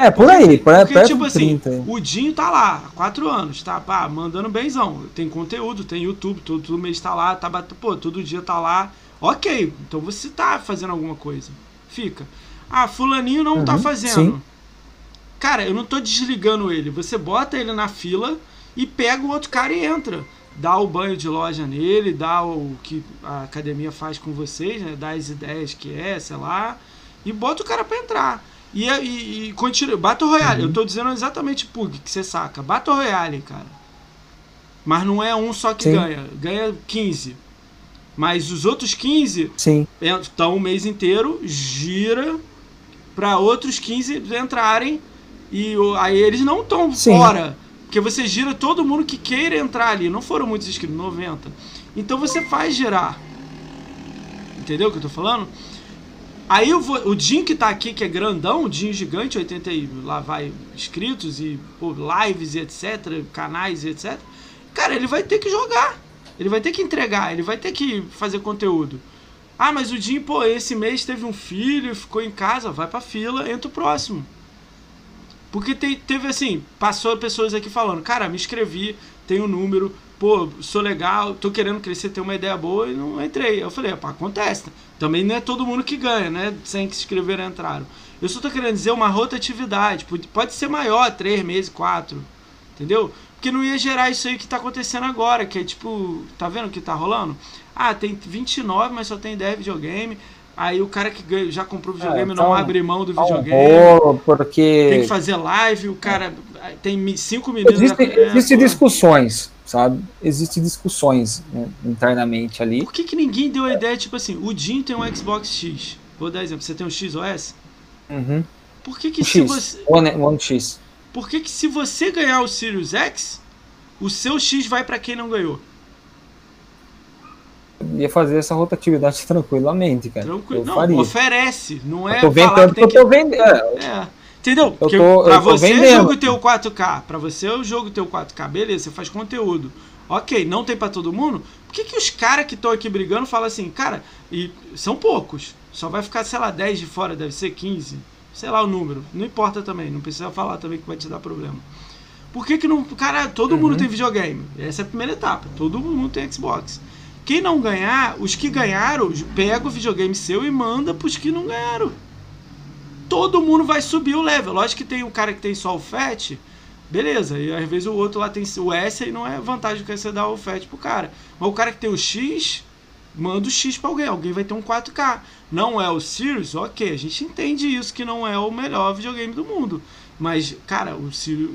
É, por aí, por Porque, perto tipo de assim, 30. aí. o Dinho tá lá há quatro anos, tá? Pá, mandando benzão. Tem conteúdo, tem YouTube, todo, todo mês tá lá, tá bat... pô, todo dia tá lá. Ok, então você tá fazendo alguma coisa. Fica. Ah, fulaninho não tá Uhum, fazendo. sim. Cara, eu não tô desligando ele. Você bota ele na fila e pega o outro cara e entra. Dá o banho de loja nele, dá o que a academia faz com vocês, né? Dá as ideias que é, sei lá. E bota o cara pra entrar. E, e, e continua. Battle Royale, eu tô dizendo exatamente Pug, que você saca. Battle Royale, cara. Mas não é um só que Sim. ganha. Ganha 15. Mas os outros 15 Sim. estão o mês inteiro, gira para outros 15 entrarem e aí eles não estão fora. Porque você gira todo mundo que queira entrar ali. Não foram muitos inscritos, 90. Então você faz girar. Entendeu o que eu tô falando? Aí vou, o Jim que tá aqui, que é grandão, o Jim gigante, 80 e lá vai inscritos e pô, lives e etc, canais e etc. Cara, ele vai ter que jogar. Ele vai ter que entregar, ele vai ter que fazer conteúdo. Ah, mas o Jim, pô, esse mês teve um filho, ficou em casa, vai pra fila, entra o próximo. Porque te- teve assim, passou pessoas aqui falando, cara, me inscrevi, tenho um número, pô, sou legal, tô querendo crescer, ter uma ideia boa e não entrei. Eu falei, pá, acontece. Também não é todo mundo que ganha, né? Sem que se inscreveram entraram. Eu só tô querendo dizer uma rotatividade. Pode- ser maior, três meses, quatro. Entendeu? Porque não ia gerar isso aí que tá acontecendo agora, que é tipo, tá vendo o que tá rolando? Ah, tem 29, mas só tem 10 videogame. Aí o cara que ganha- já comprou videogame É, não tá abre mão do Tá videogame. rolo, Tem que porque fazer live, o cara tem mi- cinco meninos. existem é, existem discussões, sabe? Existem discussões né, internamente ali. Por que, que ninguém deu a ideia, tipo assim, o Jim tem um Xbox X. Vou dar exemplo, você tem um XOS? Uhum. Por que, que O se X, você. One, One X. Por que, que se você ganhar o Sirius X, o seu X vai pra quem não ganhou? Ia fazer essa rotatividade tranquilamente, cara. Tranquilo. Eu Não, faria. oferece. Não é eu tô falar vendendo que porque tem eu que. tô vendendo. é, É. Entendeu? Porque tô- pra eu você é jogo teu 4K. Pra você é o jogo teu 4K. Beleza, você faz conteúdo. Ok, não tem pra todo mundo. Por que, que os caras que estão aqui brigando falam assim, cara, e são poucos. Só vai ficar, sei lá, 10 de fora, deve ser 15. Sei lá o número. Não importa também. Não precisa falar também que vai te dar problema. Por que, que não. Cara, todo mundo tem videogame. Essa é a primeira etapa. Todo mundo tem Xbox. Quem não ganhar, os que ganharam, pega o videogame seu e manda pros que não ganharam todo mundo vai subir o level. Lógico que tem um cara que tem só o FAT, beleza, e às vezes o outro lá tem o S e não é vantagem que você dar o FAT pro cara. Mas o cara que tem o X, manda o X pra alguém, alguém vai ter um 4K. Não é o Sirius, ok, a gente entende isso, que não é o melhor videogame do mundo. Mas, cara, o,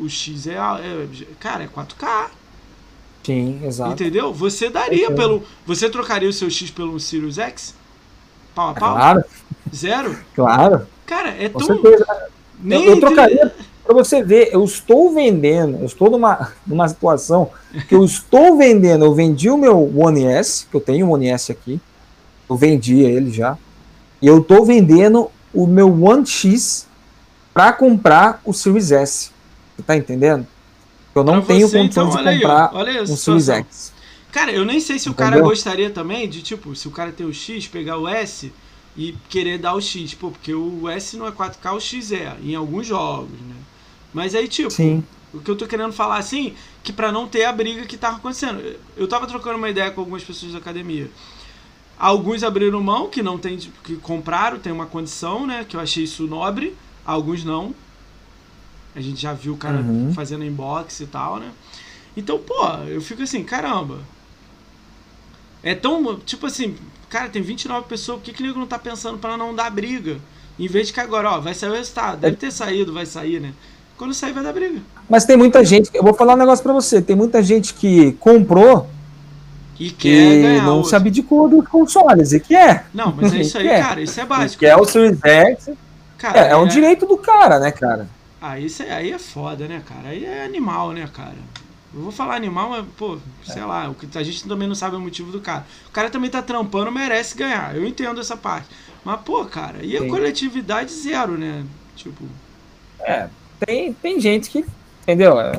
o X é, é- Cara, é 4K. Sim, exato. Entendeu? Você daria pelo. Você trocaria o seu X pelo Sirius X? Pau a pau? Claro, Zero? claro. Cara, é Com tão. certeza. Eu, Nem eu entre- trocaria para você ver, eu estou vendendo, eu estou numa, numa situação que eu estou vendendo, eu vendi o meu One S, que eu tenho um One S aqui, eu vendi ele já, e eu estou vendendo o meu One X para comprar o Series S. Você tá entendendo? Eu não Pra tenho você, condição então, de olha aí, comprar olha aí a um Series. X. Cara, eu nem sei se o cara Entendeu? gostaria também de, tipo, se o cara tem o X, pegar o S e querer dar o X. Pô, porque o S não é 4K, o X é, em alguns jogos, né? Mas aí, tipo, Sim. o que eu tô querendo falar assim, que pra não ter a briga que tava acontecendo. Eu tava trocando uma ideia com algumas pessoas da academia. Alguns abriram mão, que não tem, que compraram, tem uma condição, né? Que eu achei isso nobre. Alguns não. A gente já viu o cara Uhum. fazendo inbox e tal, né? Então, pô, eu fico assim, caramba. É tão, tipo assim, cara, tem 29 pessoas, por que que o nego não tá pensando pra não dar briga? Em vez de que agora, ó, vai sair o resultado. Deve ter saído, vai sair, né? Quando sair, vai dar briga. Mas tem muita gente, eu vou falar um negócio para você, tem muita gente que comprou E quer não outro. se abdicou dos consoles e quer. Não, mas é isso aí, cara. Isso é básico. Que é o Series X. Cara, É, é um direito do cara, né, cara? Ah, isso é, aí é foda, né, cara? Aí é animal, né, cara? Eu vou falar animal, mas, pô, sei lá, o a gente também não sabe o motivo do cara. O cara também tá trampando, merece ganhar. Eu entendo essa parte. Mas, pô, cara, e a Sim. coletividade zero, né? Tipo, É. tem, tem gente que, entendeu? É,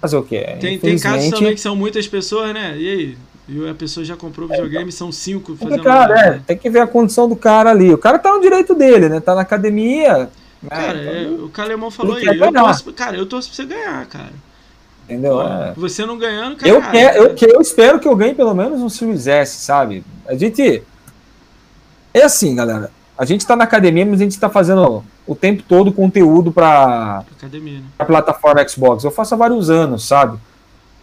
fazer o quê? Tem, tem casos também que são muitas pessoas, né? E aí? E a pessoa já comprou videogame, são cinco fazendo cara, live, é, né? tem que ver a condição do cara ali. O cara tá no direito dele, né? Tá na academia. né? Cara, é, Então, o Calemão falou aí, eu torço, cara, eu torço pra você ganhar, cara. Entendeu? Pô, É. Você não ganhando, cara. Eu, quero, eu, que- eu espero que eu ganhe pelo menos um Series S, sabe? A gente. É assim, galera. A gente tá na academia, mas a gente tá fazendo o tempo todo conteúdo pra, Academia, né? a plataforma Xbox. Eu faço há vários anos, sabe?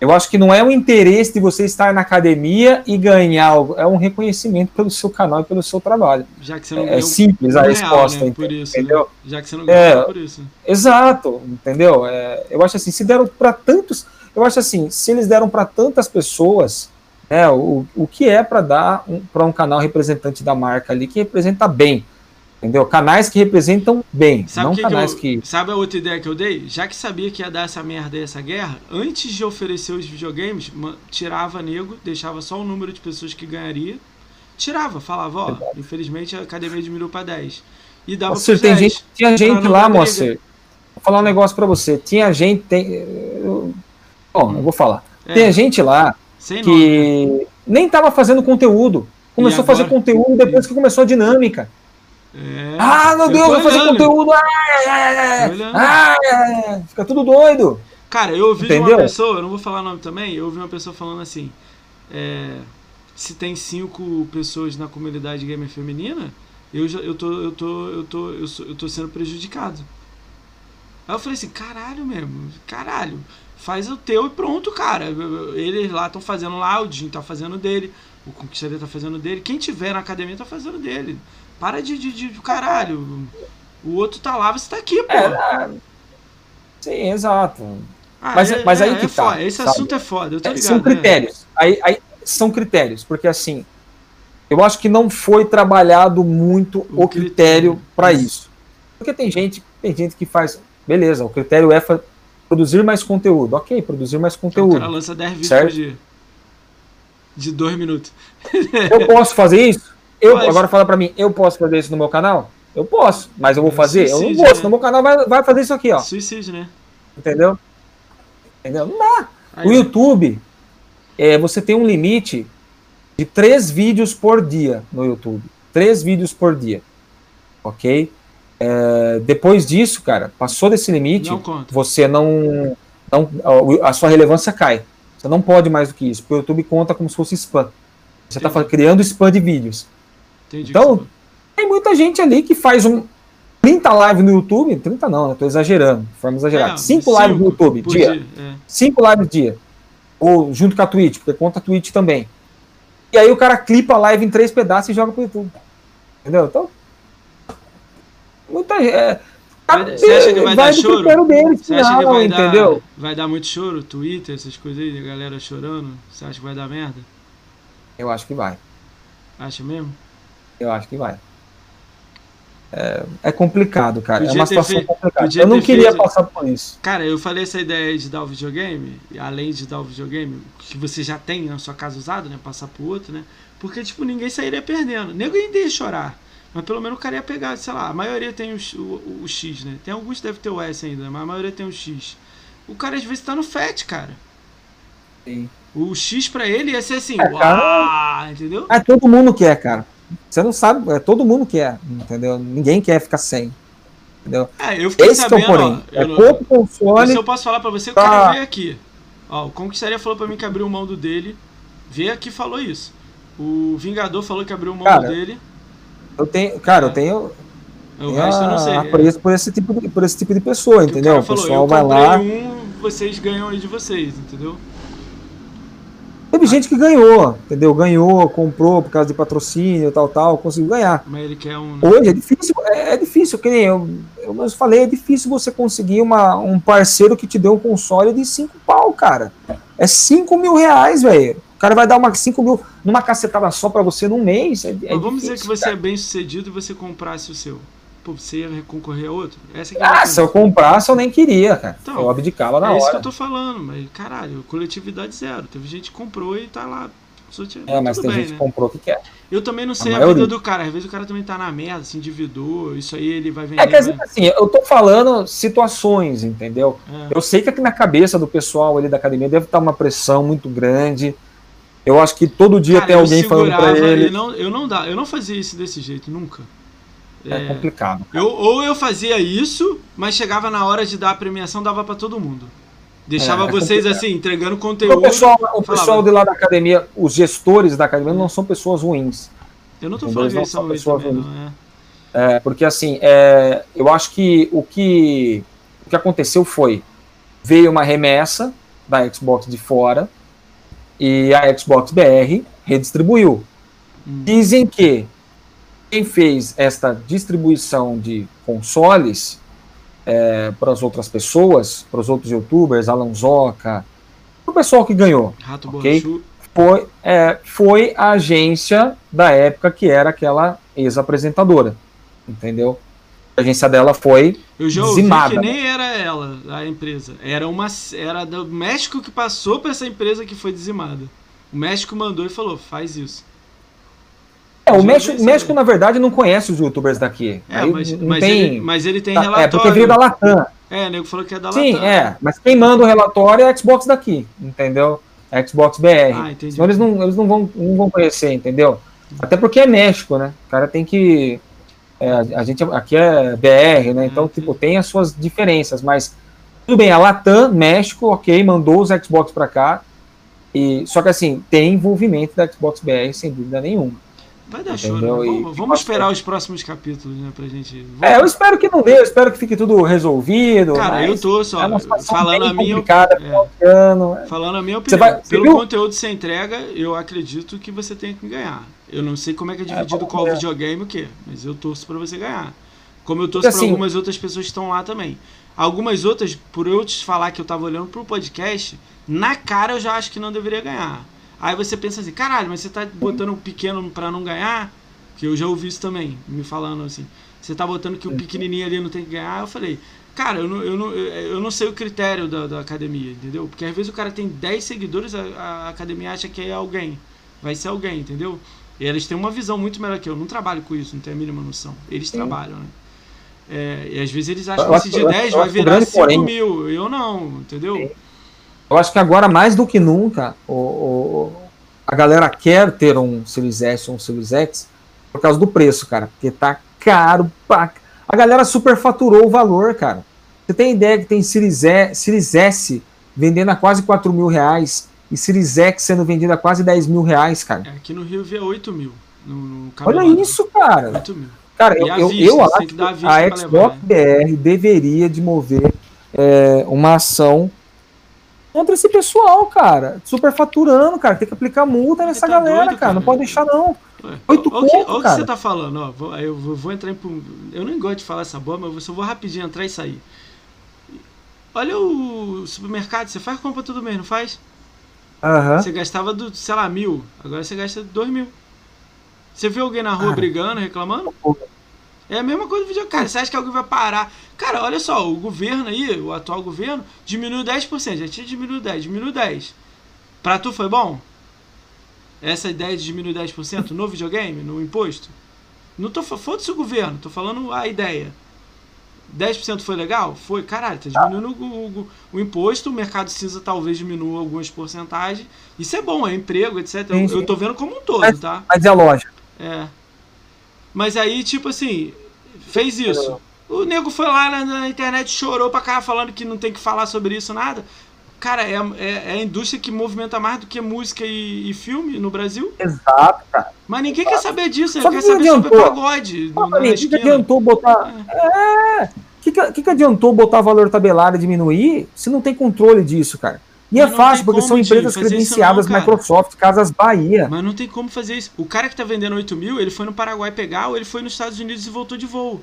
Eu acho que não é o interesse de você estar na academia e ganhar algo, é um reconhecimento pelo seu canal e pelo seu trabalho. Já que você não É ganhou simples a por resposta, real, né? Por isso, entendeu? né? Já que você não É. ganhou por isso. Exato, entendeu? É, eu acho assim, se deram para tantos, eu acho assim, se eles deram para tantas pessoas, né, o, o que é para dar um, para um canal representante da marca ali que representa bem, entendeu? Canais que representam bem, Sabe, não que que canais eu- que, sabe a outra ideia que eu dei? Já que sabia que ia dar essa merda aí, essa guerra, antes de oferecer os videogames, tirava nego, deixava só o número de pessoas que ganharia, tirava, falava, ó, infelizmente a academia diminuiu pra 10. E dava Moacir, tem 10. gente, tinha gente lá. Moacir. Vou falar um negócio para você. Tinha gente, tem, eu- bom, eu vou falar. É, Tem gente lá sem nome. que nem tava fazendo conteúdo. Começou a fazer agora? conteúdo depois que começou a dinâmica. É, Ah, meu eu Deus, vou fazer conteúdo. Ai, ai, ai, ai. Fica tudo doido. Cara, eu ouvi de uma Entendeu? pessoa, eu não vou falar o nome também, eu ouvi uma pessoa falando assim: é, se tem cinco pessoas na comunidade gamer feminina, eu, já, eu, tô, eu, tô, eu, tô, eu, sou, eu tô sendo prejudicado. Aí eu falei assim: caralho mesmo, caralho, faz o teu e pronto, cara. Eles lá estão fazendo lá, o Jim tá fazendo dele, o Conquistaria tá fazendo dele, quem tiver na academia tá fazendo dele. Para de, de, de caralho. O outro tá lá, você tá aqui, pô. É, ah, sim, exato. Ah, mas- mas aí que tá, foda, Esse sabe? assunto é foda, eu tô É, ligado. são né? critérios. Aí, aí são critérios, porque assim, eu acho que não foi trabalhado muito O o, critério critério, para isso. isso. Porque tem gente, tem gente que faz, beleza, o critério é produzir mais conteúdo. Ok, produzir mais O cara conteúdo. lança 10 vídeos Certo. por dia. De 2 minutos. Eu posso fazer isso? Eu, Pode. agora fala para mim, eu posso fazer isso no meu canal? Eu posso, mas eu vou fazer? Eu não vou, né? senão meu canal vai, vai fazer isso aqui, ó. Suicídio, né? Entendeu? Entendeu? Não dá. Aí, O YouTube, é, você tem um limite de três vídeos por dia no YouTube. Três vídeos por dia. Ok? É, depois disso, cara, passou desse limite, Não você não, não. A sua relevância cai. Você não pode mais do que isso, porque o YouTube conta como se fosse spam. Você está criando spam de vídeos. Entendi. Então, Tem muita gente ali que faz um 30 lives no YouTube, 30 não, né? Tô exagerando, de forma exagerada. É, 5 lives no YouTube, dia. é. cinco lives dia. Ou junto com a Twitch, porque conta a Twitch também. E aí o cara clipa a live em três pedaços e joga pro YouTube. Entendeu? Então. Muita é, Vai- você acha que vai dar do choro? deles, Você acha que vai entendeu? dar, vai dar muito choro? Twitter, essas coisas aí, galera chorando? Você acha que vai dar merda? Eu acho que vai. Acha mesmo? Eu acho que vai. É, é complicado, cara. Podia é uma situação feito- complicada. podia Eu não queria feito- passar por isso. Cara, eu falei essa ideia aí de dar o videogame, além de dar o videogame, que você já tem na sua casa usado, né? Passar pro outro, né? Porque, tipo, ninguém sairia perdendo. Nego ainda ia chorar. Mas pelo menos o cara ia pegar, sei lá, a maioria tem o, X- o, o X, né? Tem alguns que deve ter o S ainda, mas a maioria tem o X. O cara às vezes tá no FAT, cara. Sim. O X pra ele ia ser assim, É, cara. uau, entendeu? É, todo mundo quer, cara. Você não sabe, é, todo mundo quer, entendeu? Ninguém quer ficar sem. Entendeu? É, eu fiquei Esse que é o sabendo, porém. ó, É não- pouco Se console. eu posso falar pra você, o Tá. cara veio aqui. Ó, o Conquistaria falou pra mim que abriu mão do dele. Veio aqui e falou isso. O Vingador falou que abriu mão Cara, do dele. Eu tenho, cara, É. eu tenho, O tenho resto eu não sei. a- é. apreço por esse tipo de, por esse tipo de pessoa, Que entendeu? O, O, falou, pessoal eu vai lá. um, vocês ganham aí de vocês, entendeu? Teve gente que ganhou, entendeu? Ganhou, comprou por causa de patrocínio, tal, tal, conseguiu ganhar. Mas ele quer um. Hoje é difícil, é, é difícil, que nem eu, eu mesmo falei, é difícil você conseguir uma, um parceiro que te dê um console de 5 pau, cara. É 5 mil reais, velho. O cara vai dar uma 5 mil numa cacetada só pra você num mês. É, é vamos dizer que difícil, você cara. é bem sucedido e você comprasse o seu. Você ia concorrer a outro? Essa é a Ah, se eu comprasse, eu nem queria, cara. Então, eu abdicava na É isso que hora. eu tô falando, mas caralho, coletividade zero. Teve gente que comprou e tá lá tinha- É, mas tudo tem bem, gente né? que comprou que quer. Eu também não sei a, maioria. vida do cara. Às vezes o cara também tá na merda, se endividou, isso aí ele vai vender. É, quer dizer, vai- assim, eu tô falando situações, entendeu? É. Eu sei que aqui na cabeça do pessoal ali da academia deve estar uma pressão muito grande. Eu acho que todo dia Cara, tem alguém falando pra ele. e Não, eu, não dá, eu não fazia isso desse jeito, nunca. É, É, complicado. eu, ou eu fazia isso, mas chegava na hora de dar a premiação, dava pra todo mundo. Deixava É, é vocês complicado. assim, entregando conteúdo. o pessoal, o pessoal de lá da academia, os gestores da academia não são pessoas ruins. Eu não tô Entendeu? falando que Eles eles são ruins pessoas não é. É, porque assim, é, eu acho que o, que o que aconteceu foi veio uma remessa da Xbox de fora e a Xbox BR redistribuiu. Hum. Dizem que quem fez esta distribuição de consoles para as outras pessoas, para os outros youtubers, Alan Zoca, o pessoal que ganhou, Rato Ok. Borrachu. foi, é, foi a agência da época que era aquela ex-apresentadora, entendeu? A agência dela foi Eu já ouvi Dizimada, que nem era ela, a empresa. Era uma era do México que passou pra essa empresa que foi dizimada. O México mandou e falou: faz isso. É, o México, México, na verdade, não conhece os youtubers daqui. É, Aí mas, mas, tem. ele, mas ele tem é, relatório. porque veio da Latam. É, o nego falou que é da Sim, Latam. é. Mas quem manda o relatório é a Xbox daqui, entendeu? A Xbox BR. Ah, entendi. Senão eles não, eles não vão, não vão conhecer, entendeu? Até porque é México, né? O cara tem que. é, a a gente aqui é BR, né? Então, É, tipo, tem as suas diferenças, mas tudo bem, a Latam, México, ok, mandou os Xbox pra cá. E, só que assim, tem envolvimento da Xbox BR, sem dúvida nenhuma. Vai dar show, né? Entendeu? E- Vamos, vamos esperar os próximos capítulos, né, pra gente. É, eu espero que não dê, eu espero que fique tudo resolvido. Cara, eu tô só é uma situação falando a minha é. Falando a minha opinião, vai- pelo viu? conteúdo que você entrega, eu acredito que você tem que ganhar. Eu não sei como é que é dividido vamos qual ver. videogame o quê, mas eu torço pra você ganhar. Como eu torço Porque, pra assim- algumas outras pessoas que estão lá também. Algumas outras, por eu te falar que eu tava olhando pro podcast, na cara eu já acho que não deveria ganhar. Aí você pensa assim, caralho, mas você tá botando o pequeno pra não ganhar? Que eu já ouvi isso também, me falando assim. Você tá botando que o pequenininho ali não tem que ganhar? Eu falei, cara, eu não, eu não, eu não sei o critério da, da academia, entendeu? Porque às vezes o cara tem 10 seguidores, a, a academia acha que é alguém. Vai ser alguém, entendeu? E eles têm uma visão muito melhor que eu. Eu não trabalho com isso, não tenho a mínima noção. Eles Sim. trabalham, né? É, e às vezes eles acham que esse de eu acho- 10 eu vai virar grande 5 porém- mil. Eu não, entendeu? Eu acho que agora, mais do que nunca, o, o- a galera quer ter um Series S ou um Series X por causa do preço, cara. Porque tá caro pra... A galera superfaturou o valor, cara. Você tem ideia que tem Series, e, Series S vendendo a quase 4 mil reais e Series X sendo vendido a quase 10 mil reais, cara. É, aqui no Rio vê 8 mil. No, no Olha isso, cara. 8 mil. Cara, eu, eu, vista, eu acho que que a pra Xbox levar, BR deveria de mover é, uma ação contra esse pessoal, cara. Superfaturando, cara. Tem que aplicar multa nessa tá galera, doido, cara. cara. Não pode deixar, não. Ué, Oito ó o que, o você tá falando, ó. Vou, eu vou, entrar em. Eu nem gosto de falar essa bola, mas eu só vou rapidinho entrar e sair. Olha o supermercado, você faz compra todo mês, não faz? Aham. Você gastava, do, sei lá, mil. Agora você gasta dois mil. Você viu alguém na rua Cara. brigando, reclamando? É a mesma coisa do videogame. Cara, você acha que alguém vai parar? Cara, olha só, o governo aí, o atual governo, diminuiu 10%. Já tinha diminuído 10, diminuiu 10. Pra tu foi bom? Essa ideia de diminuir 10% no videogame, no imposto? Não tô foda-se o governo, tô falando a ideia. 10% foi legal? Foi, caralho, tá diminuindo o, o- o imposto, o mercado cinza talvez diminua algumas porcentagens. Isso é bom, é emprego, etc. Eu, eu tô vendo como um todo, tá? Mas é lógico. É. Mas aí, tipo assim, fez isso. O nego foi lá na, na internet, chorou pra cá falando que não tem que falar sobre isso, nada. Cara, é, é, é a indústria que movimenta mais do que música e, e filme no Brasil. Exato, cara. Mas ninguém quer saber disso, Só quer que saber sobre adiantou. pagode no, pra mim, o que, que adiantou botar. É. O que, que, que adiantou botar valor tabelado e diminuir se não tem controle disso, cara? E é Mas fácil, porque são empresas credenciadas, não. Microsoft, Casas Bahia. Mas não tem como fazer isso. O cara que tá vendendo 8 mil, ele foi no Paraguai pegar ou ele foi nos Estados Unidos e voltou de voo.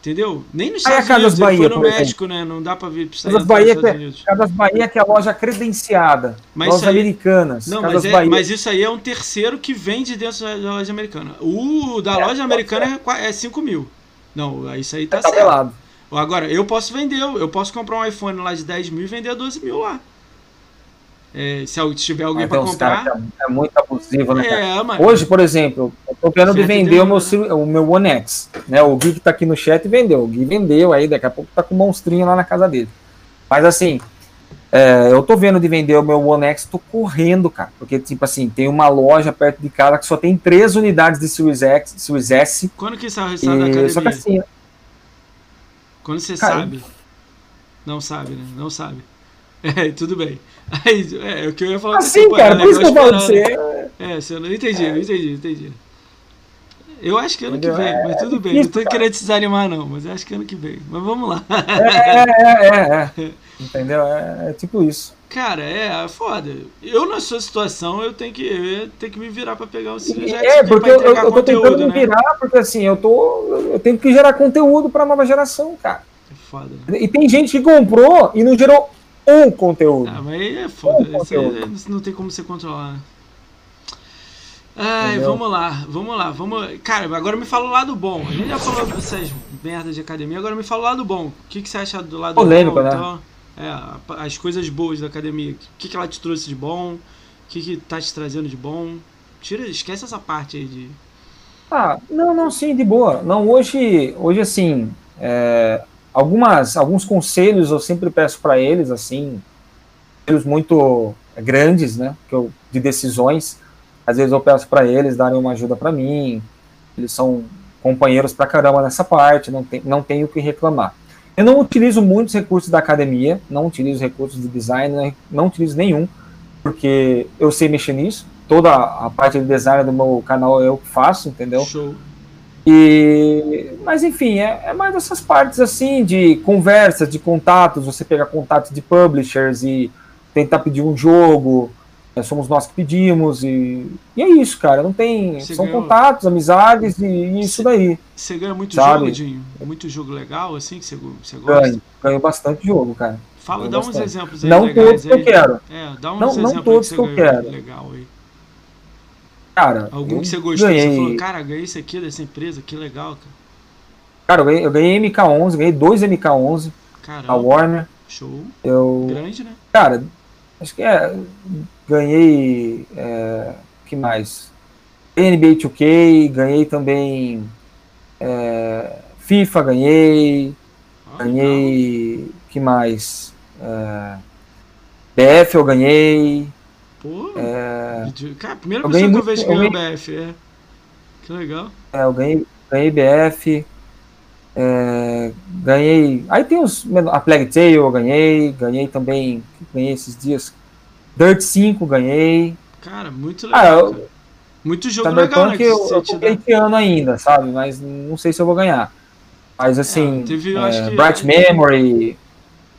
Entendeu? Nem nos Aí a Estados Casas Unidos, ele Bahia, foi no exemplo. México, né? Não dá pra vir pra sair Casas Bahia, que, Unidos. Casas Bahia, que é a loja credenciada. Mas lojas aí- americanas. Não, Casas mas, é- Bahia. mas isso aí é um terceiro que vende dentro da loja americana. O da É, loja americana é é 5 mil. Não, isso aí tá é certo. tabelado. Agora, eu posso vender, eu posso comprar um iPhone lá de 10 mil e vender a 12 mil lá. É, se tiver alguém Mas uns caras comprar. é, é muito abusivo, né? É, mano. Hoje, por exemplo, eu tô querendo vender o meu, o meu One X. Né? O Gui que tá aqui no chat vendeu. O Gui vendeu aí, daqui a pouco tá com um monstrinho lá na casa dele. Mas assim, é, eu tô vendo de vender o meu One X, tô correndo, cara. Porque, tipo assim, tem uma loja perto de casa que só tem três unidades de Series X, Series S. Quando que sai o resultado da E, só que academia? assim, Quando você Cara, sabe. Não sabe, né? Não sabe. É, tudo bem. Aí, é, o que eu ia falar assim, cara, é por isso que eu falo de você. né? É, você não entendi, eu entendi, entendi. Eu acho que ano que Entendeu? vem, mas tudo bem. difícil, Não tô cara. querendo te desanimar, não, mas eu acho que ano que vem. Mas vamos lá. É, é, é, é. Entendeu? É, é tipo isso. Cara, é, é foda. Eu, na sua situação, eu tenho que, eu ter que me virar pra pegar o X É, porque eu, eu, eu tô tentando conteúdo, me né? virar, porque assim, eu tô. Eu tenho que gerar conteúdo pra nova geração, cara. É foda. né? E tem gente que comprou e não gerou um conteúdo. Ah, mas aí é foda. Bom Isso aí conteúdo. não tem como você controlar. Ai, Entendeu? vamos lá, vamos lá, vamos. Cara, agora me fala o lado bom. A gente já falou dessas merdas de academia, agora me fala o lado bom. O que, que você acha do lado Polêmico, bom? né? Então, é, as coisas boas da academia. O que, que ela te trouxe de bom? O que, que tá te trazendo de bom? Tira, esquece essa parte aí de. Ah, não, não, sim, de boa. Não, hoje, hoje assim, é, algumas, alguns conselhos eu sempre peço para eles, assim, conselhos muito grandes, né, que eu, de decisões. Às vezes eu peço para eles darem uma ajuda para mim. Eles são companheiros pra caramba nessa parte, não, tem, não tenho o que reclamar. Eu não utilizo muitos recursos da academia, não utilizo recursos de design, né, não utilizo nenhum, porque eu sei mexer nisso. Toda a parte de design do meu canal eu faço, entendeu? Show. E, mas enfim, é, é mais essas partes assim de conversas, de contatos, você pegar contatos de publishers e tentar pedir um jogo. é, somos nós que pedimos e, e é isso, cara. Não tem. Você são ganhou- contatos, amizades e, e isso daí. Você ganha muito Sabe? jogo, Dinho? Muito jogo legal, assim, que você, você gosta? Ganho, ganho bastante jogo, cara. Fala, Ganho dá uns bastante. exemplos aí Não legais todos que eu quero. É, dá uns Não- não exemplos aí todos que que eu quero. legal aí. Cara, Algum que você gostou, ganhei, você falou, cara, ganhei isso aqui dessa empresa, que legal, cara. Cara, eu ganhei, eu ganhei MK11, ganhei dois MK11 da Warner. show. Eu, Grande, né? Cara, acho que é. Ganhei. É, que mais? NBA 2K, ganhei também. é, FIFA, ganhei. Legal. Ganhei. que mais? É, BF eu ganhei. Pô, É, cara, primeira eu pessoa que eu vejo que ganhou BF, é. Que legal. é, eu ganhei, ganhei BF. é, ganhei. Aí tem os. A Plague Tale eu ganhei. Ganhei também. Ganhei esses dias. Dirt 5 ganhei. Cara, muito Ah, legal, eu- cara. Muito jogo legal, né? Cyberpunk Que eu, eu tô gateando ainda, sabe? Mas não sei se eu vou ganhar. Mas assim, É, teve, é, que- Bright Memory.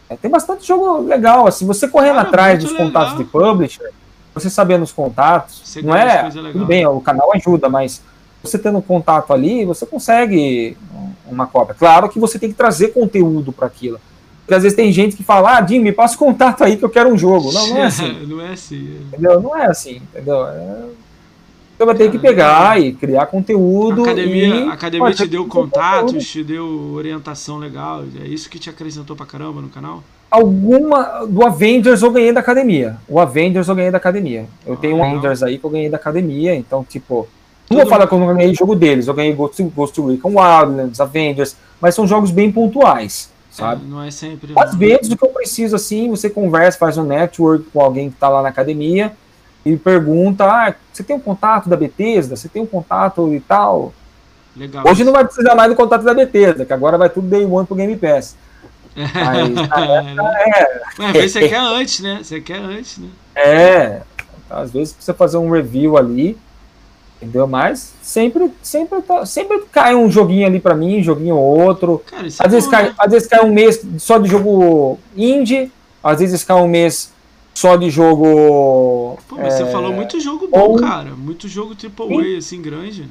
é, tem bastante jogo legal, assim, você correndo Cara, atrás dos contatos legal. de publisher, você sabendo os contatos, Você não é, tudo bem, o canal ajuda, mas você tendo um contato ali, você consegue uma cópia. Claro que você tem que trazer conteúdo para aquilo. Porque às vezes tem gente que fala, ah, Jim, me passa o contato aí que eu quero um jogo. Não, não é assim. não é assim. é. Entendeu? Não é assim, entendeu? É... Você vai ter que pegar e criar A conteúdo. academia, e... a academia te deu contatos, conteúdo. te deu orientação legal. É isso que te acrescentou pra caramba no canal? Alguma. Do Avengers eu ganhei da academia. O Avengers eu ganhei da academia. Eu tenho um legal. Avengers aí que eu ganhei da academia, então, tipo. Não vou falar que eu não ganhei jogo deles. Eu ganhei Ghost, Ghost Recon Wildlands, Avengers, mas são jogos bem pontuais, sabe? É, não é sempre. Às não. vezes o que eu preciso assim, você conversa, faz um network com alguém que está lá na academia e pergunta: ah, você tem um contato da Bethesda? Você tem um contato e tal? Legal. Hoje não vai precisar mais do contato da Bethesda, que agora vai tudo day one pro Game Pass. Mas na época, é, Mas você quer antes, né? Você quer antes, né? é, às vezes precisa fazer um review ali, entendeu? Mas sempre, sempre, tá- sempre cai um joguinho ali pra mim, um joguinho ou outro. Cara, isso é Às vezes, bom, cai, né? às vezes cai um mês só de jogo indie, às vezes cai um mês só de jogo. Pô, mas é, você falou muito jogo bom, ou- cara. Muito jogo AAA, assim, grande.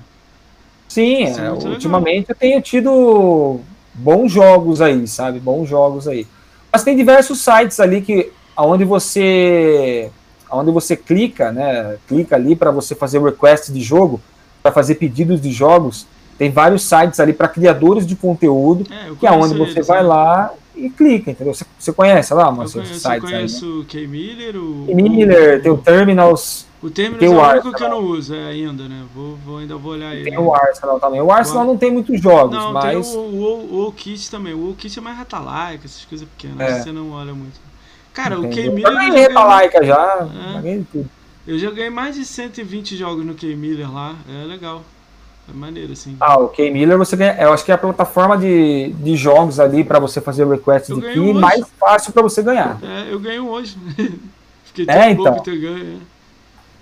Sim, é é, muito legal. ultimamente eu tenho tido bons jogos aí, sabe? Bons jogos aí. Mas tem diversos sites ali que aonde você aonde você clica, né? Clica ali para você fazer request de jogo, para fazer pedidos de jogos. Tem vários sites ali para criadores de conteúdo, É, eu que é onde conheço você eles, vai né? lá e clica, entendeu? Você, você conhece lá, Eu mas conheço, eu sites aí, né? conheço o K Miller, o. E Miller, tem o Terminals, O Terminus tem é o o único Arsenal. que eu não uso é, ainda, né? Vou, vou, ainda vou olhar ele. tem o Arsenal também. O Arsenal não tem muitos jogos, Não, mas tem o, o, o Kit também. O Kit é mais ratalaica, essas coisas pequenas. É. Você não olha muito. Cara, o K entendeu? Miller. eu ganhei já É. tudo. Eu já ganhei mais de 120 jogos no K Miller lá. É legal. É maneiro, assim. Ah, o K-Miller você ganha, eu acho que é a plataforma de, de jogos ali pra você fazer request Eu de key hoje. mais fácil pra você ganhar. É, eu ganho hoje. Fiquei É, tão então. louco ter ganho.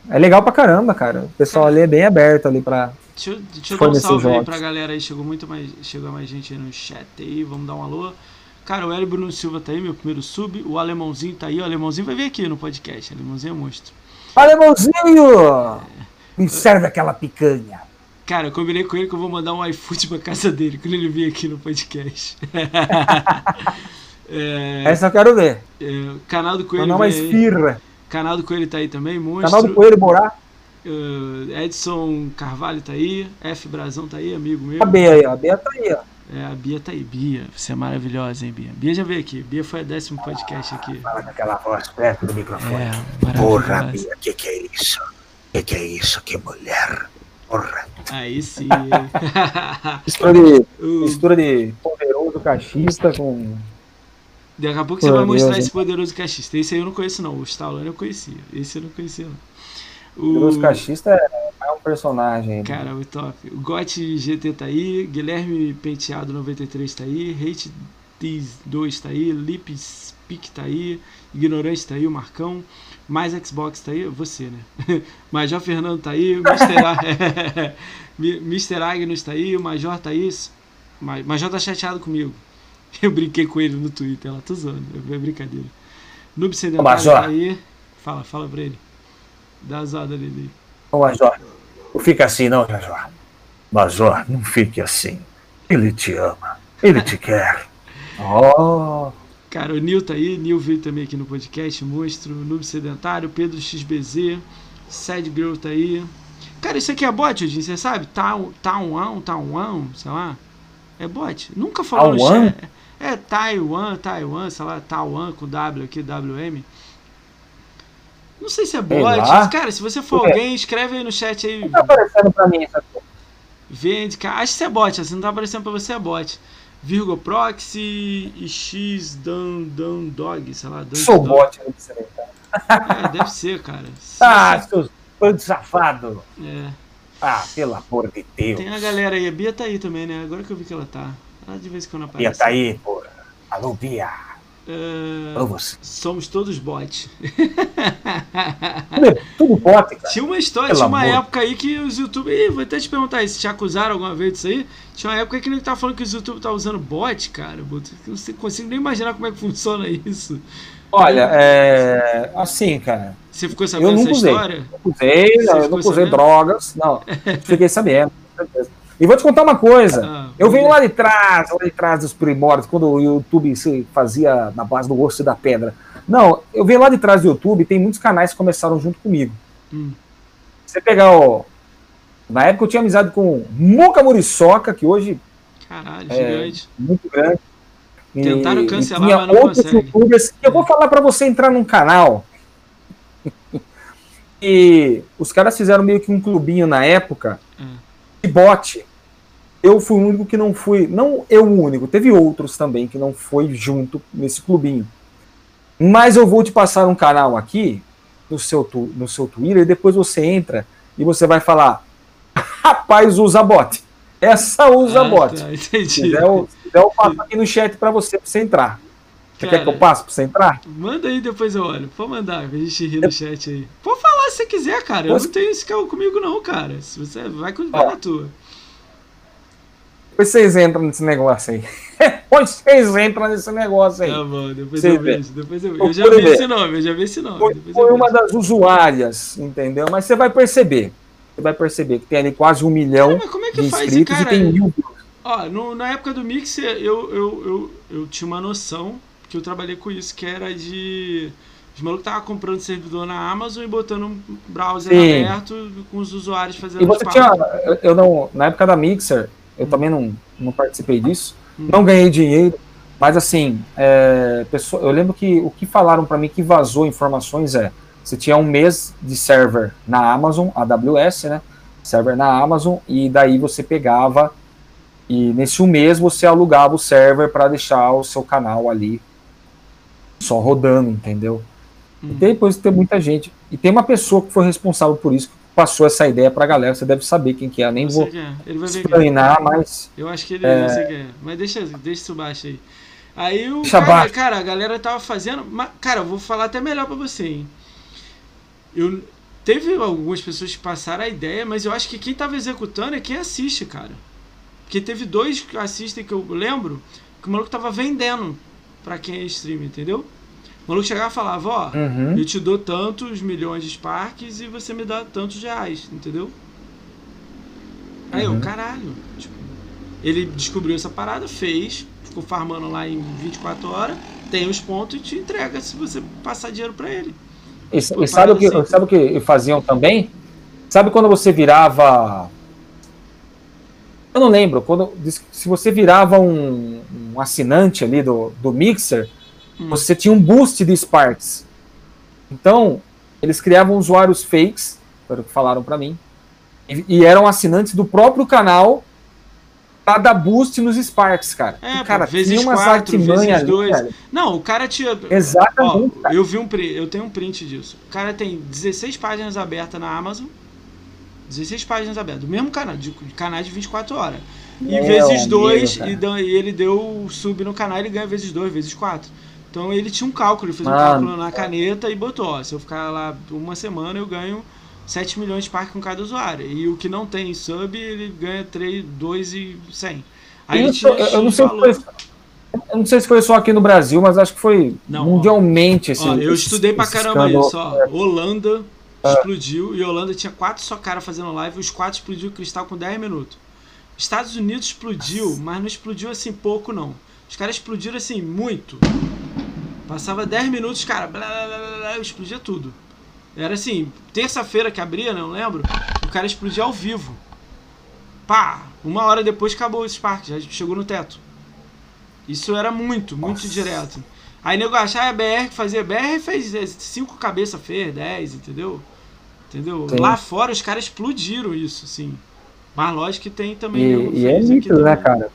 É. É legal pra caramba, cara. O pessoal ali é bem aberto ali pra. Deixa eu, deixa eu dar um salve aí jogos. pra galera aí. Chegou muito mais, chegou mais gente aí no chat aí. Vamos dar um alô. Cara, o Hélio Bruno Silva tá aí, meu primeiro sub. O Alemãozinho tá aí. O Alemãozinho vai vir aqui no podcast. O Alemãozinho é monstro. Alemãozinho! Me serve aquela picanha. Cara, eu combinei com ele que eu vou mandar um iFood pra casa dele quando ele vir aqui no podcast. é, Essa eu quero ver. é, canal do Coelho Mandar uma vem aí. Canal do Coelho tá aí também, monstro. Canal do Coelho Borá. Uh, Edson Carvalho tá aí. F Brazão tá aí, amigo meu. A B aí, ó. A B tá aí, ó. É, a Bia tá aí. Bia, você é maravilhosa, hein, Bia? Bia já veio aqui. Bia foi a décimo podcast aqui. Fala com aquela voz perto do microfone. É, Porra. Bia, que que é isso? Que que é isso? Que mulher. Porra. Aí sim. Mistura de, mistura de poderoso cachista com. Daqui a pouco você vai mostrar Deus, esse poderoso cachista. Esse aí eu não conheço, não. O Stallone eu conhecia. Esse eu não conhecia, não. Poderoso O... cachista é, é um personagem. Cara, o top. O Gotti GT tá aí, Guilherme Penteado 93 tá aí, Hate These 2 tá aí, Lips Pick tá aí, Ignorante tá aí, o Marcão, mais Xbox tá aí, você, né? Major Fernando tá aí, Mr. A- Mr. Agnus tá aí, o Major tá aí, Ma- Major tá chateado comigo. Eu brinquei com ele no Twitter, ela tô zoando, é brincadeira. Noob Sedentário tá aí, fala, fala pra ele. Dá a zoada nele. Ô, Major, não fica assim não, Major. Major, não fique assim. Ele te ama. Ele te quer. Oh, Cara, o Nil tá aí, Nil veio também aqui no podcast, monstro, Noob Sedentário, Pedro XBZ, Sad Girl tá aí. Cara, isso aqui é bot, Odin, você sabe? Town, Taiwan, Taiwan, sei lá. É bot. Nunca falou no Taiwan? chat. É Taiwan, Taiwan, sei lá, Taiwan com W aqui, WM. Não sei se é bot. Cara, se você for quê? alguém, escreve aí no chat aí. tá aparecendo pra mim essa coisa. Vende, cara. Acho que isso é bot, assim, não tá aparecendo pra você, é bot. Virgo Proxy e X Dan, Dan Dog, sei lá. Dan Sou Dog. bot no Sedentário. É, deve ser, cara. Ah, seus bando safado. É. Ah, pelo amor de Deus. Tem a galera aí, a Bia tá aí também, né? Agora que eu vi que ela tá. Ela de vez em quando aparece. Bia tá aí, porra. Alô, Bia. É, Alô, você. somos todos bot. Tudo, tudo bot, cara. Tinha uma história, Pelo tinha uma amor. época aí que os YouTube. Vou até te perguntar se te acusaram alguma vez disso aí. Tinha uma época que ele tava falando que os YouTube tá usando bot, cara. Eu não consigo nem imaginar como é que funciona isso. Olha, é. Assim, cara. Você ficou sabendo Eu nunca usei. história? Não usei, não, eu não usei drogas. Não, fiquei sabendo. com certeza. E vou te contar uma coisa. Ah, Eu venho lá de trás, lá de trás dos primórdios, quando o YouTube se fazia na base do osso e da pedra. Não, eu venho lá de trás do YouTube, tem muitos canais que começaram junto comigo. Hum. Você pegar o. Na época eu tinha amizade com Muca Muriçoca, que hoje Caralho, É. gigante. muito grande. E- Tentaram e cancelar, tinha mas não outros consegue. youtubers. Eu vou falar pra você entrar num canal. e os caras fizeram meio que um clubinho na época Hum. de bot. Eu fui o único que não fui. Não eu o único, teve outros também que não foi junto nesse clubinho. Mas eu vou te passar um canal aqui no seu, no seu Twitter e depois você entra e você vai falar: Rapaz, usa bot. Essa usa Ah, bot. tá, Se entendi. eu, se quiser, eu passo aqui no chat pra você, pra você entrar. Você Cara. quer que eu passe pra você entrar? Manda aí, depois eu olho. Pode mandar, pra gente rir no chat aí. Pode falar se você quiser, cara. Eu Posso- não tenho esse carro comigo, não, cara. Se você vai, com- vai Ó. na tua. Depois vocês entram nesse negócio aí. Depois vocês entram nesse negócio aí. Tá depois Você eu vejo. Depois eu, eu já vi ver. esse nome, eu já vi esse nome. Foi, foi uma das usuárias, entendeu? Mas você vai perceber. Você vai perceber que tem ali quase um milhão como é de que faz, inscritos cara? e tem mil. Ó, no- na época do Mixer, eu, eu, eu, eu tinha uma noção que eu trabalhei com isso, que era de. Os malucos estavam comprando servidor na Amazon e botando um browser Sim. aberto com os usuários fazendo E você tinha. eu não, na época da Mixer, eu também não, não participei disso. Hum. Não ganhei dinheiro. Mas assim, é, pessoa- eu lembro que o que falaram para mim que vazou informações é você tinha um mês de server na Amazon, AWS, né? Server na Amazon, e daí você pegava e nesse um mês você alugava o server para deixar o seu canal ali só rodando, entendeu? Hum. E depois tem muita gente. E tem uma pessoa que foi responsável por isso, que passou essa ideia pra galera. Você deve saber quem que é. Eu nem Eu vou é. Ele vai é. explainar, mas. Eu acho que ele É. eu sei quem é. Mas deixa, deixa isso baixo aí. Aí o cara, baixo. cara, a galera tava fazendo. Mas, cara, eu vou falar até melhor pra você, hein? Eu, teve algumas pessoas que passaram a ideia, mas eu acho que quem tava executando é quem assiste, cara. Porque teve dois que assistem que eu lembro que o maluco tava vendendo pra quem é streamer, entendeu? O maluco chegava e falava, ó, Uhum. eu te dou tantos milhões de Sparks e você me dá tantos reais, entendeu? Aí eu, Uhum. caralho. Tipo, ele descobriu essa parada, fez, ficou farmando lá em 24 horas, tem os pontos e te entrega se você passar dinheiro pra ele. E, e sabe, o que, assim. sabe o que faziam também? Sabe quando você virava. Eu não lembro, quando, se você virava um, um assinante ali do, do Mixer. Você tinha um boost de Sparks. Então, eles criavam usuários fakes, foi o que falaram pra mim, e, e eram assinantes do próprio canal pra dar boost nos Sparks, cara. É, E, cara, vezes tinha umas quatro, vezes ali, dois. velho. Não, o cara tinha. Exatamente, Ó, cara. eu vi um eu tenho um print disso. O cara tem 16 páginas abertas na Amazon. 16 páginas abertas, do mesmo canal, de, de canais de 24 horas. E vezes amigo, 2, cara. e, e ele deu sub no canal, ele ganha vezes 2, vezes 4. Então ele tinha um cálculo, ele fez um Mano. cálculo na caneta e botou, ó, se eu ficar lá uma semana eu ganho 7 milhões de parque com cada usuário. E o que não tem sub, ele ganha 3, 2 e 100. Aí Isso, tinha eu, eu não sei se valor. foi, eu não sei se foi só aqui no Brasil, mas acho que foi Não, mundialmente esse. Ó, eu estudei pra caramba escândalo. isso, ó. Holanda explodiu e Holanda tinha quatro só cara fazendo live, os quatro explodiu o cristal com 10 minutos. Estados Unidos explodiu, mas não explodiu assim pouco não. Os caras explodiram assim muito. Passava 10 minutos, cara, blá, blá, blá, blá, explodia tudo. Era assim, terça-feira que abria, né, não lembro, o cara explodia ao vivo. Pá, uma hora depois acabou o Spark, já chegou no teto. Isso era muito, muito direto. Aí nego achava a BR que fazia. BR fez 5 cabeças, fez 10, entendeu? Entendeu? Sim. Lá fora os caras explodiram isso, sim. Mas lógico que tem também. E, que e é fez aqui nítido, né, cara?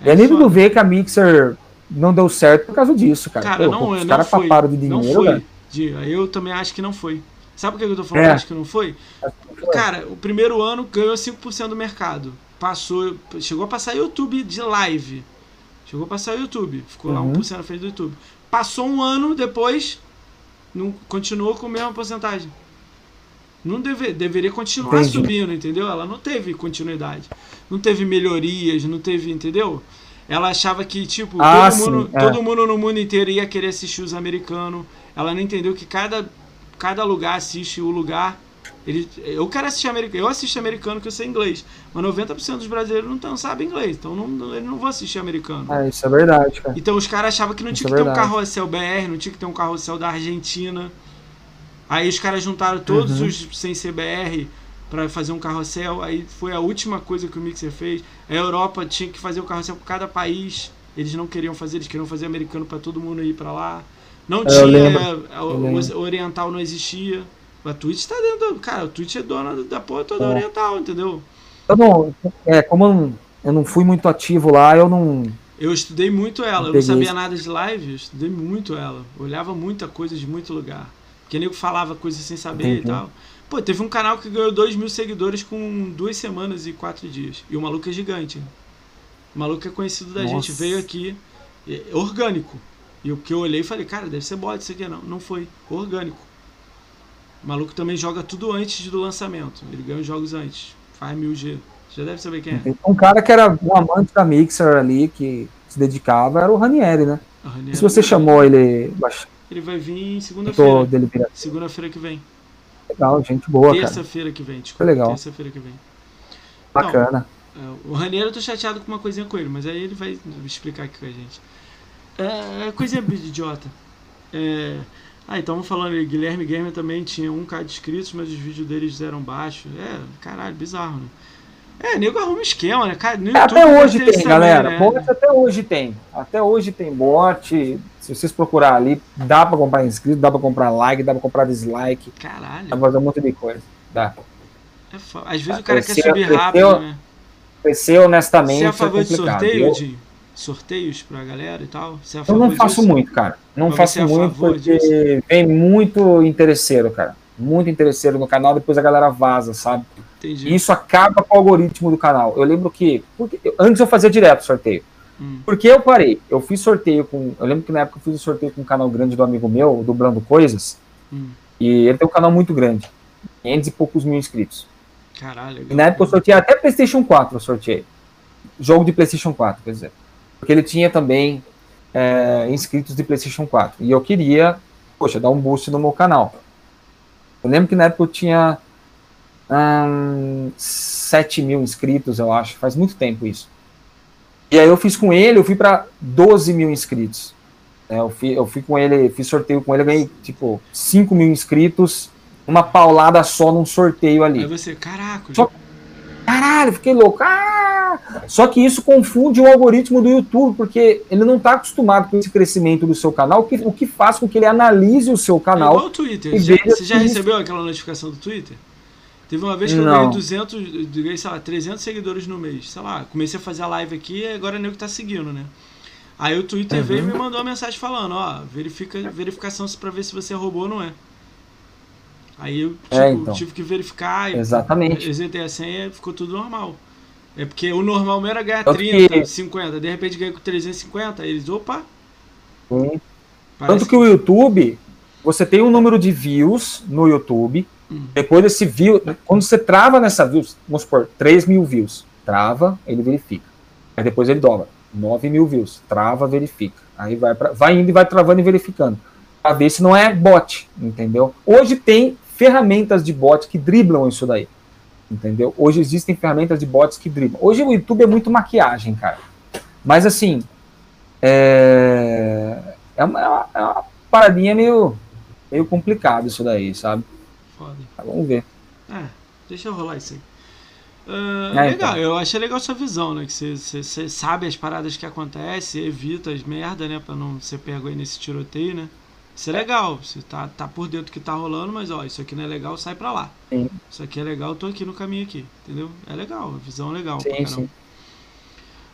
É, nítido foda. ver que a Mixer não deu certo por causa disso, cara. Cara, Pô, não, os não caras foi. paparam de não dinheiro, foi. velho. Dia, eu também acho que não foi. Sabe por que eu tô falando É. que acho que não foi? Cara, o primeiro ano ganhou 5% do mercado. Passou, chegou a passar YouTube de live. Chegou a passar YouTube. Ficou lá Uhum. 1% na frente do YouTube. Passou um ano depois, não continuou com a mesma porcentagem. Não deve, deveria continuar Entendi. subindo, entendeu? Ela não teve continuidade. Não teve melhorias, não teve, entendeu? Ela achava que, tipo, Ah, todo, mundo, é. todo mundo no mundo inteiro ia querer assistir os americanos. Ela não entendeu que cada, cada lugar assiste o lugar. Ele, eu quero assistir americano, eu assisto americano que eu sei inglês, mas 90% dos brasileiros não, tão, sabem inglês, então não, não, eles não vão assistir americano. É, isso é verdade, cara. Então os caras achavam que não Isso tinha é que ter um carrossel BR, não tinha que ter um carrossel da Argentina. Aí os caras juntaram todos Uhum. os sem CBR para fazer um carrossel. Aí foi a última coisa que o Mixer fez. A Europa tinha que fazer o carrossel por cada país. Eles não queriam fazer, eles queriam fazer americano para todo mundo ir para lá. Não Eu tinha, lembro, a- o, oriental não existia. A Twitch tá dentro, do- cara, a Twitch é dona da porra toda É. oriental, entendeu? Eu não. É, como eu não, eu não fui muito ativo lá, eu não. Eu estudei muito ela, eu não sabia nada de live, eu estudei muito ela. Eu olhava muita coisa de muito lugar. Porque nego falava coisa sem saber Entendi. e tal. Pô, teve um canal que ganhou 2 mil seguidores com duas semanas e quatro dias. E o maluco é gigante. O maluco é conhecido da gente, Nossa. veio aqui, é, orgânico. E o que eu olhei e falei, cara, deve ser bot isso aqui. Não, não foi, orgânico. O maluco também joga tudo antes do lançamento. Ele ganha os jogos antes. Faz 1000G. Você já deve saber quem é. Um cara que era um amante da Mixer ali, que se dedicava, era o Ranieri, né? E Ranieri se você vai- chamou ele. Ele vai vir segunda-feira. Segunda-feira que vem. Legal, gente boa, cara. Terça-feira que vem, desculpa. Foi legal. Terça-feira que vem. Bacana. É, o Raniero eu tô chateado com uma coisinha com ele, mas aí ele vai explicar aqui com a gente. É, é coisinha idiota. É, ah, então falando aí, Guilherme Gamer também tinha 1k de inscritos, mas os vídeos deles eram baixos. É, caralho, bizarro, né? É, nego arruma esquema, né? Cara, É, até hoje tem, galera. também, né? Bot até hoje tem. Até hoje tem bot. Se vocês procurar ali, dá pra comprar inscrito, dá pra comprar like, dá pra comprar dislike, Caralho. dá pra fazer um monte de coisa. Dá. É Às vezes o cara quer Cresceu- subir cresceu- rápido, né? Crescer honestamente Você é a é favor de complicado. sorteio, Eu, de sorteios pra galera e tal? É eu não faço disso? muito, cara. Não Mas faço é muito porque disso? vem muito interesseiro, cara. Muito interesseiro no canal, depois a galera vaza, sabe? Entendi. E isso acaba com o algoritmo do canal. Eu lembro que. porque antes eu fazia direto sorteio. Hum. Por que eu parei? Eu fiz sorteio com. Eu lembro que na época eu fiz um sorteio com um canal grande do amigo meu, dublando coisas. Hum. E ele tem um canal muito grande. 500 e poucos mil inscritos. Caralho. E na época eu sorteei até PlayStation 4, eu sorteei. Jogo de PlayStation 4, quer dizer. Porque ele tinha também é, inscritos de PlayStation 4. E eu queria, poxa, dar um boost no meu canal. Eu lembro que na época eu tinha hum, 7 mil inscritos, eu acho. Faz muito tempo isso. E aí eu fiz com ele, eu fui para 12 mil inscritos. É, eu, fui, eu fui com ele, fiz sorteio com ele, eu ganhei tipo 5 mil inscritos, uma paulada só num sorteio ali. Aí você, caraca, Só- Caralho, fiquei louco. Ah! Só que isso confunde o algoritmo do YouTube, porque ele não está acostumado com esse crescimento do seu canal, o que, o que faz com que ele analise o seu É canal. igual o Twitter. Já- você já recebeu aquela notificação do Twitter? Teve uma vez que eu Não. ganhei 200, eu ganhei, sei lá, 300 seguidores no mês. Sei lá, comecei a fazer a live aqui e agora é nego que tá seguindo, né? Aí o Twitter Uhum. veio e me mandou uma mensagem falando, ó, verifica, verificação pra ver se você roubou ou não é. Aí eu tipo, É, então. tive que verificar e Exatamente. resetei a senha e ficou tudo normal. É porque o normal era ganhar Tanto 30, que- 50, de repente ganhei com 350, aí eles, opa, Sim. Tanto que o YouTube, você tem um número de views no YouTube. Depois desse view, quando você trava nessa views, vamos supor, 3 mil views, trava, ele verifica. Aí depois ele dobra, 9 mil views, trava, verifica. Aí vai, pra, vai indo e vai travando e verificando. Pra ver se não é bot, entendeu? Hoje tem ferramentas de bot que driblam isso daí. Entendeu? Hoje existem ferramentas de bots que driblam. Hoje o YouTube é muito maquiagem, cara. Mas assim, é, é, uma, é uma- é paradinha meio, meio complicado isso daí, sabe? Foda. Mas Vamos ver. É, deixa eu rolar isso aí. Ah, É, legal, então. eu achei legal sua visão, né? Que você- sabe as paradas que acontecem, evita as merda, né? Pra não ser pego aí nesse tiroteio, né? Isso é legal, você tá, tá por dentro do que tá rolando, mas ó, isso aqui não é legal, sai pra lá. Sim. Isso aqui é legal, eu tô aqui no caminho aqui, entendeu? É legal, a visão é legal Sim, sim.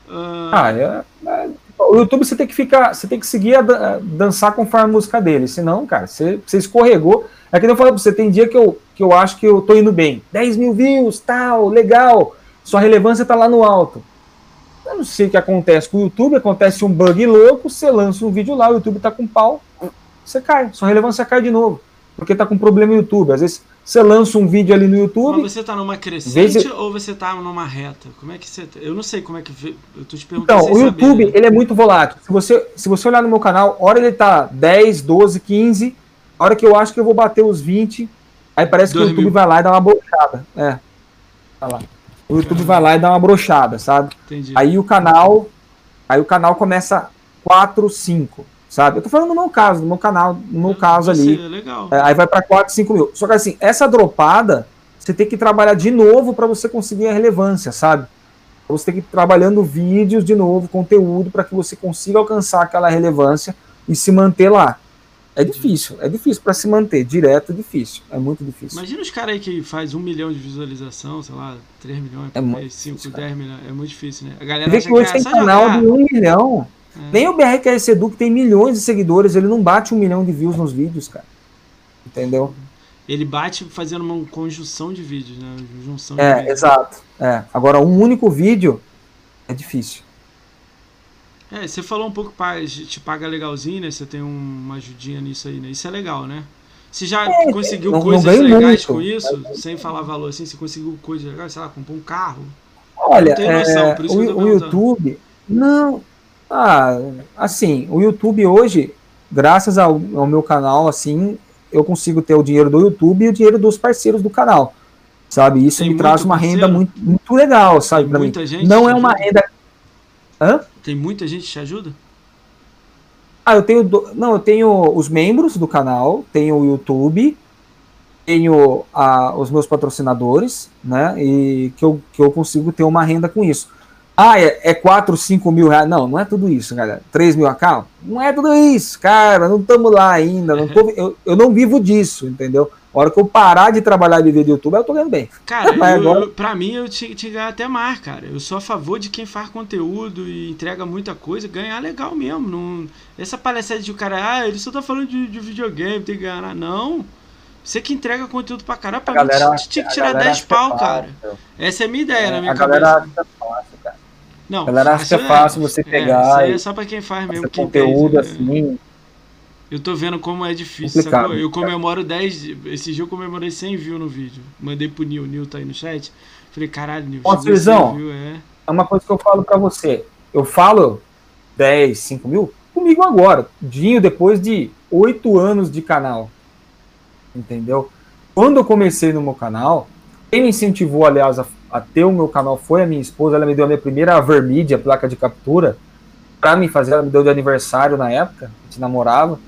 Ah, Ah, é- é- o YouTube você tem que ficar, você tem que seguir a, a dançar conforme a música dele, senão, cara, você, você escorregou. É que eu falo pra você, tem dia que eu, que eu acho que eu tô indo bem. 10 mil views, tal, legal. Sua relevância tá lá no alto. Eu não sei o que acontece com o YouTube, acontece um bug louco, você lança um vídeo lá, o YouTube tá com pau, você cai, sua relevância cai de novo. Porque tá com problema no YouTube. Às vezes você lança um vídeo ali no YouTube, mas você tá numa crescente Vez- ou você tá numa reta? Como é que você. tá? Eu não sei como é que. Eu tô te perguntando. Então, o saber, YouTube, né? ele é muito volátil. Se você, se você olhar no meu canal, hora ele tá 10, 12, 15, a hora que eu acho que eu vou bater os 20, aí parece que o 2000. YouTube vai lá e dá uma brochada. É. Olha lá. O YouTube vai lá e dá uma brochada, sabe? Entendi. Aí o canal, aí o canal começa 4, 5, sabe? Eu tô falando no meu caso, no meu canal, no meu caso Você, ali. é legal. É, Aí vai para 4, 5 mil. Só que assim, essa dropada, você tem que trabalhar de novo para você conseguir a relevância, sabe? Você tem que ir trabalhando vídeos de novo, conteúdo, para que você consiga alcançar aquela relevância e se manter lá. É difícil, é difícil para se manter, direto é difícil, é muito difícil. Imagina os caras aí que faz um milhão de visualização, sei lá, 3 milhões, É muito 5, difícil, 10 milhões. É muito difícil, né? A galera vê que hoje tem só canal jogar. de um milhão. É. Nem o BRQS Edu, que tem milhões de seguidores, ele não bate um milhão de views nos vídeos, cara. Entendeu? Ele bate fazendo uma conjunção de vídeos, né? Junção É, vídeos. exato. É. Agora, um único vídeo é difícil. É, você falou um pouco que te paga legalzinho, né? Você tem uma ajudinha nisso aí, né? Isso é legal, né? Você já conseguiu É, não- não coisas ganho legais muito. com isso? Sem falar valor assim, você conseguiu coisas legais? Sei lá, comprou um carro? Olha, tenho noção, é, o, o. YouTube. Não. Ah, assim, o YouTube hoje, graças ao, ao meu canal, assim, eu consigo ter o dinheiro do YouTube e o dinheiro dos parceiros do canal. Sabe? Isso Tem me traz uma parceiro? renda muito, muito legal, sabe, pra mim. muita gente Não é uma renda. Hã? Tem muita gente que te ajuda? Ah, eu tenho. do- Não, eu tenho os membros do canal, tenho o YouTube, tenho a, os meus patrocinadores, né? E que eu, que eu consigo ter uma renda com isso. Ah, é, é 4, 5 mil reais. Não, não é tudo isso, galera. 3 mil account? Não é tudo isso, cara. Não estamos lá ainda. Não tô, eu, eu não vivo disso, entendeu? A hora que eu parar de trabalhar e viver de YouTube, eu tô ganhando bem. Cara, eu, agora- eu- pra mim eu tinha que ganhar até mais, cara. Eu sou a favor de quem faz conteúdo e entrega muita coisa, ganhar legal mesmo. Não, essa palhaçada de o cara, ah, ele só tá falando de, de videogame, tem que ganhar. Não. Você que entrega conteúdo pra caralho, pra A mim galera, tinha- que tirar galera 10 acha que é pau, fácil. cara. Essa é a minha ideia na minha a cabeça. galera acha é fácil, cara. Não, a galera acha é fácil você pegar isso aí e é só pra quem faz mesmo. Quem conteúdo entende, né? assim. Eu tô vendo como é difícil, Complicado, sacou? Eu comemoro 10. Esse dia eu comemorei 100 views no vídeo. Mandei pro Nil, Nil tá aí no chat. Falei, caralho, Nil, Ó, chegou a 100 Cezão. views, é. É uma coisa que eu falo pra você. Eu falo 10, 5 mil comigo agora. Dinho depois de 8 anos de canal. Entendeu? Quando eu comecei no meu canal, quem me incentivou, aliás, a, a ter o meu canal foi a minha esposa. Ela me deu a minha primeira Vermídia, placa de captura, pra me fazer. Ela me deu de aniversário na época, a gente namorava.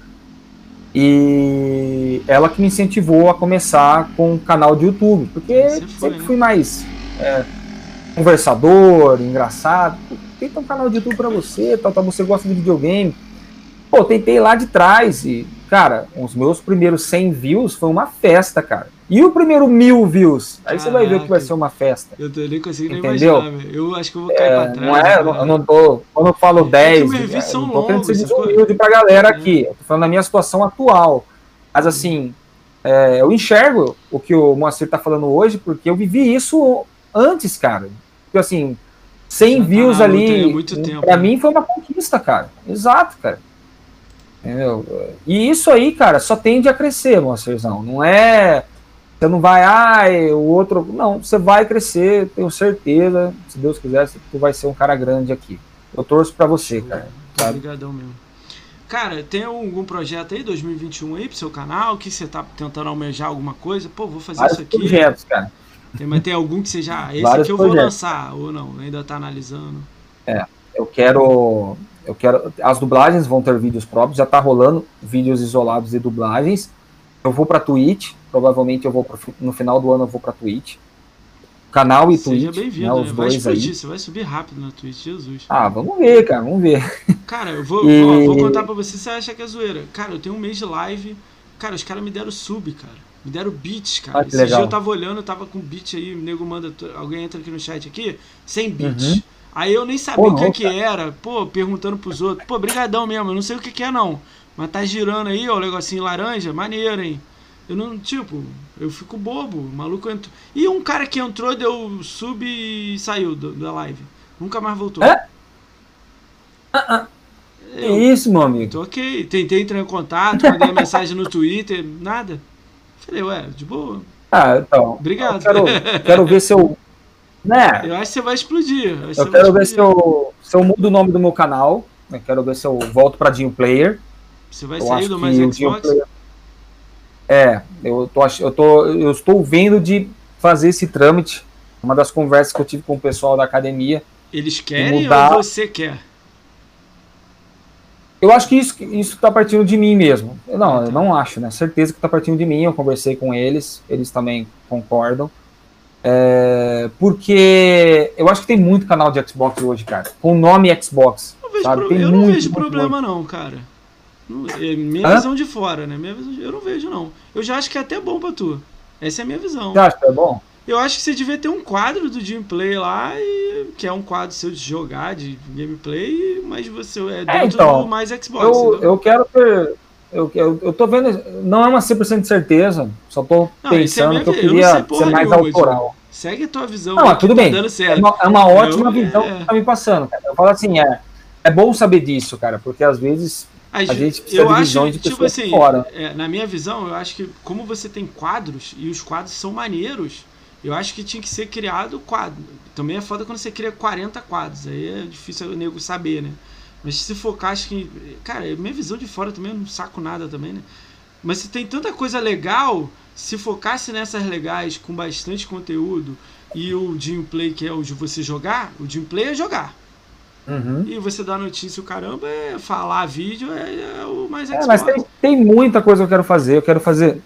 E ela que me incentivou a começar com um canal de YouTube, porque Você foi, sempre né? fui mais é, conversador, engraçado. Tenta um canal de YouTube pra você, tal, tal, você gosta de videogame. Pô, tentei lá de trás e, cara, os meus primeiros 100 views foi uma festa, cara. E o primeiro mil views? Aí você vai ver que vai ser uma festa. Eu tô nem conseguindo Entendeu? imaginar. Eu acho que eu vou cair pra trás. Não é, eu não, cara. eu não tô. Quando eu falo 10, meus vídeos é, são eu não tô querendo ser longos, desumilde pra galera aqui. Eu tô falando da minha situação atual. Mas assim, é, eu enxergo o que o Moacir tá falando hoje, porque eu vivi isso antes, cara. Porque assim, 100 Já tá views ali, tempo, pra né? mim foi uma conquista, cara. Exato, cara. Entendeu? E isso aí, cara, só tende a crescer, Moacirzão. Não é. Você não vai, ah, o outro. Não, você vai crescer, tenho certeza. Se Deus quiser, tu vai ser um cara grande aqui. Eu torço pra você, cara. Sabe? Obrigadão mesmo. Cara, tem algum projeto aí, 2021 aí pro seu canal? Que você tá tentando almejar alguma coisa? Pô, vou fazer Vários isso aqui. projetos, cara. Tem, mas tem algum que você já. Esse Vários aqui eu vou projetos. lançar, ou não? Ainda tá analisando. Eu quero. Eu quero. As dublagens vão ter vídeos próprios, já tá rolando vídeos isolados de dublagens. Eu vou pra Twitch. Provavelmente eu vou pro, no final do ano eu vou pra Twitch. Canal e Seja Twitch, bem-vindo, né, né? os Vai dois explodir, aí. você vai subir rápido na Twitch, Jesus. Ah, vamos ver, cara, vamos ver. Cara, eu vou, E- ó, vou contar pra você, você acha que é zoeira. Cara, eu tenho um mês de live. Cara, os caras me deram sub, cara. Me deram beats, cara. Ah, Esse dia legal. eu tava olhando, eu tava com beat aí, o nego manda. Alguém entra aqui no chat aqui, sem beat. Uhum. Aí eu nem sabia Pô, o que, que era, pô, perguntando pros outros. Pô, brigadão mesmo, eu não sei o que, que é não. Mas tá girando aí, ó, o negocinho laranja, maneiro, hein? Eu não, tipo, eu fico bobo, o maluco entrou. E um cara que entrou, deu sub e saiu do- da live. Nunca mais voltou. É? Que Eu, isso, meu amigo? Tô ok. Tentei entrar em contato, mandei mensagem no Twitter, nada. Falei, ué, de boa. Ah, então. Obrigado. Eu quero, quero ver se eu. Né? Eu acho que você vai explodir. Eu vai quero ver se eu, se eu mudo o nome do meu canal. Eu quero ver se eu volto pra Dinho Player. Você vai Eu sair do mais Xbox? Player- É, eu tô, eu tô, eu estou vendo de fazer esse trâmite. Uma das conversas que eu tive com o pessoal da academia. Eles querem mudar- ou você quer? Eu acho que isso, isso tá partindo de mim mesmo. Eu Não, eu não acho, né? Certeza que tá partindo de mim. Eu conversei com eles, eles também concordam. É, porque eu acho que tem muito canal de Xbox hoje, cara. Com o nome Xbox. Vejo Sabe, pro- Eu não vejo problema, não, cara. É minha Hã? visão de fora, né? Minha visão de- Eu não vejo, não. Eu já acho que é até bom pra tu. Essa é a minha visão. Você acha que é bom? Eu acho que você devia ter um quadro do gameplay lá, e, que é um quadro seu de jogar, de gameplay, mas você é dentro então, do mais Xbox. Eu, eu quero ter. Eu, eu, eu tô vendo. Não é uma 100% de certeza. Só tô Não, é pensando minha que eu eu queria ser mais nenhuma, autoral. Segue a tua visão. Não, tudo tá bem. dando É uma, é uma ótima Eu- visão é. que tá me passando, cara. Eu falo assim, é. É bom saber disso, cara, porque às vezes A ve- gente precisa eu de acho, visões de tipo pessoas assim, fora. é, na minha visão, eu acho que como você tem quadros e os quadros são maneiros, eu acho que tinha que ser criado quadro. Também é foda quando você cria 40 quadros, aí é difícil o nego saber, né? Mas se focar, acho que. Cara, minha visão de fora também eu não saco nada também, né? Mas se tem tanta coisa legal, se focasse nessas legais com bastante conteúdo e o gameplay que é o de você jogar, o gameplay é jogar. Uhum. E você dá notícia, o caramba, é falar vídeo é, é o mais É, mas tem, tem muita coisa que eu quero fazer. Eu quero fazer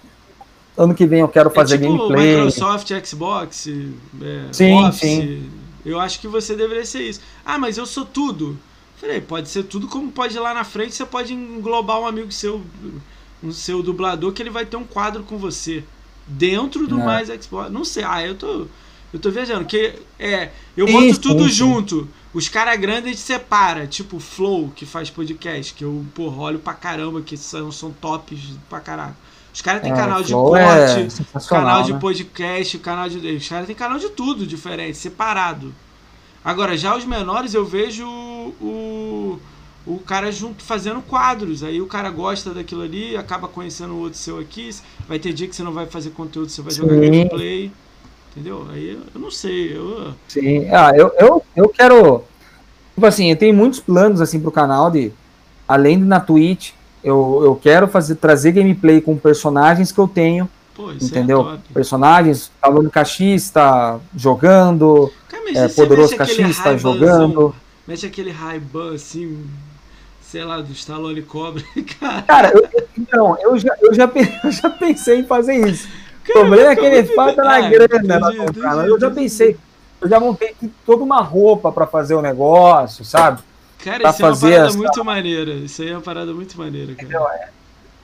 ano que vem eu quero fazer é tipo gameplay. Microsoft, Xbox, é, Sim, Office. sim. Eu acho que você deveria ser isso. Ah, mas eu sou tudo. Falei, pode ser tudo, como pode ir lá na frente, você pode englobar um amigo seu, um seu dublador, que ele vai ter um quadro com você. Dentro do É. mais Xbox. Não sei. Ah, eu tô. Eu tô viajando. Que é. Eu boto sim, tudo junto. Os caras grandes a gente separa. Tipo Flow, que faz podcast. Que eu, porra, olho pra caramba, que são, são tops pra caralho. Os caras têm É, canal de Flow corte, é canal de né? podcast, canal de. Os caras têm canal de tudo diferente, separado. Agora, já os menores eu vejo o, o cara junto fazendo quadros. Aí o cara gosta daquilo ali, acaba conhecendo o outro seu aqui. Vai ter dia que você não vai fazer conteúdo, você vai jogar Sim. gameplay. Entendeu? Aí eu- não sei. Eu, Sim, ah, eu, eu, eu quero. Tipo assim, eu tenho muitos planos assim pro canal de. Além de na Twitch, eu, eu quero fazer, trazer gameplay com personagens que eu tenho, pô, isso entendeu? é. Personagens, aluno caixista, jogando, Cara, é, poderoso caixista Ray-Banzão, jogando. Mete aquele Ray-Ban assim, sei lá, do Stallone Cobra. Cara, Cara, eu, eu- não, eu já, eu, já, eu já pensei em fazer isso. O cara, problema é que ele falta na grana entendi, entendi, Eu já pensei, eu já montei toda uma roupa pra fazer o negócio, sabe? Cara, pra isso é uma fazer parada essa- muito maneira. Isso aí é uma parada muito maneira, cara.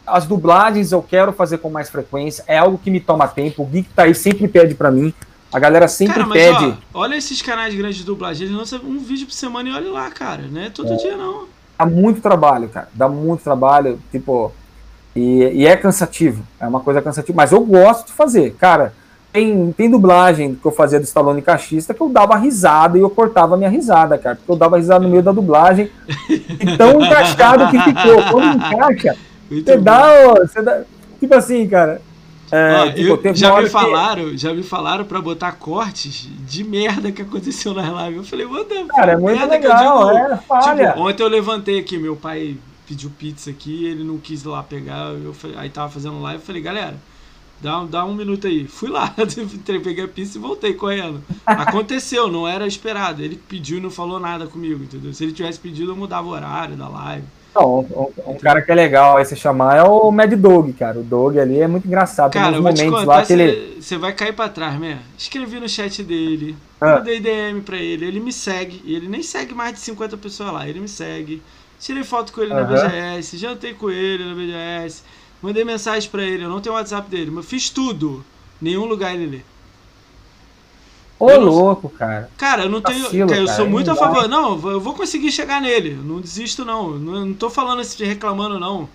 As dublagens eu quero fazer com mais frequência, é algo que me toma tempo. O Geek tá aí sempre pede pra mim. A galera sempre Cara, mas pede. ó, olha esses canais grandes de dublagem, eles lançam um vídeo por semana e olha lá, cara. Não é todo É. dia, não. Dá muito trabalho, cara. Dá muito trabalho, tipo. E, e é cansativo. É uma coisa cansativa. Mas eu gosto de fazer. Cara, tem, tem dublagem que eu fazia do Stallone Cachista que eu dava risada e eu cortava a minha risada, cara. Porque eu dava risada no meio da dublagem. E tão encaixado que ficou. Quando encaixa, Muito você bom. dá, ó, você dá. Tipo assim, cara. É, Ó, tipo, eu- já me que- falaram, já me falaram pra botar cortes de merda que aconteceu nas lives. Eu falei, the Cara, é muito merda que eu legal, digo- é falha. Tipo, ontem eu levantei aqui, meu pai pediu pizza aqui, ele não quis ir lá pegar, eu falei, aí tava fazendo live, eu falei, galera, dá, dá um minuto aí. Fui lá, peguei a pizza e voltei correndo. Aconteceu, não era esperado. Ele pediu e não falou nada comigo, entendeu? Se ele tivesse pedido, eu mudava o horário da live. Não, um, um cara que é legal aí você chamar é o Mad Dog, cara. O Dog ali é muito engraçado. Tem Cara, uns eu vou te momentos contar, lá que ele. você vai cair pra trás, né? Escrevi no chat dele, Ah. mandei DM pra ele, ele me segue, e ele nem segue mais de 50 pessoas lá, ele me segue. Tirei foto com ele na Aham. BGS, jantei com ele na BGS, mandei mensagem pra ele, eu não tenho o WhatsApp dele, mas fiz tudo. Nenhum lugar ele lê. Ô, não- louco, cara. Cara, eu não tenho. Vacilo, cara, eu cara, sou não muito a favor. Não, eu vou- conseguir chegar nele. Não desisto, não. Não, não tô falando assim, reclamando, não.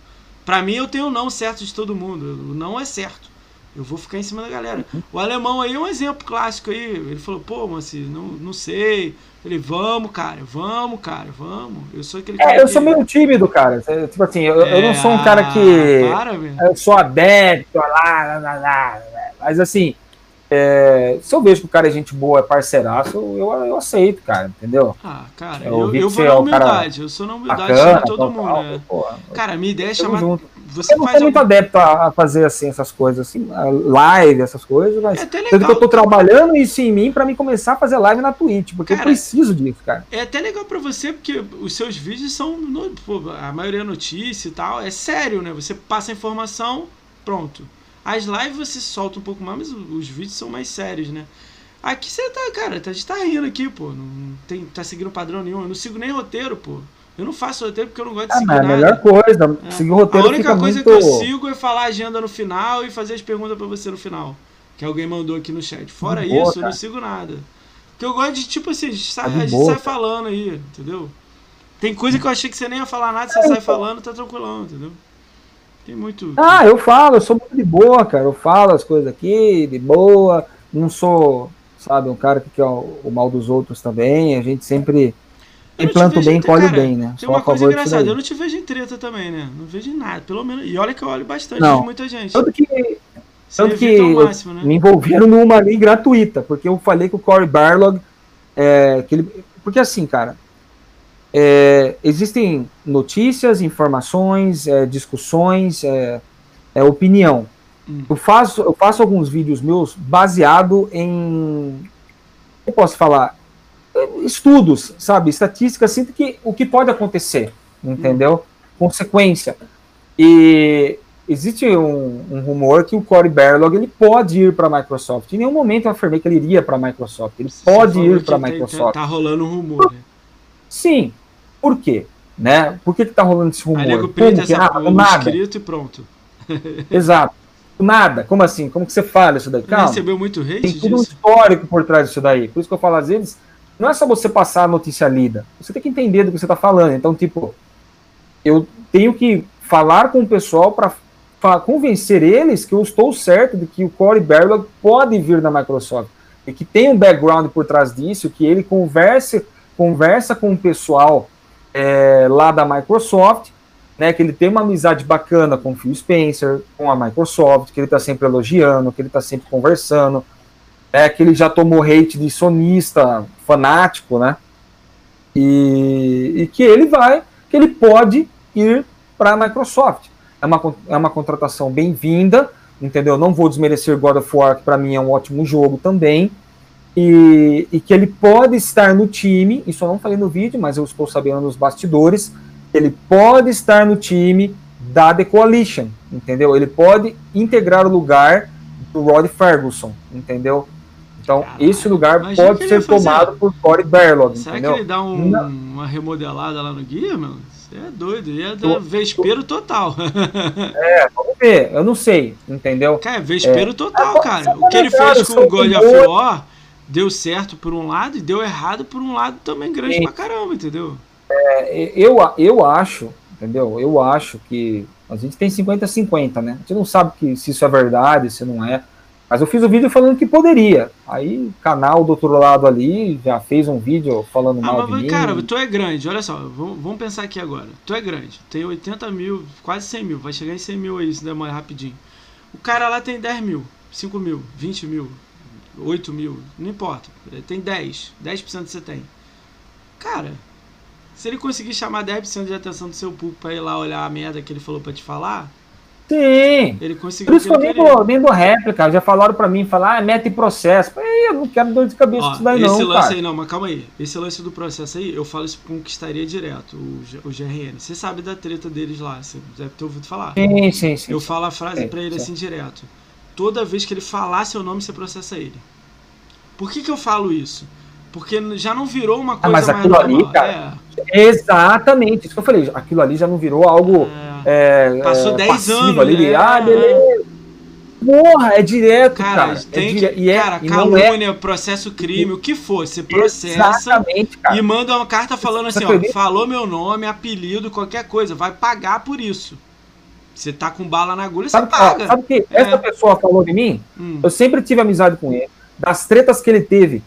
Pra mim, eu tenho o não certo de todo mundo. O não é certo. Eu vou ficar em cima da galera. O alemão aí é um exemplo clássico aí. Ele falou, pô, Manci, não, não sei. Falei, vamos, cara, vamos, cara, vamos. Eu sou aquele cara. É, eu sou meio tímido, cara. É, Tipo assim, eu, eu não É, sou um cara ah, que. Para. Eu sou adepto, lá, lá, lá, lá. Mas assim, é, se eu vejo que o cara é gente boa, é parceiraço, eu, eu aceito, cara, entendeu? Ah, cara, Eu eu, eu vou na é um humildade. Eu sou na humildade, Bacana, todo tal, mundo, tal, né? porra. Cara, minha ideia é chamar. junto. Você Eu não sou muito algum- adepto a, fazer assim essas coisas, assim, live, essas coisas, mas É até tanto que eu legal. tô trabalhando isso em mim pra mim começar a fazer live na Twitch, porque Cara, eu preciso disso, cara. É até legal pra você, porque os seus vídeos são. no- pô, a maioria é notícia e tal. É sério, né? Você passa a informação, pronto. As lives você solta um pouco mais, mas os vídeos são mais sérios, né? Aqui você tá, cara, tá- a gente tá rindo aqui, pô. Não tem, tá seguindo padrão nenhum. Eu não sigo nem roteiro, pô. Eu não faço roteiro porque eu não gosto de Ah, seguir é a nada. melhor coisa, É. seguir o roteiro a única coisa muito... que eu sigo é falar a agenda no final e fazer as perguntas pra você no final. Que alguém mandou aqui no chat. Fora boa, isso, eu não cara. sigo nada. Porque eu gosto de, tipo assim, a gente sai, Tá de a gente sai cara. falando aí, entendeu? Tem coisa que eu achei que você nem ia falar nada, você sai falando, tá tranquilão, entendeu? Tem muito. Ah, eu falo, eu sou muito de boa, cara. Eu falo as coisas aqui, de boa. Não sou, sabe, um cara que quer o, o mal dos outros também. A gente sempre. Te planta bem, em- colhe bem, né? Tem uma coisa engraçada, eu não te vejo em treta também, né? Não vejo em nada, pelo menos. E olha que eu olho bastante Não. de muita gente. Tanto que, Você tanto que máximo, né? me envolveram numa ali gratuita, porque eu falei com o Corey Barlog é, que ele. Porque assim, cara. É, existem notícias, informações, é, discussões, é, é, opinião. Hum. Eu faço, eu faço alguns vídeos meus baseado em. Eu posso falar? Estudos, sabe? Estatísticas, assim, do que, o que pode acontecer, entendeu? Consequência. E existe um, um rumor que o Corey Barlog ele pode ir para a Microsoft. Em nenhum momento eu afirmei que ele iria para a Microsoft. Ele Você pode ir para a tem- Microsoft. Tá, tá rolando um rumor, né? Sim. Por quê? Né? Por que, que tá rolando esse rumor? Aí nego que? essa do um nada. escrito e pronto. Exato. Nada. Como assim? Como que você fala isso daí? Calma. recebeu muito hate Tem tudo um histórico por trás disso daí. Por isso que eu falo, às vezes, não é só você passar a notícia lida. Você tem que entender do que você está falando. Então, tipo, eu tenho que falar com o pessoal para convencer eles que eu estou certo de que o Corey Barlog pode vir da Microsoft. E que tem um background por trás disso, que ele converse, conversa com o pessoal é, lá da Microsoft, né, que ele tem uma amizade bacana com o Phil Spencer, com a Microsoft, que ele está sempre elogiando, que ele está sempre conversando, é que ele já tomou hate de sonista fanático, né? E, e que ele vai, que ele pode ir para a Microsoft. É uma, é uma contratação bem-vinda, entendeu? Não vou desmerecer God of War, que para mim é um ótimo jogo também. E, e que ele pode estar no time, isso eu não falei no vídeo, mas eu estou sabendo nos bastidores, ele pode estar no time da The Coalition, entendeu? Ele pode integrar o lugar do Rod Ferguson, entendeu? Então, Caraca, esse lugar pode ser tomado por Corey Barlog, Será entendeu? que ele dá um- uma remodelada lá no guia, mano? Você é doido, ele dar vespeiro total. Vamos ver, eu não sei, entendeu? cara, vespeiro total, É, cara. são O que ele fez comentários, com o God of. War deu certo por um lado e deu errado por um lado também grande Sim. pra caramba, entendeu? É, Eu, eu acho, entendeu? Eu acho que a gente tem 50-50, né? A gente não sabe que, se isso é verdade, se não é. Mas eu fiz o vídeo falando que poderia. Aí o canal do outro lado ali já fez um vídeo falando Ah, mal de mas mim. cara, tu é grande, olha só, vamos, vamos pensar aqui agora. Tu é grande, tem 80 mil, quase 100 mil, vai chegar em 100 mil aí se demora rapidinho. O cara lá tem 10 mil, 5 mil, 20 mil, 8 mil, não importa. Ele tem 10, 10% você tem. Cara, se ele conseguir chamar 10% de atenção do seu público pra ir lá olhar a merda que ele falou pra te falar, Sim. ele conseguiu Por o isso que eu nem dou, nem dou réplica. Já falaram pra mim, falar, ah, mete processo. Ei, eu não quero dor de cabeça Ó, disso daí, esse não, lance cara. aí, não, mas calma aí. Esse lance do processo aí, eu falo isso conquistaria direto, o, G- o GRN. Você sabe da treta deles lá, você deve ter ouvido falar. Sim, sim, sim. Eu falo a frase Sim, pra ele sim. assim direto. Toda vez que ele falar seu nome, você processa ele. Por que que eu falo isso? Porque já não virou uma coisa Ah, mas mais aquilo ali, normal. cara, Exatamente, isso que eu falei. Aquilo ali já não virou algo. É, é, Passou é, 10 passivo anos, ali, de, é, ah, é. beleza. Porra, é direto, cara, cara. tem é que, e é, cara, e é calúnia, processo crime, o que for, você processa exatamente, cara. e manda uma carta falando assim, ó, falou meu nome, apelido, qualquer coisa, vai pagar por isso. Você tá com bala na agulha, você Sabe, ó, paga. sabe o que É. essa pessoa falou de mim? Hum. Eu sempre tive amizade com ele. Das tretas que ele teve,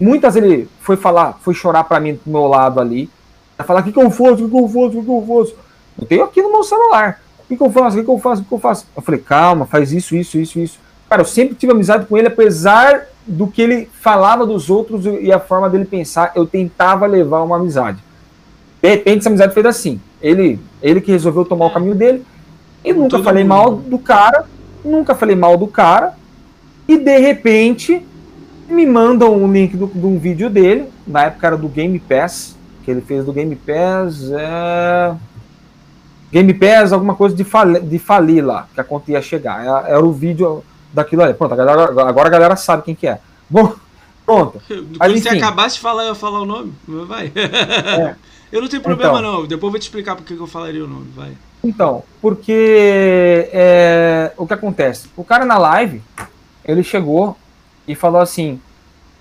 muitas ele foi falar, foi chorar pra mim do meu lado ali. Vai falar: o que, que eu faço? O que, que eu faço? O que, que eu faço? Eu tenho aqui no meu celular. O que, que eu faço? O que, que eu faço? O que, que eu faço? Eu falei: calma, faz isso, isso, isso, isso. Cara, eu sempre tive amizade com ele, apesar do que ele falava dos outros e a forma dele pensar, eu tentava levar uma amizade. De repente, essa amizade fez assim. Ele, ele que resolveu tomar o caminho dele. E nunca todo falei mundo. mal do cara, nunca falei mal do cara. E de repente me mandam um link do- de um vídeo dele, na época era do Game Pass, que ele fez do Game Pass. É... Game Pass, alguma coisa de, fali, de falir lá, que a conta ia chegar. Era, era o vídeo daquilo ali. Pronto, a galera- agora a galera sabe quem que é. Bom, pronto. Quando você enfim. acabasse de falar, eu falar o nome, vai. Eu não tenho problema Então. não, depois eu vou te explicar porque que eu falaria o nome, vai. Então, porque é, o que acontece? O cara na live, ele chegou e falou assim: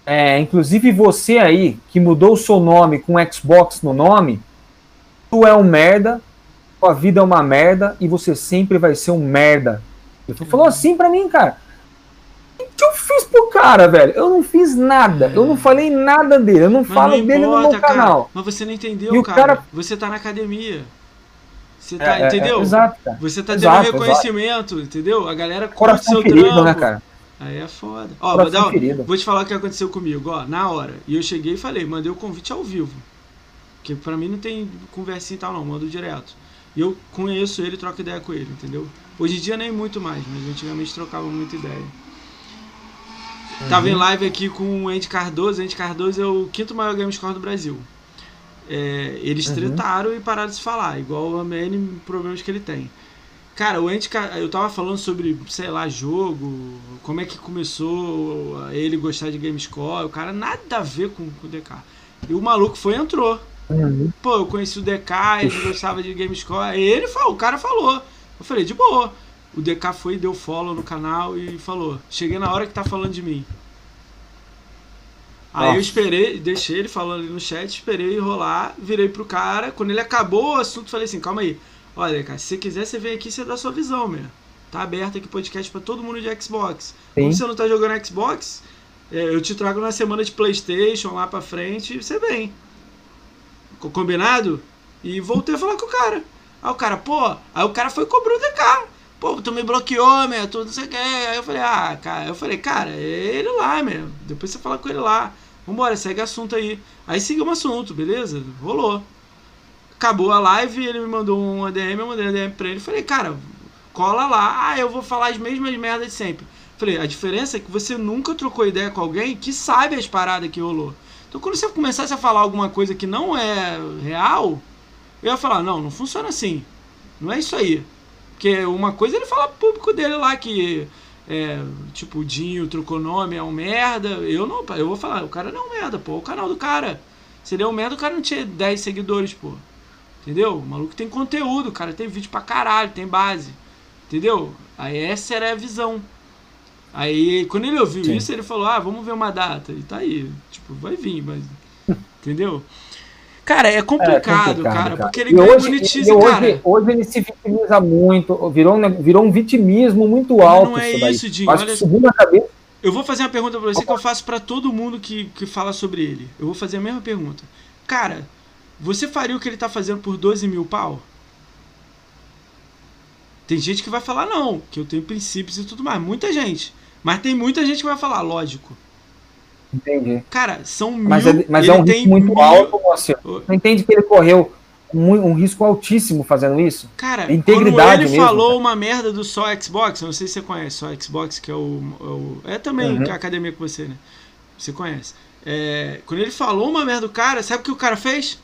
é, inclusive você aí que mudou o seu nome com Xbox no nome, tu é um merda, tua vida é uma merda e você sempre vai ser um merda. Ele falou assim pra mim, cara. O que eu fiz pro cara, velho? Eu não fiz nada. Eu não falei nada dele. Eu não Mas falo não dele no importa, meu cara. canal. Mas você não entendeu, cara. cara- Você tá na academia. Você tá, É, é, entendeu? é, exato, cara. Você tá Exato, tendo reconhecimento, entendeu? A galera curte Coração seu ferido, trampo. né, cara? Aí é foda. Ó, vou, dar, vou te falar o que aconteceu comigo, ó, na hora. E eu cheguei e falei, mandei o convite ao vivo. Porque pra mim não tem conversinha e tal, não, mando direto. E eu conheço ele, troco ideia com ele, entendeu? Hoje em dia nem muito mais, mas antigamente trocava muita ideia. Tava Uhum. em live aqui com o Andy Cardoso. Andy Cardoso é o quinto maior game score do Brasil. É, eles Uhum. tretaram e pararam de se falar, igual a N problemas que ele tem. Cara, o Andy, Ca- eu tava falando sobre, sei lá, jogo, como é que começou ele gostar de GameScore, o cara nada a ver com, com o DK. E o maluco foi e entrou. Uhum. Pô, eu conheci o DK, ele gostava de GameScore. Ele falou, o cara falou. Eu falei, de boa. O DK foi e deu follow no canal e falou: Cheguei na hora que tá falando de mim. Aí eu esperei, deixei ele falando ali no chat, esperei rolar, virei pro cara. Quando ele acabou o assunto, falei assim: calma aí. Olha, cara, se você quiser, você vem aqui e você dá sua visão, meu. Tá aberto aqui podcast pra todo mundo de Xbox. Como Sim. você não tá jogando Xbox, é, eu te trago na semana de Playstation lá pra frente e você vem. Co- Combinado? E voltei a falar com o cara. Aí o cara, pô, aí o cara foi e cobrou o DK. Pô, tu me bloqueou, meu, tu não sei o que. Aí eu falei, ah, cara, eu falei, cara, é ele lá, meu. Depois você fala com ele lá. Vambora, segue assunto aí. Aí seguimos assunto, beleza? Rolou. Acabou a live, ele me mandou um ADM, eu mandei um ADM pra ele. Falei, cara, cola lá. Ah, eu vou falar as mesmas merdas de sempre. Falei, a diferença é que você nunca trocou ideia com alguém que sabe as paradas que rolou. Então quando você começasse a falar alguma coisa que não é real, eu ia falar, não, não funciona assim. Não é isso aí. Porque uma coisa é ele fala pro público dele lá que é, tipo, o Dinho trocou nome, é um merda. Eu não, eu vou falar, o cara não é um merda, pô, é o canal do cara. Se ele é um merda, o cara não tinha 10 seguidores, pô. Entendeu? O maluco tem conteúdo, o cara tem vídeo pra caralho, tem base. Entendeu? Aí essa era a visão. Aí quando ele ouviu Sim. isso, ele falou: Ah, vamos ver uma data. E tá aí. Tipo, vai vir, mas. Entendeu? Cara, é complicado, cara, porque ele ganha hoje, monetiza, e hoje, cara. hoje ele se vitimiza muito, virou, um virou um vitimismo muito alto. não é daí. isso, Dinho, Acho olha- subiu na cabeça. Eu vou fazer uma pergunta pra você que eu faço pra todo mundo que, que fala sobre ele. Eu vou fazer a mesma pergunta. Cara, você faria o que ele tá fazendo por 12 mil pau? Tem gente que vai falar não, que eu tenho princípios e tudo mais. Muita gente. Mas tem muita gente que vai falar, lógico. Entendi. Cara, são mil. Mas, é, mas ele é um risco muito mil- alto, você. Não entende que ele correu um, um risco altíssimo fazendo isso? Cara, Integridade quando ele mesmo, falou cara. uma merda do só Xbox, eu não sei se você conhece, só Xbox, que é o. É, o- é também Uhum. é a academia com você, né? Você conhece. É, quando ele falou uma merda do cara, sabe o que o cara fez?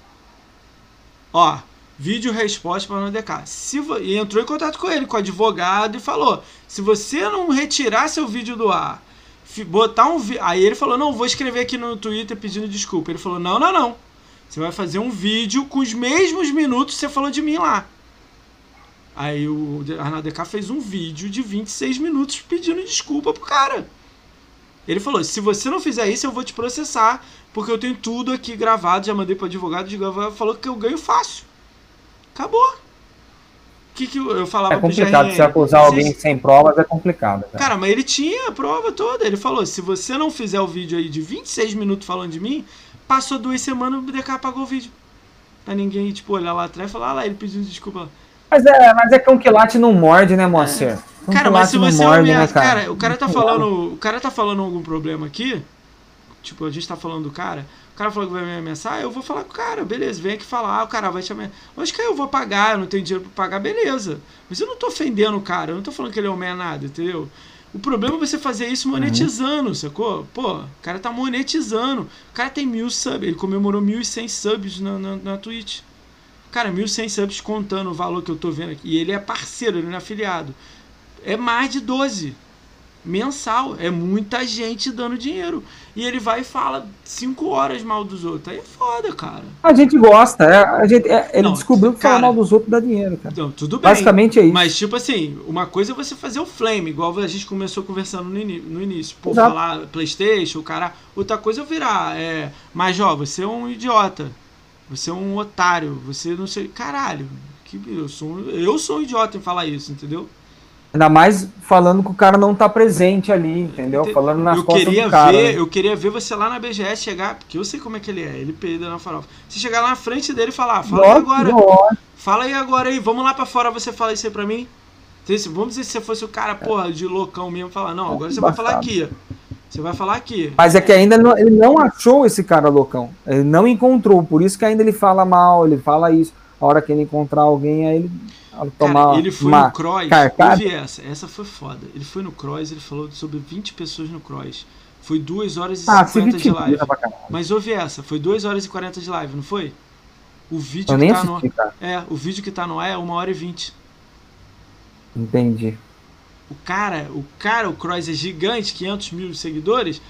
Ó, vídeo resposta para o DK. Se vo- e entrou em contato com ele, com o advogado, e falou: se você não retirar seu vídeo do ar, botar um Aí ele falou: não, vou escrever aqui no Twitter pedindo desculpa. Ele falou: não, não, não. Você vai fazer um vídeo com os mesmos minutos que você falou de mim lá. Aí o Arnaldo DK fez um vídeo de 26 minutos pedindo desculpa pro cara. Ele falou: se você não fizer isso, eu vou te processar, porque eu tenho tudo aqui gravado, já mandei pro advogado falou que eu ganho fácil. Acabou. Que, que eu, falava É complicado. Se acusar alguém sem provas é complicado. cara. Cara, mas ele tinha a prova toda. Ele falou: se você não fizer o vídeo aí de 26 minutos falando de mim, passou duas semanas, o DK apagou o vídeo. Pra ninguém, tipo, olhar lá atrás e falar, ah lá, ele pediu desculpa. Mas é, mas é cão que late não morde, né, Moacir? Cão Cara, mas se você não morde, olhar, né, cara? o cara tá falando, o cara tá falando algum problema aqui, tipo, a gente tá falando do cara, o cara falou que vai me ameaçar, eu vou falar com o cara, beleza, vem aqui falar, o cara vai te ameaçar. Lógico que aí eu vou pagar, eu não tenho dinheiro pra pagar, beleza. Mas eu não tô ofendendo o cara, eu não tô falando que ele é um nada, entendeu? O problema é você fazer isso monetizando, sacou? Pô, o cara tá monetizando. O cara tem mil subs, ele comemorou 1.100 subs na, na, na Twitch. Cara, 1.100 subs contando o valor que eu tô vendo aqui. E ele é parceiro, ele não é afiliado. É mais de 12 mensal. É muita gente dando dinheiro. E ele vai e fala 5 horas mal dos outros. Aí é foda, cara. A gente gosta, é, a gente, é, ele Não, descobriu que falar cara, mal dos outros dá dinheiro, cara. Então, tudo bem. Basicamente é isso. Mas, tipo assim, uma coisa é você fazer o flame, igual a gente começou conversando no, no início. Pô, Exato. falar Playstation, o cara. Outra coisa é virar. É, mas, ó, você é um idiota. Você é um otário. Você não sei. Caralho. Que, eu, sou, eu sou um idiota em falar isso, entendeu? Ainda mais falando que o cara não tá presente ali, entendeu? Falando nas eu costas queria do cara. ver, né? eu queria ver você lá na BGS chegar, porque eu sei como é que ele é, ele peida na farofa. Você chegar lá na frente dele e falar, fala aí agora, lógico. fala aí agora aí, vamos lá pra fora, você fala isso aí pra mim. Vamos dizer se você fosse o cara, porra, de loucão mesmo, falar, não, agora você vai falar aqui, ó. Você vai falar aqui. Mas é que ainda não, ele não achou esse cara loucão. Ele não encontrou. Por isso que ainda ele fala mal, ele fala isso. A hora que ele encontrar alguém, aí ele tomar Cara, ele foi uma no Cross, ouvi essa, essa foi foda. Ele foi no Cross, ele falou sobre 20 pessoas no Cross. Foi 2 horas e Ah, se 50 de live. Mas ouve essa, foi 2 horas e 40 de live, não foi? O vídeo Eu que tá no assisti, cara. É, o vídeo que tá no ar é 1 hora e 20. Entendi. O cara, o cara, o Cross é gigante, 500 mil seguidores,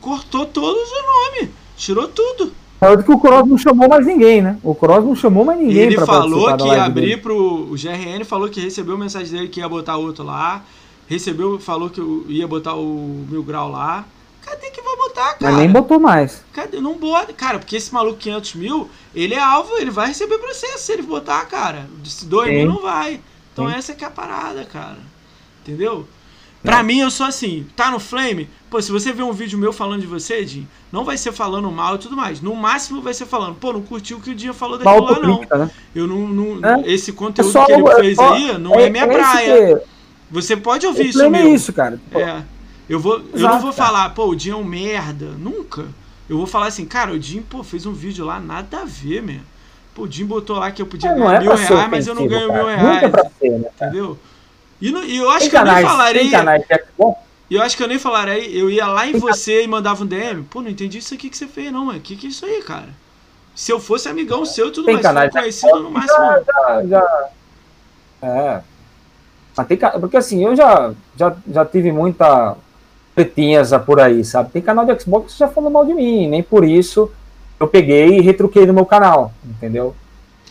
cortou todos os nomes, tirou tudo. Tanto que o Cross não chamou mais ninguém, né? O Cross não chamou mais ninguém ele falou que ia abrir dele. pro. O GRN falou que recebeu mensagem dele que ia botar outro lá. Recebeu, falou que ia botar o Mil Grau lá. Cadê que vai botar, cara? Mas nem botou mais. Cadê? Não bota. Cara, porque esse maluco 500 mil, ele é alvo, ele vai receber processo se ele botar, cara. Se 2 Sim. mil não vai. Então Sim. essa que é a parada, cara. Entendeu? Pra mim, eu sou assim, tá no Flame, pô, se você ver um vídeo meu falando de você, Jim, não vai ser falando mal e tudo mais. No máximo vai ser falando, pô, não curtiu o que o Dinho falou daquilo lá, não. né? Eu não. não- É. Esse conteúdo É só- que ele é fez aí não é, minha esse praia. que- Você pode ouvir O isso Flame é isso, cara. Pô, É. Eu, vou, eu não Exato, vou cara. falar, pô, o Dinho é um merda. Nunca. Eu vou falar assim, cara, o Dinho, pô, fez um vídeo lá, nada a ver, meu. Pô, o Dinho botou lá que eu podia Não ganhar é mil reais, mas eu não ganho mil cara. reais. Nunca é pra ser, né? cara? Entendeu? E, não- e eu acho Tem que eu nem canais, tem falaria. canais de. E eu acho que eu nem falaria, eu ia lá em você e mandava um DM. Pô, não entendi isso aqui que você fez, não, mano. O que, que é isso aí, cara? Se eu fosse amigão seu, tudo Tem mais. Canais de conhecido, no máximo. já, já, já- É. Mas tem, porque assim, eu já, já, já tive muita tretinhas por aí, sabe? Tem canal de Xbox que já falou mal de mim, nem por isso eu peguei e retruquei no meu canal, entendeu?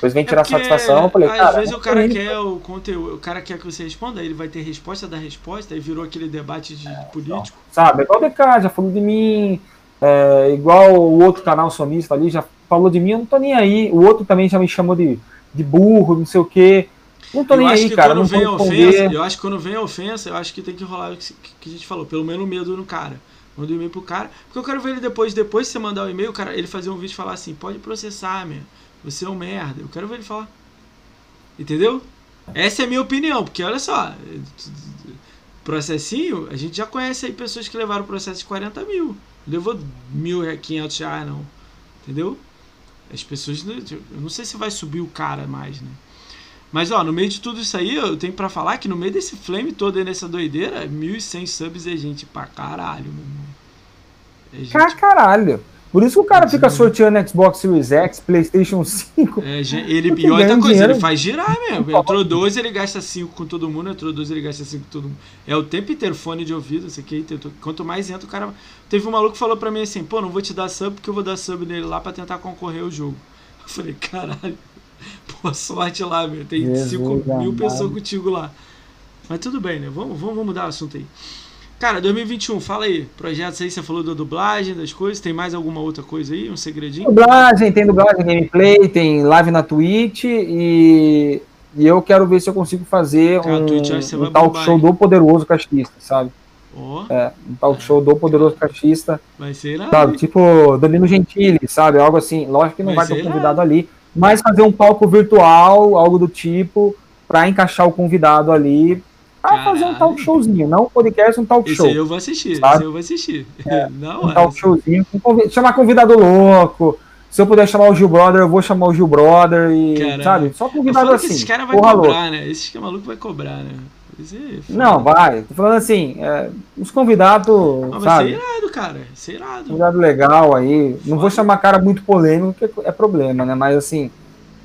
Depois vem tirar É porque, satisfação, eu falei, às cara. vezes o não cara quer o conteúdo, o cara quer que você responda, ele vai ter resposta da resposta, aí virou aquele debate de político. Sabe, igual o DK já falou de mim, é, igual o outro canal sonista ali já falou de mim, eu não tô nem aí. O outro também já me chamou de, de burro, não sei o quê. Não tô Eu nem aí, cara. Não vem ofensa, eu acho que quando vem a ofensa, eu acho que tem que rolar o que, que a gente falou, pelo menos medo no cara. Manda um e-mail pro cara, porque eu quero ver ele depois, depois de você mandar o e-mail, o cara, ele fazer um vídeo e falar assim, pode processar, meu, você é um merda. Eu quero ver ele falar. Entendeu? Essa é a minha opinião, porque olha só, processinho, a gente já conhece aí pessoas que levaram processo de 40 mil. Levou mil, é, 500 reais, não. Entendeu? As pessoas. Eu não sei se vai subir o cara mais, né? Mas, ó, no meio de tudo isso aí, eu tenho pra falar que no meio desse flame todo aí, nessa doideira, 1.100 subs é gente pra caralho, meu irmão. É gente, Cara, caralho. Por isso que o cara fica sorteando Xbox Series X, PlayStation 5. é, ele, e outra ganha coisa, dinheiro. ele faz girar mesmo. Entrou 12, ele gasta 5 com todo mundo. Entrou 12, ele gasta 5 com todo mundo. É o tempo inteiro fone de ouvido, isso aqui. Quanto mais entra, o cara. Teve um maluco que falou pra mim assim: pô, não vou te dar sub porque eu vou dar sub nele lá pra tentar concorrer ao jogo. Eu falei: caralho, boa sorte lá, meu. Tem Jesus 5 mil pessoas contigo lá. Mas tudo bem, né? Vamos, vamos, vamos mudar o assunto aí. Cara, 2021, fala aí. Projetos aí, você falou da dublagem, das coisas. Tem mais alguma outra coisa aí? Um segredinho? Dublagem, tem dublagem, gameplay, tem live na Twitch e, e eu quero ver se eu consigo fazer Cara, um, Twitch, um talk show do Poderoso Cachista, sabe? Ó, É, um talk show do Poderoso Cachista, vai ser irado, sabe? Tipo Danilo Gentili, sabe? Algo assim. Lógico que não Vai vai, ter convidado ali, mas fazer um palco virtual, algo do tipo, pra encaixar o convidado ali, pra fazer um talk showzinho, não um podcast, um talk Esse show. aí eu vou assistir, Sabe? esse eu vou assistir. Na um hora. talk showzinho, chamar convidado louco. Se eu puder chamar o Gil Brother, eu vou chamar o Gil Brother e, Caralho. sabe? Só convidado assim. esses caras vão cobrar, né? Esses que é maluco vai cobrar, né? Esse é foda. Não, vai. Tô falando assim, é, os convidados, ser sabe? irado, cara. Vai ser irado. Convidado legal aí. Não vou chamar cara muito polêmico, que é problema, né? Mas assim,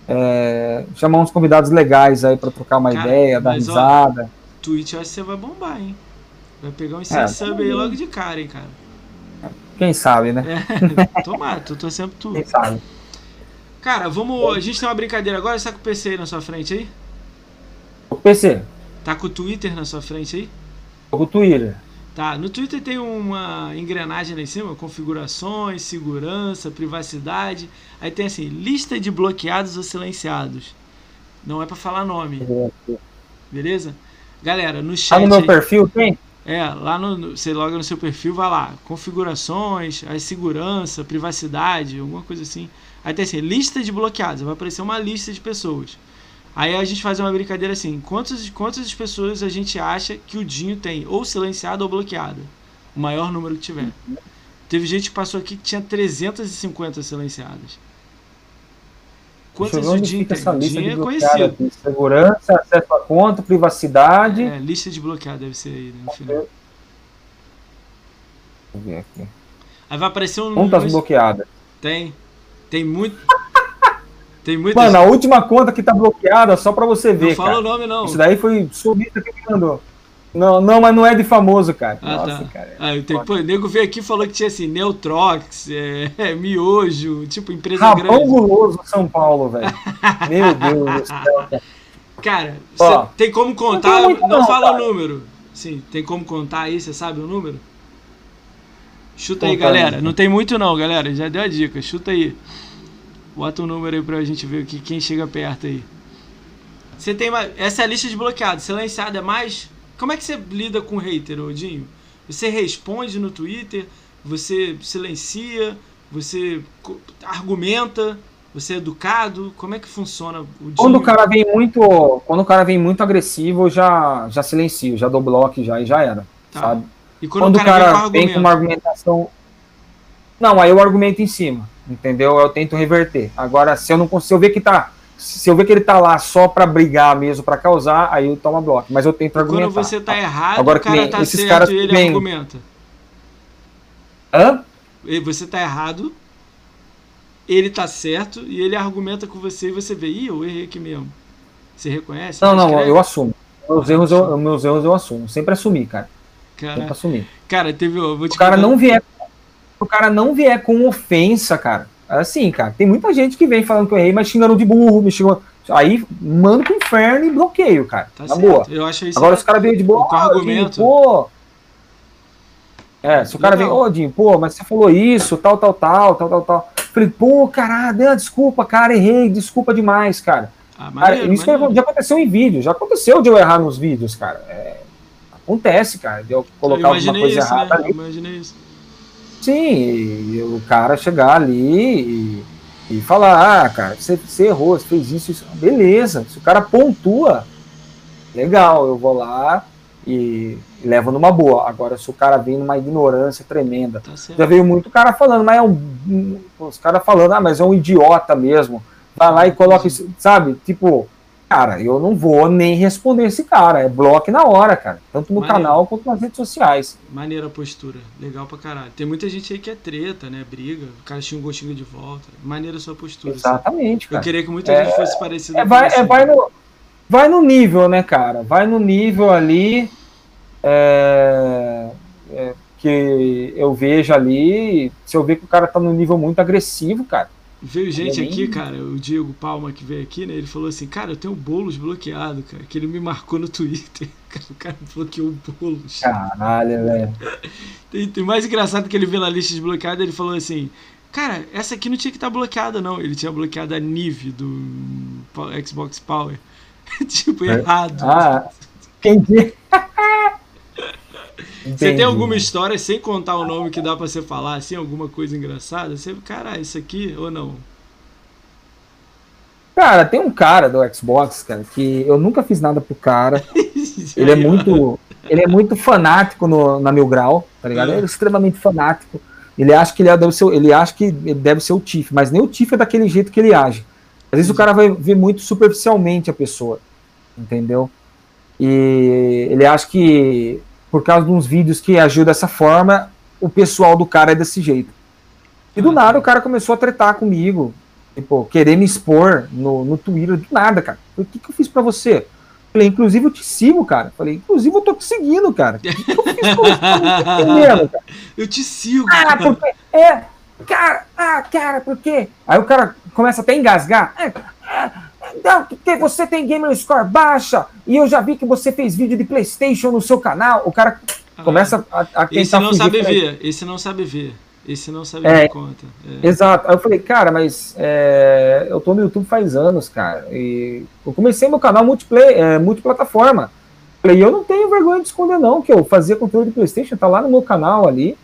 é, chamar uns convidados legais aí pra trocar uma Cara, ideia, dar mas, ó, risada. Twitch eu acho que você vai bombar, hein? Vai pegar uns 100 É, sub aí logo de cara, hein, cara. Quem sabe, né? É, tomara, tô torcendo por tu. Quem sabe. Cara, vamos. A gente tem uma brincadeira agora, você tá com o PC aí na sua frente aí? O PC, Tá com o Twitter na sua frente aí? o Twitter. Tá, no Twitter tem uma engrenagem lá em cima, configurações, segurança, privacidade. Aí tem assim, lista de bloqueados ou silenciados. Não é pra falar nome, beleza? Galera, no chat. no meu perfil, tem? É, lá no, no- você loga no seu perfil, vai lá, configurações, aí segurança, privacidade, alguma coisa assim. Aí tem assim, lista de bloqueados, vai aparecer uma lista de pessoas. Aí a gente faz uma brincadeira assim, quantas, quantas pessoas a gente acha que o Dinho tem, ou silenciado ou bloqueado? O maior número que tiver. Teve gente que passou aqui que tinha 350 silenciadas. Quantas Deixa eu ver onde fica essa lista de é bloqueado conhecido. aqui. Segurança, acesso à conta, privacidade. É, lista de bloqueado deve ser aí no final. Deixa eu ver aqui. Aí vai aparecer um Contas número- bloqueadas. Tem. Tem muito. Tem muita Mano, a última conta que tá bloqueada, só pra você ver, Não fala cara. o nome, não. Isso daí foi sulista que me mandou. Não, não, mas não é de famoso, cara. Ah, Nossa, tá. cara. Ah, tenho, pô, o nego veio aqui e falou que tinha assim, Neutrox, é, miojo, tipo empresa Rabão grande. guloso São Paulo, velho. Meu Deus do céu, cara. Cara, Ó, tem como contar? não Não, fala cara. o número. Sim, tem como contar aí, você sabe o número? Chuta aí, Conta aí. galera. Não tem muito não, galera. Já deu a dica. Chuta aí. Bota um número aí pra gente ver aqui quem chega perto aí. Você tem mais. Essa é a lista de bloqueados. Silenciado é mais. Como é que você lida com hater, Odinho? Você responde no Twitter? Você silencia? Você argumenta? Você é educado? Como é que funciona o Dinho? Quando o cara vem muito, quando o cara vem muito agressivo, eu já, já silencio, já dou bloco já e já era, Tá. sabe? E quando, Quando o cara, vem com vem com uma argumentação, não, aí eu argumento em cima, entendeu? Eu tento reverter. Agora, se eu não consigo, se eu ver que tá, se eu ver que ele tá lá só pra brigar mesmo, pra causar, aí eu tomo bloco. Mas eu tento Quando argumentar. você tá errado, Agora o cara nem tá esses certo caras e ele vêm- argumenta. Hã? Você tá errado, ele tá certo e ele argumenta com você e você vê, ih, eu errei aqui mesmo. Você reconhece? Não, não, Escreve? eu assumo. Meus erros eu, meus erros eu assumo. Sempre assumi, cara. Sempre Cara, assumi. cara, teve. Eu vou te o cara contar- não vier o cara não vier com ofensa, cara. Assim, cara, tem muita gente que vem falando que eu errei, mas xingando de burro, me xingando. Aí mando pro inferno e bloqueio, cara. Tá na certo. boa. Eu acho isso. Agora os caras veio de boa, "Ah, argumento. Dinho, pô. É, se o cara vem, ô, Dinho, pô, mas você falou isso, tal, tal, tal, tal, tal, tal. Falei, pô, caralho, desculpa, cara, errei, desculpa demais, cara. Ah, Cara, maneiro, isso maneiro. já aconteceu em vídeo, já aconteceu de eu errar nos vídeos, cara. É, acontece, cara, de eu Eu colocar alguma imaginei coisa isso, errada né? ali. Eu imaginei isso. Sim, o cara chegar ali e, e falar, ah, cara, você, você errou, você fez isso, isso. Beleza, se o cara pontua, legal, eu vou lá e, levo numa boa. Agora, se o cara vem numa ignorância tremenda, Tá já veio muito cara falando, mas é um. Os caras falando, ah, mas é um idiota mesmo. Vai lá e coloca sabe? Tipo, cara, eu não vou nem responder esse cara. É bloco na hora, cara. Tanto no Maneiro. canal quanto nas redes sociais. Maneira a postura. Legal pra caralho. Tem muita gente aí que é treta, né? Briga. O cara xingou, xinga de volta. Maneira a sua postura. assim. Exatamente, Eu cara. queria que muita É- gente fosse parecida É, com vai, é, vai, no, vai no nível, né, cara? Vai no nível ali é, é, que eu vejo ali. Se eu ver que o cara tá num nível muito agressivo, cara. Veio gente aqui, cara, o Diego Palma que veio aqui, né? Ele falou assim, cara, eu tenho o Boulos bloqueado, cara, que ele me marcou no Twitter. O cara bloqueou o Boulos. Caralho, velho. Tem, tem mais engraçado que ele viu na lista desbloqueada, ele falou assim, cara, essa aqui não tinha que estar bloqueada, não. Ele tinha bloqueado a Nive do Xbox Power. tipo, É. errado. Ah, entendi. Você tem Entendi. alguma história, sem contar o nome, que dá pra você falar, assim, alguma coisa engraçada? Você, cara, isso aqui ou não? Cara, tem um cara do Xbox, cara, que eu nunca fiz nada pro cara. Ele é muito, ele é muito fanático no, na Mil Grau, tá ligado? É. Ele é extremamente fanático. Ele acha que ele é- deve ser, ele acha que deve ser o Tiff, mas nem o Tiff é daquele jeito que ele age. Às vezes o cara vai ver muito superficialmente a pessoa, entendeu? E ele acha que por causa de uns vídeos que agiu dessa forma, o pessoal do cara é desse jeito. E do Ah, nada o cara começou a tretar comigo, tipo, querer me expor no, no Twitter, do nada, cara. O que, que eu fiz pra você? Falei, inclusive eu te sigo, cara. Falei, inclusive eu tô te seguindo, cara. O que, que eu fiz pra você? Eu cara. Te sigo. Ah, porque. É, cara, ah, cara, por quê? Aí o cara começa até a engasgar. É, é, não, porque você tem gamer score baixa e eu já vi que você fez vídeo de PlayStation no seu canal. O cara começa a, a Esse não sabe ver, esse não sabe ver. Esse não sabe É. conta. É. Exato. Aí eu falei, cara, mas é, eu tô no YouTube faz anos, cara. E eu comecei meu canal multiplayer, é, multiplataforma. Falei, eu não tenho vergonha de esconder, não, que eu fazia conteúdo de Playstation, tá lá no meu canal ali,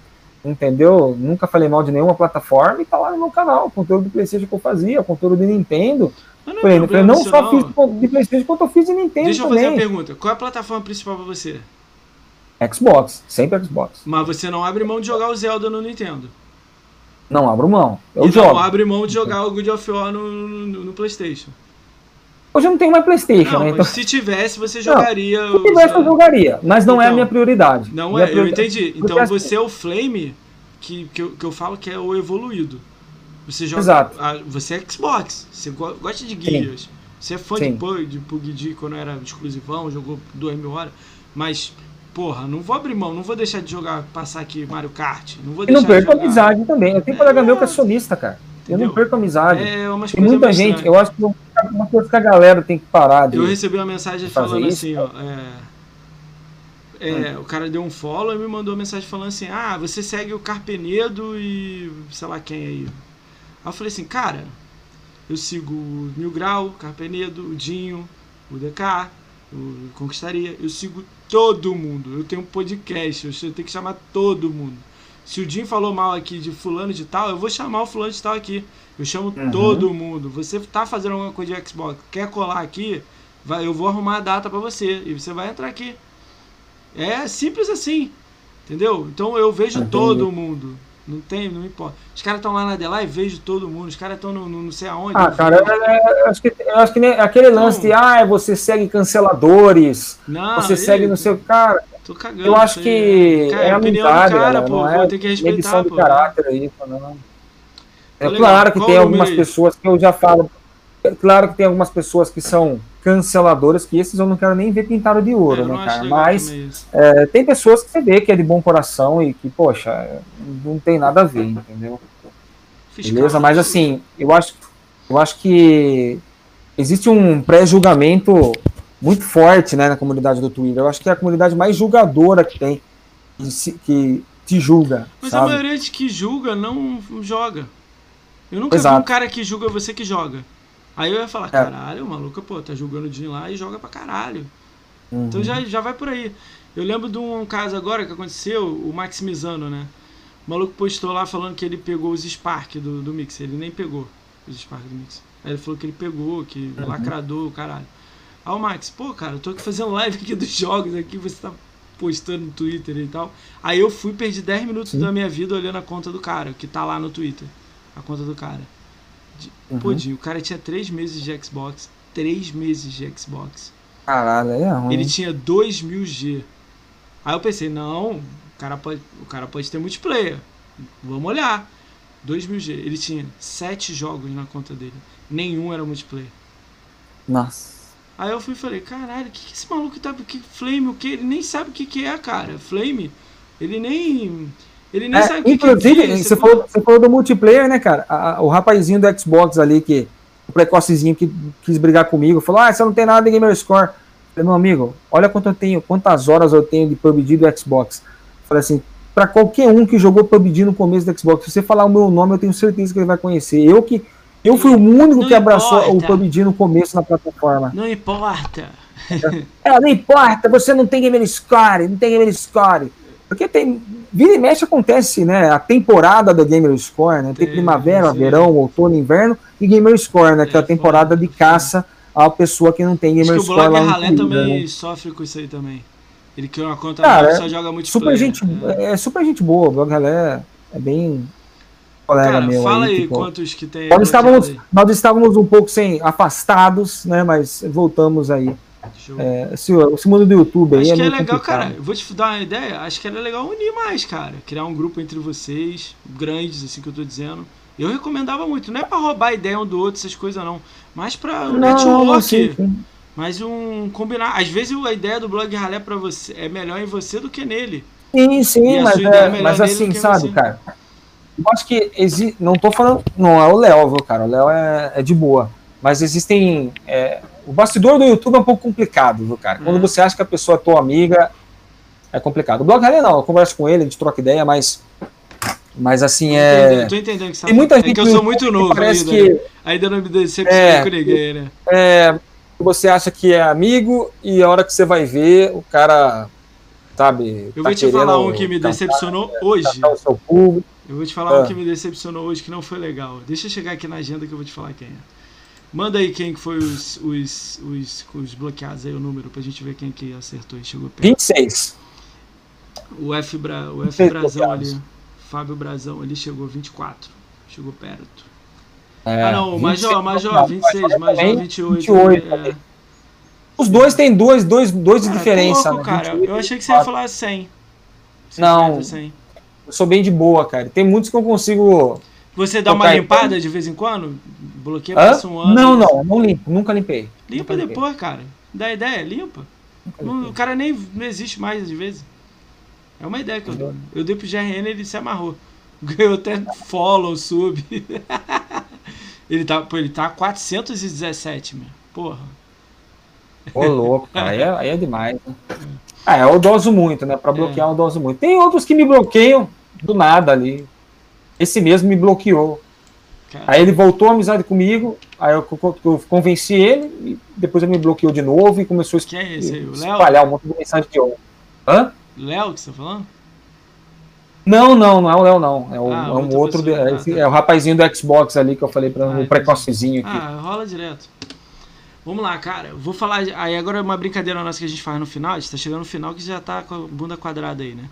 entendeu? Nunca falei mal de nenhuma plataforma e tá lá no meu canal. Conteúdo de Playstation que eu fazia, conteúdo de Nintendo. Mas não, é problema não só não. fiz de- Playstation, quanto eu fiz de Nintendo Deixa eu fazer também. uma pergunta. Qual é a plataforma principal pra você? Xbox, sempre Xbox. Mas você não abre mão de jogar o Zelda no Nintendo. Não abro mão. Eu e jogo. não abre mão de jogar o God of War no, no, no PlayStation. Hoje eu não tenho mais Playstation, Não, né? Então, se tivesse, você jogaria. se o tivesse, eu jogaria. Mas não é a Então, minha prioridade. Não Minha é, eu prioridade- entendi. Porque Então assim- você é o Flame que, que, eu, que eu falo que é o evoluído. Você joga. Exato. a- você é Xbox, você go- gosta de guias. Você é fã de Sim. Pug, de PUBG quando era exclusivão, jogou duas mil horas. Mas, porra, não vou abrir mão, não vou deixar de jogar, passar aqui Mario Kart. Não vou E não deixar de perco jogar. amizade também. Eu tenho colega meu que é sonista, cara. Eu não Entendeu? perco amizade. É umas Tem muita gente, eu acho que uma coisa que a galera tem que parar de. Eu recebi uma mensagem falando isso, assim, ó. É, é, O cara deu um follow e me mandou uma mensagem falando assim: Ah, você segue o Carpenedo e sei lá quem aí. Aí eu falei assim, cara, eu sigo o Mil Grau, Carpenedo, o Dinho, o DK, o Conquistaria. Eu sigo todo mundo. Eu tenho um podcast, eu tenho que chamar todo mundo. Se o Dinho falou mal aqui de fulano de tal, eu vou chamar o fulano de tal aqui. Eu chamo Uhum. todo mundo. Você tá fazendo alguma coisa de Xbox, quer colar aqui, vai, eu vou arrumar a data pra você e você vai entrar aqui. É simples assim, entendeu? Então eu vejo todo mundo. Não tem, não importa. Os caras estão lá na Delay, vejo todo mundo. Os caras estão no, no não sei aonde. Ah, eu cara, vejo. é, eu acho que, eu acho que nem aquele lance de, ah, você segue canceladores, não, você segue no seu. Cara, Tô cagando. eu acho que aí, cara, é a opinião amizade, do cara, galera, pô. vou é ter que respeitar, pô. caráter aí, não. É claro que Qual tem algumas pessoas que eu já falo. É claro que tem algumas pessoas que são canceladoras, que esses eu não quero nem ver pintado de ouro, né, cara? Mas é, tem pessoas que você vê que é de bom coração e que, poxa, não tem nada a ver, entendeu? Fiscal. Beleza? Mas assim, eu acho, eu acho que existe um pré-julgamento muito forte né, na comunidade do Twitter. Eu acho que é a comunidade mais julgadora que tem, que, se- que te julga. Mas a sabe? maioria de que julga não joga. Eu nunca vi Exato. um cara que julga você que joga. Aí eu ia falar, É. caralho, o maluco, pô, tá jogando o Jin lá e joga pra caralho. Uhum. Então já, já vai por aí. Eu lembro de um caso agora que aconteceu, o Maximizano, né? O maluco postou lá falando que ele pegou os Spark do, do Mix. Ele nem pegou os Spark do Mix. Aí ele falou que ele pegou, que Uhum. lacrador, caralho. Aí o Max, pô, cara, eu tô aqui fazendo live aqui dos jogos aqui, você tá postando no Twitter e tal. Aí eu fui, perdi 10 minutos Sim. da minha vida olhando a conta do cara, que tá lá no Twitter. A conta do cara. Pô, Uhum. O cara tinha 3 meses de Xbox. 3 meses de Xbox. Caralho, aí é ruim. Ele tinha 2000 G. Aí eu pensei, não, o cara pode, o cara pode ter multiplayer. Vamos olhar. 2000 G. Ele tinha 7 jogos na conta dele. Nenhum era multiplayer. Nossa. Aí eu fui e falei, caralho, o que, que esse maluco tá. Que Flame, o que? Ele nem sabe o que, que é, cara. Flame, ele nem. Ele nem É, sabe o que, inclusive, que é. você, falou, você falou do multiplayer, né, cara? A- a- o rapazinho do Xbox ali, que o precocezinho que quis brigar comigo, falou: Ah, você não tem nada de gamer score. Eu falei, meu amigo, olha quanto eu tenho, quantas horas eu tenho de PUBG do Xbox. Falei assim, pra qualquer um que jogou PUBG no começo do Xbox, se você falar o meu nome, eu tenho certeza que ele vai conhecer. Eu que eu fui o único Não que abraçou o importa. PUBG no começo na plataforma. Não importa. É, não importa, você não tem gamer score, não tem gamer score. Porque tem. Vira e mexe acontece, né? A temporada do Gamer Score, né? Tem primavera, sim. verão, outono, inverno e Gamer Score, né? Que é a temporada de caça à pessoa que não tem Acho Gamer que o Score Blog lá Ralé também né? sofre com isso aí também. Ele criou uma conta Cara, nova é só joga multiplayer. Super gente, É. é. super gente boa, o Blog Ralé é bem colega Cara, meu. fala aí tipo, quantos que tem. nós estávamos, nós estávamos um pouco sem afastados, né? Mas voltamos aí. É, esse, mundo do YouTube aí Acho é que é legal, complicado. cara. Vou te dar uma ideia. Acho que era legal unir mais, cara. Criar um grupo entre vocês, grandes, assim que eu tô dizendo. Eu recomendava muito. Não é pra roubar a ideia um do outro, essas coisas não. Mas pra um Não, network. não. Mas um combinar. Às vezes a ideia do blog ralé pra você é melhor em você do que nele. Sim, sim, mas, é é, mas assim, sabe, você. cara? Eu acho que existe. Não tô falando. Não é o Léo, viu, cara? O Léo é, é de boa. Mas existem. é, o bastidor do YouTube é um pouco complicado, viu, cara? Quando Uhum. você acha que a pessoa é tua amiga, é complicado. O Blog Rally não, eu converso com ele, a gente troca ideia, mas. Mas assim, é. Tô entendendo que você tá Tem muita gente É que eu sou muito novo parece ainda. que- né? Ainda não me decepcionei É, com ninguém, né? é, você acha que é amigo e a hora que você vai ver, o cara, sabe. Eu tá vou te falar um que me catar- decepcionou hoje. seu público. Eu vou te falar um Ah. que me decepcionou hoje, que não foi legal. Deixa eu chegar aqui na agenda que eu vou te falar quem é. Manda aí quem que foi os, os, os, os bloqueados aí, o número, pra gente ver quem que acertou e chegou perto. 26. O F, Bra, o F Brazão ali, Fábio Brazão ali chegou 24. Chegou perto. É, ah não, o Major, 26, Major, não, 26, Major também, 28. 28 é. Os dois têm dois, dois, dois de Cara, diferença. pouco, né? cara. 28 Eu achei que você ia 24. falar 100. Não. 100. Eu sou bem de boa, cara. Tem muitos que eu consigo. Você dá uma limpada de vez em quando? Bloqueia, Hã? passa um ano. Não, não, não limpo, nunca limpei. Limpa Nunca limpei. depois, cara. Dá ideia, limpa. Não- limpei. o cara nem não existe mais às vezes. É uma ideia que eu dou. Eu dei pro GRN ele se amarrou. Ganhou até follow, sub. ele tá, pô, ele tá 417, meu. Porra. Ô, louco, cara, aí é, aí é demais, né? Ah, eu doso muito, né? Pra bloquear eu doso muito. Tem outros que me bloqueiam do nada ali. Esse mesmo me bloqueou. Aí ele voltou a amizade comigo, aí eu, eu convenci ele, e depois ele me bloqueou de novo e começou a es- é espalhar um monte de mensagem de ódio. Hã? Léo que você tá falando? Não, não, não é o Léo, não. É, o, Ah, é um outro. pessoa. é, Ah, esse- tá. é o rapazinho do Xbox ali que eu falei pra Ah, o precocezinho aqui. Ah, rola direto. Vamos lá, cara. eu Vou falar. Aí agora é uma brincadeira nossa que a gente faz no final. A gente tá chegando no final que já tá com a bunda quadrada aí, né?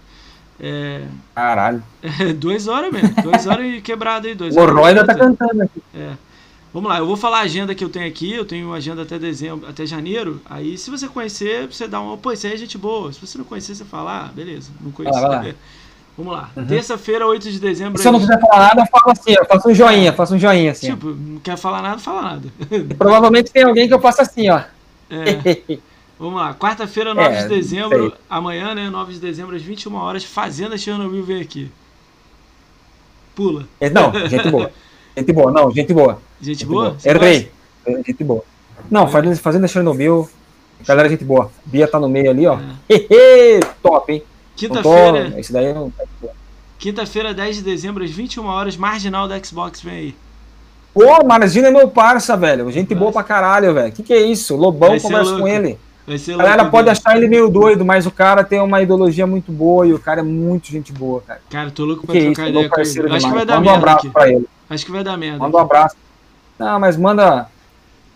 É. Caralho. duas horas mesmo. Duas horas e quebrado aí. Duas O horas. Ainda tá cantando aqui. Vamos lá, eu vou falar a agenda que eu tenho aqui. Eu tenho agenda até dezembro, até janeiro. Aí, se você conhecer, você dá uma. Pô, isso aí é gente boa. Se você não conhecer, você fala, ah, beleza, não conheço. Vai lá, vai lá. Vamos lá. Terça-feira, 8 de dezembro. Se eu não quiser falar nada, eu falo assim, eu faço um joinha, faço um joinha assim. Tipo, não quer falar nada, fala nada. Provavelmente tem alguém que eu faço assim, ó. É. Vamos lá, quarta-feira, 9 É, de dezembro, amanhã, né, 9 de dezembro, às 21 horas, Fazenda Chernobyl vem aqui. Pula. Não, gente boa. Gente boa, não, gente boa. Gente Gente boa? Errei. É, Gente boa. Não, fazendo, fazendo Chernobyl. Galera, gente boa. Bia tá no meio ali, ó. Top, hein? Quinta-feira, Esse daí não. quinta-feira, 10 de dezembro, às 21 horas, Marginal da Xbox vem aí. Pô, Margina é meu parça, velho. Gente boa pra caralho, velho. Que que é isso? Lobão conversa com ele. A galera pode Bia. achar ele meio doido, mas o cara tem uma ideologia muito boa e o cara é muito gente boa, cara. Cara, tô louco pra que é isso? trocar Meu ideia com ele. parceiro Acho que vai demais. dar Manda um merda abraço aqui. pra ele. Acho que vai dar merda. Manda um abraço. Não, mas manda,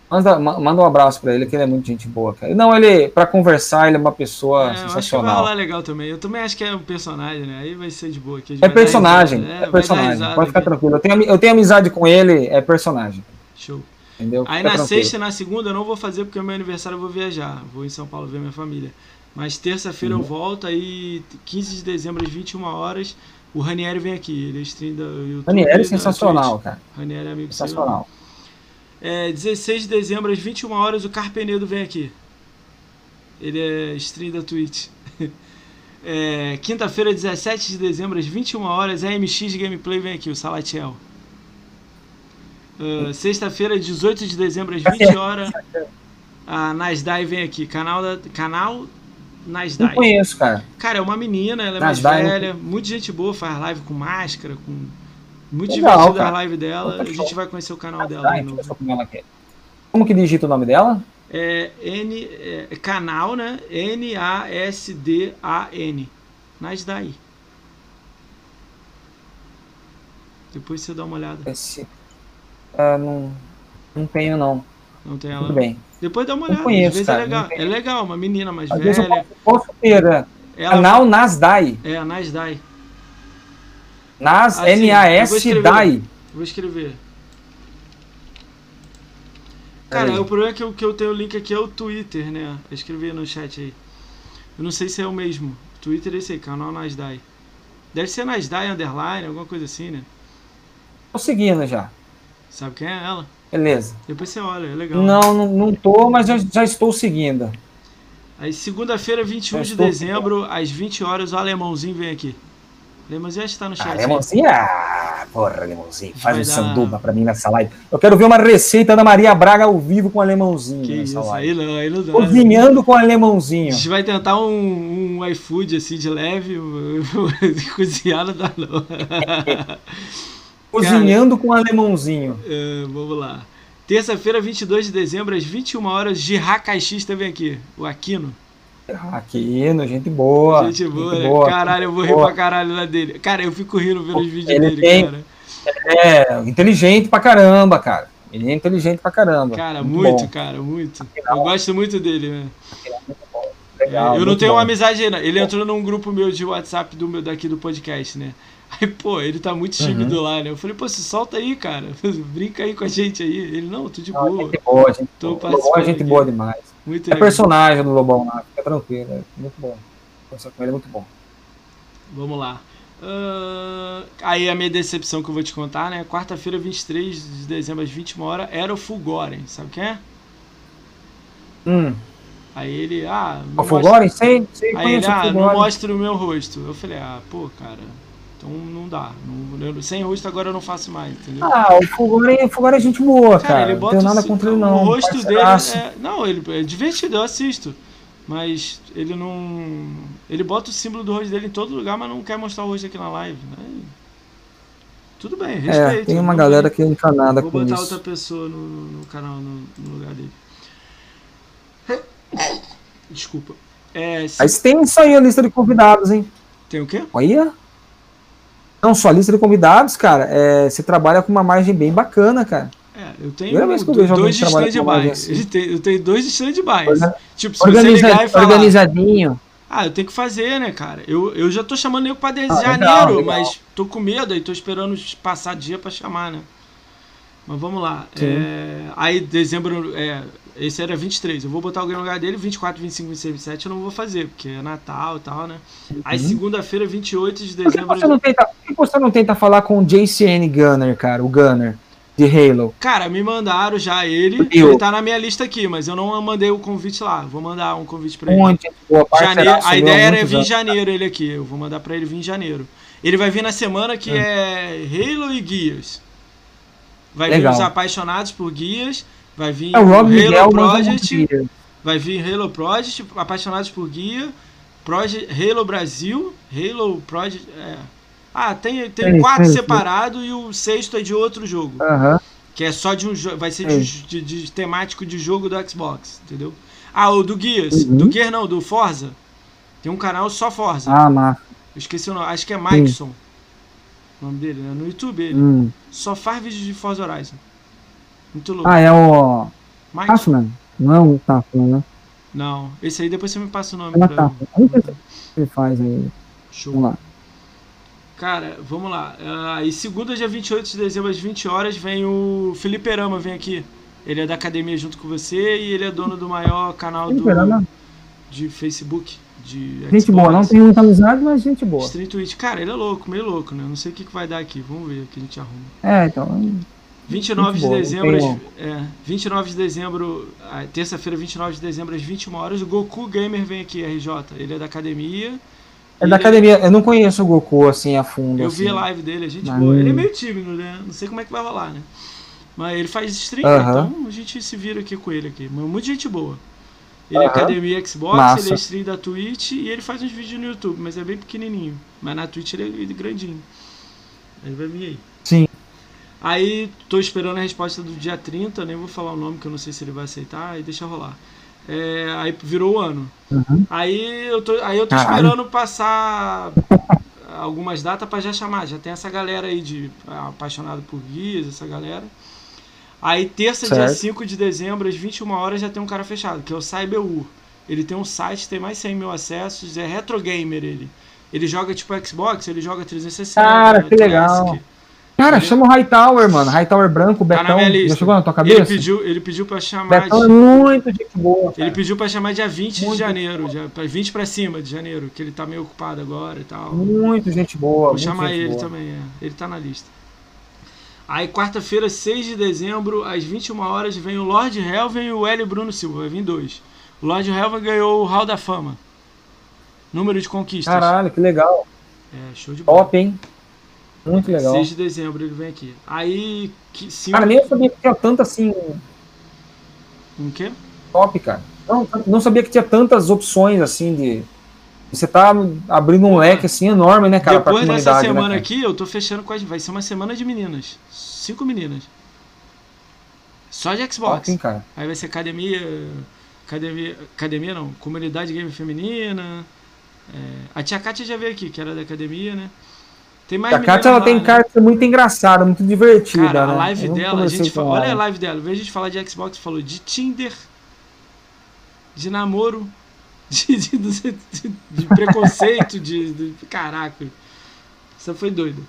manda, ma- manda um abraço pra ele, que ele é muito gente boa, cara. Não, ele, pra conversar, ele é uma pessoa É, eu acho que vai sensacional. rolar legal também. Eu também acho que é um personagem, né? Aí vai ser de boa. É vai dar personagem, risada. é, dar personagem. Pode ficar aqui. tranquilo. Eu tenho, eu tenho amizade com ele, é personagem. Show. Entendeu? Aí Fica na tranquilo. sexta e na segunda eu não vou fazer porque é meu aniversário eu vou viajar. Vou em São Paulo ver minha família. Mas terça-feira Uhum. eu volto, aí 15 de dezembro às 21 horas, o Ranieri vem aqui. Ele é stream da YouTube. Ranieri é sensacional, cara. Ranieri é amigo seu. Sensacional. É, 16 de dezembro às 21 horas o Carpenedo vem aqui. Ele é stream da Twitch. É, Quinta-feira, 17 de dezembro às 21 horas, a MX Gameplay vem aqui, o Salatiel. Ah, Sexta-feira, 18 de dezembro às 20 horas, a Nasdai vem aqui. Canal, da, canal Não Nasdai. conheço, cara. Cara, é uma menina, ela é mais Nasdai, não velha, muito gente boa, faz live com máscara, com. Muito Legal, divertida a cara. live dela. A gente vai conhecer o canal dela Tá, de deixa eu ver novo. ponho ela aqui. Como que digita o nome dela? É N é, canal, né? N A S D A N. Nasdai. Depois você dá uma olhada. Esse. Ah, não, não tenho, não. Não tem ela. Tudo bem. Depois dá uma olhada. conheço, Às vezes cara, é legal. É legal, uma menina mais Às vezes velha. posso ter. né? Ela Canal Nasdai. é a Nasdai. Nas, Ah, sim, eu vou N-A-S. DAI. Vou escrever. Cara, o problema é que eu, que eu tenho o link aqui é o Twitter, né? Eu escrevi no chat aí. Eu não sei se é o mesmo. Twitter é esse aí, canal Nasdai. Deve ser Nasdai Underline, alguma coisa assim, né? Tô seguindo já. Sabe quem é ela? Beleza. Depois você olha, é legal. Não, não, não tô, mas já, já estou seguindo. Aí segunda-feira, 21 Já de dezembro, às 20 horas, o alemãozinho vem aqui. Alemãozinho acho que tá no chat. Ah, aí. Lemonzinho? Ah, porra, Lemonzinho. Faz Vai um dar- sanduba pra mim nessa live. Eu quero ver uma receita da Maria Braga ao vivo com alemãozinho Que nessa isso, live. aí não, aí não dá. Cozinhando com A alemãozinho. gente vai tentar um, um iFood assim de leve, cozinhar não dá não. Cozinhando com alemãozinho. É, vamos lá. Terça-feira, 22 de dezembro, às 21 horas, Girra Caixista vem aqui, o Aquino. Aqui, no gente boa. gente boa, né? Caralho, eu vou rir boa. pra caralho lá dele. Cara, eu fico rindo vendo os vídeos Ele dele, tem- cara. É, inteligente pra caramba, cara. Ele é inteligente pra caramba. Cara, muito, bom. cara, muito. Eu gosto muito dele, né? Legal, eu não muito tenho bom. uma amizade ainda. Ele entrou num grupo meu de WhatsApp do meu, daqui do podcast, né? Aí, pô, ele tá muito Uhum. tímido lá, né? Eu falei, pô, se solta aí, cara. Brinca aí com a gente aí. Ele, não, tô de boa. gente boa, gente Tô boa. Lobão é gente aqui. boa demais. Muito É legal. personagem do Lobão lá, fica tranquilo. É muito bom. Conversar com ele é muito bom. Vamos lá. Ah, aí a minha decepção que eu vou te contar, né? Quarta-feira, 23 de dezembro, às 21 horas, era o Fulgoren. Sabe quem é? Hum. Aí ele, ah, O não Fulgoren? Sei, sei, Aí ele, o ah, não mostra o meu rosto. Eu falei, ah, pô, cara, então não dá. Não- eu- sem rosto agora eu não faço mais, entendeu? Ah, o Fulgoren, o Fulgoren é gente boa, cara. ele não bota tenho nada o, contra ele, o não. rosto dele. É, não, ele é divertido, eu assisto. Mas ele não. Ele bota o símbolo do rosto dele em todo lugar, mas não quer mostrar o rosto aqui na live. Né? Tudo bem, respeito. É, tem uma não galera vou- que é encanada Vou com botar isso. outra pessoa no, no canal, no, no lugar dele. Desculpa. É, se- Mas tem isso aí a lista de convidados, hein? Tem o quê? Olha. Não, só a lista de convidados, cara, é, você trabalha com uma margem bem bacana, cara. É, eu tenho eu dois de stand-by. assim. Eu tenho dois de stand-by. Tipo, se você Organiza- ligar e falar. organizadinho. Ah, eu tenho que fazer, né, cara? Eu, eu já tô chamando nego pra de Ah, janeiro, legal. mas tô com medo aí, tô esperando passar dia pra chamar, né? Mas vamos lá. É, aí, dezembro. É, esse era 23. Eu vou botar alguém no lugar dele. 24, 25, 26, 27 eu não vou fazer, porque é Natal e tal, né? Aí, segunda-feira, 28 de Por que dezembro. você não tenta, por que você não tenta falar com o JCN Gunner, cara, o Gunner, de Halo? Cara, me mandaram já ele. Eu. Ele tá na minha lista aqui, mas eu não mandei o convite lá. Vou mandar um convite pra ele. Onde? Boa, Janeiro, parceiraço a ideia era vir em janeiro ele aqui. Eu vou mandar pra ele vir em janeiro. Ele vai vir na semana que Hum. é Halo e Guias. Vai Legal. vir os apaixonados por Guias. Vai vir É o Rob Halo Miguel, é Project. guia. Vai vir Halo Project, apaixonados por Guia. Project, Halo Brasil. Halo Project. é. Ah, tem, tem quatro separados e o sexto é de outro jogo. Aham. Que é só de um jogo. Vai ser de, de- de temático de jogo do Xbox, entendeu? Ah, o do Guias. Uhum. Do Gear não, do Forza. Tem um canal só Forza. Ah, massa. Eu esqueci o nome. Acho que é Mikeson. O nome dele, né? No YouTube ele. Hum. Só faz vídeo de Forza Horizon. Muito louco. Ah, é o Mikeson. Taffman? Não é o Taffman, né? Não. Esse aí depois você me passa o nome É pra. Ele faz aí. Show. Vamos lá. Cara, vamos lá. Ah, e segunda, dia 28 de dezembro, às 20 horas, vem o Felipe Erama, vem aqui. Ele é da academia junto com você e ele é dono do maior canal do, de Facebook. De Gente Xbox. boa, não tem muita amizade, mas gente boa. Stream Twitch. Cara, ele é louco, meio louco, né? Não sei o que, que vai dar aqui. Vamos ver o que a gente arruma. É, então. 29 Muito de bom, dezembro, às- é, 29 de dezembro, terça-feira, 29 de dezembro, às 21 horas, o Goku Gamer vem aqui, RJ. Ele é da academia. É da ele- academia. Eu não conheço o Goku assim a fundo. Eu assim. vi a live dele, a gente Mas- boa. Ele é meio tímido, né? Não sei como é que vai rolar, né? Mas ele faz stream, Aham. então a gente se vira aqui com ele aqui. Mas muita gente boa. Ele é academia Xbox, Massa. ele é stream da Twitch e ele faz uns vídeos no YouTube, mas é bem pequenininho. Mas na Twitch ele é grandinho. Ele vai vir aí. Aí tô esperando a resposta do dia 30, nem vou falar o nome que eu não sei se ele vai aceitar, aí deixa rolar. É, aí virou o ano. Uhum. Aí eu tô, aí eu tô Caralho. esperando passar algumas datas pra já chamar. Já tem essa galera aí de ah, apaixonado por guias, essa galera. Aí terça, dia Certo. 5 de dezembro, às 21 horas, já tem um cara fechado, que é o CyberU. Ele tem um site, tem mais 100 mil acessos, é retro gamer ele. Ele joga tipo Xbox, ele joga 360. Cara, que Classic. Cara, Ele- chama o Hightower, mano. Hightower branco, Tá na Betão. minha Já chegou na tua Ele cabeça? pediu, ele pediu pra chamar. Betão é de- muito gente boa. Ele cara. pediu pra chamar dia 20 de Muito janeiro, dia, pra 20 pra cima de janeiro, que ele tá meio ocupado agora e tal. Muito gente boa. Vou chamar ele boa. também, é. Ele tá na lista. Aí, quarta-feira, 6 de dezembro, às 21 horas, vem o Lord Helven e o L. Bruno Silva. Vai vir dois. O Lord Helven ganhou o Hall da Fama. Número de conquistas. Caralho, que legal. É, show de bola. Top, hein? Muito legal. 6 de dezembro ele vem aqui. Aí, que, cinco... Cara, nem eu sabia que tinha tanto assim. Um quê? Top, cara. Não, não sabia que tinha tantas opções assim de. Você tá abrindo um leque assim enorme, né, cara? Depois dessa né, semana cara? aqui, eu tô fechando com as. Vai ser uma semana de meninas. Cinco meninas. Só de Xbox. Top, hein, cara. Aí vai ser academia. Academia. Academia não. Comunidade game feminina. É, a tia Kátia já veio aqui, que era da academia, né? Tem mais A Kátia, ela lá, tem né? ser muito engraçada, muito divertida. Cara, a né? live não dela, a gente fala, olha a live dela, de a gente falar de Xbox, falou de Tinder, de namoro, de, de, de- de preconceito, de, Caraca. Isso foi doido.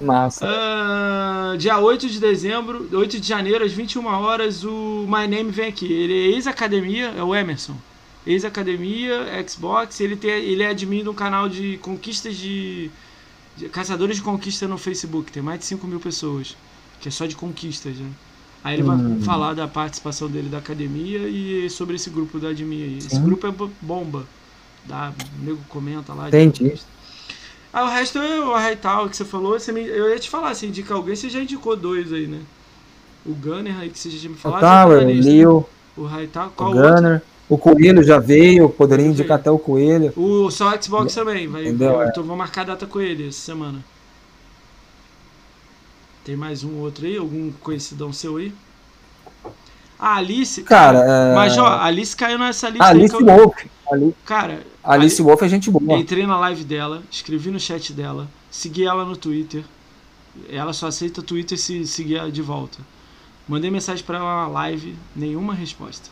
Massa. Ah, dia 8 de dezembro, 8 de janeiro, às 21 horas, o My Name vem aqui. Ele é ex-academia, é o Emerson. Ex-academia, Xbox, ele, tem, ele é admin de um canal de conquistas de- Caçadores de Conquista no Facebook, tem mais de 5 mil pessoas. Que é só de conquistas, né? Aí ele vai Hum. falar da participação dele da academia e sobre esse grupo da admin aí. Esse grupo é bo- bomba. Dá, o nego comenta lá. de Entendi. conquista. Ah, o resto é o Raital que você falou. Você me- eu ia te falar, você indica alguém, você já indicou dois aí, né? O Gunner aí que você já me O falado. Tower, o. Leo, O Raital, o qual o outro? O Coelho já veio, poderia indicar até o Coelho. O só Xbox também, vai. Entendeu? É. Então vou marcar a data com ele essa semana. Tem mais um outro aí? Algum conhecidão seu aí? A Alice. Cara, é... Mas ó, a Alice caiu nessa lista Alice eu- Wolf. Ali- Cara, Alice Wolf é gente boa. entrei na live dela, escrevi no chat dela, segui ela no Twitter. Ela só aceita Twitter se seguir de volta. Mandei mensagem pra ela na live, nenhuma resposta.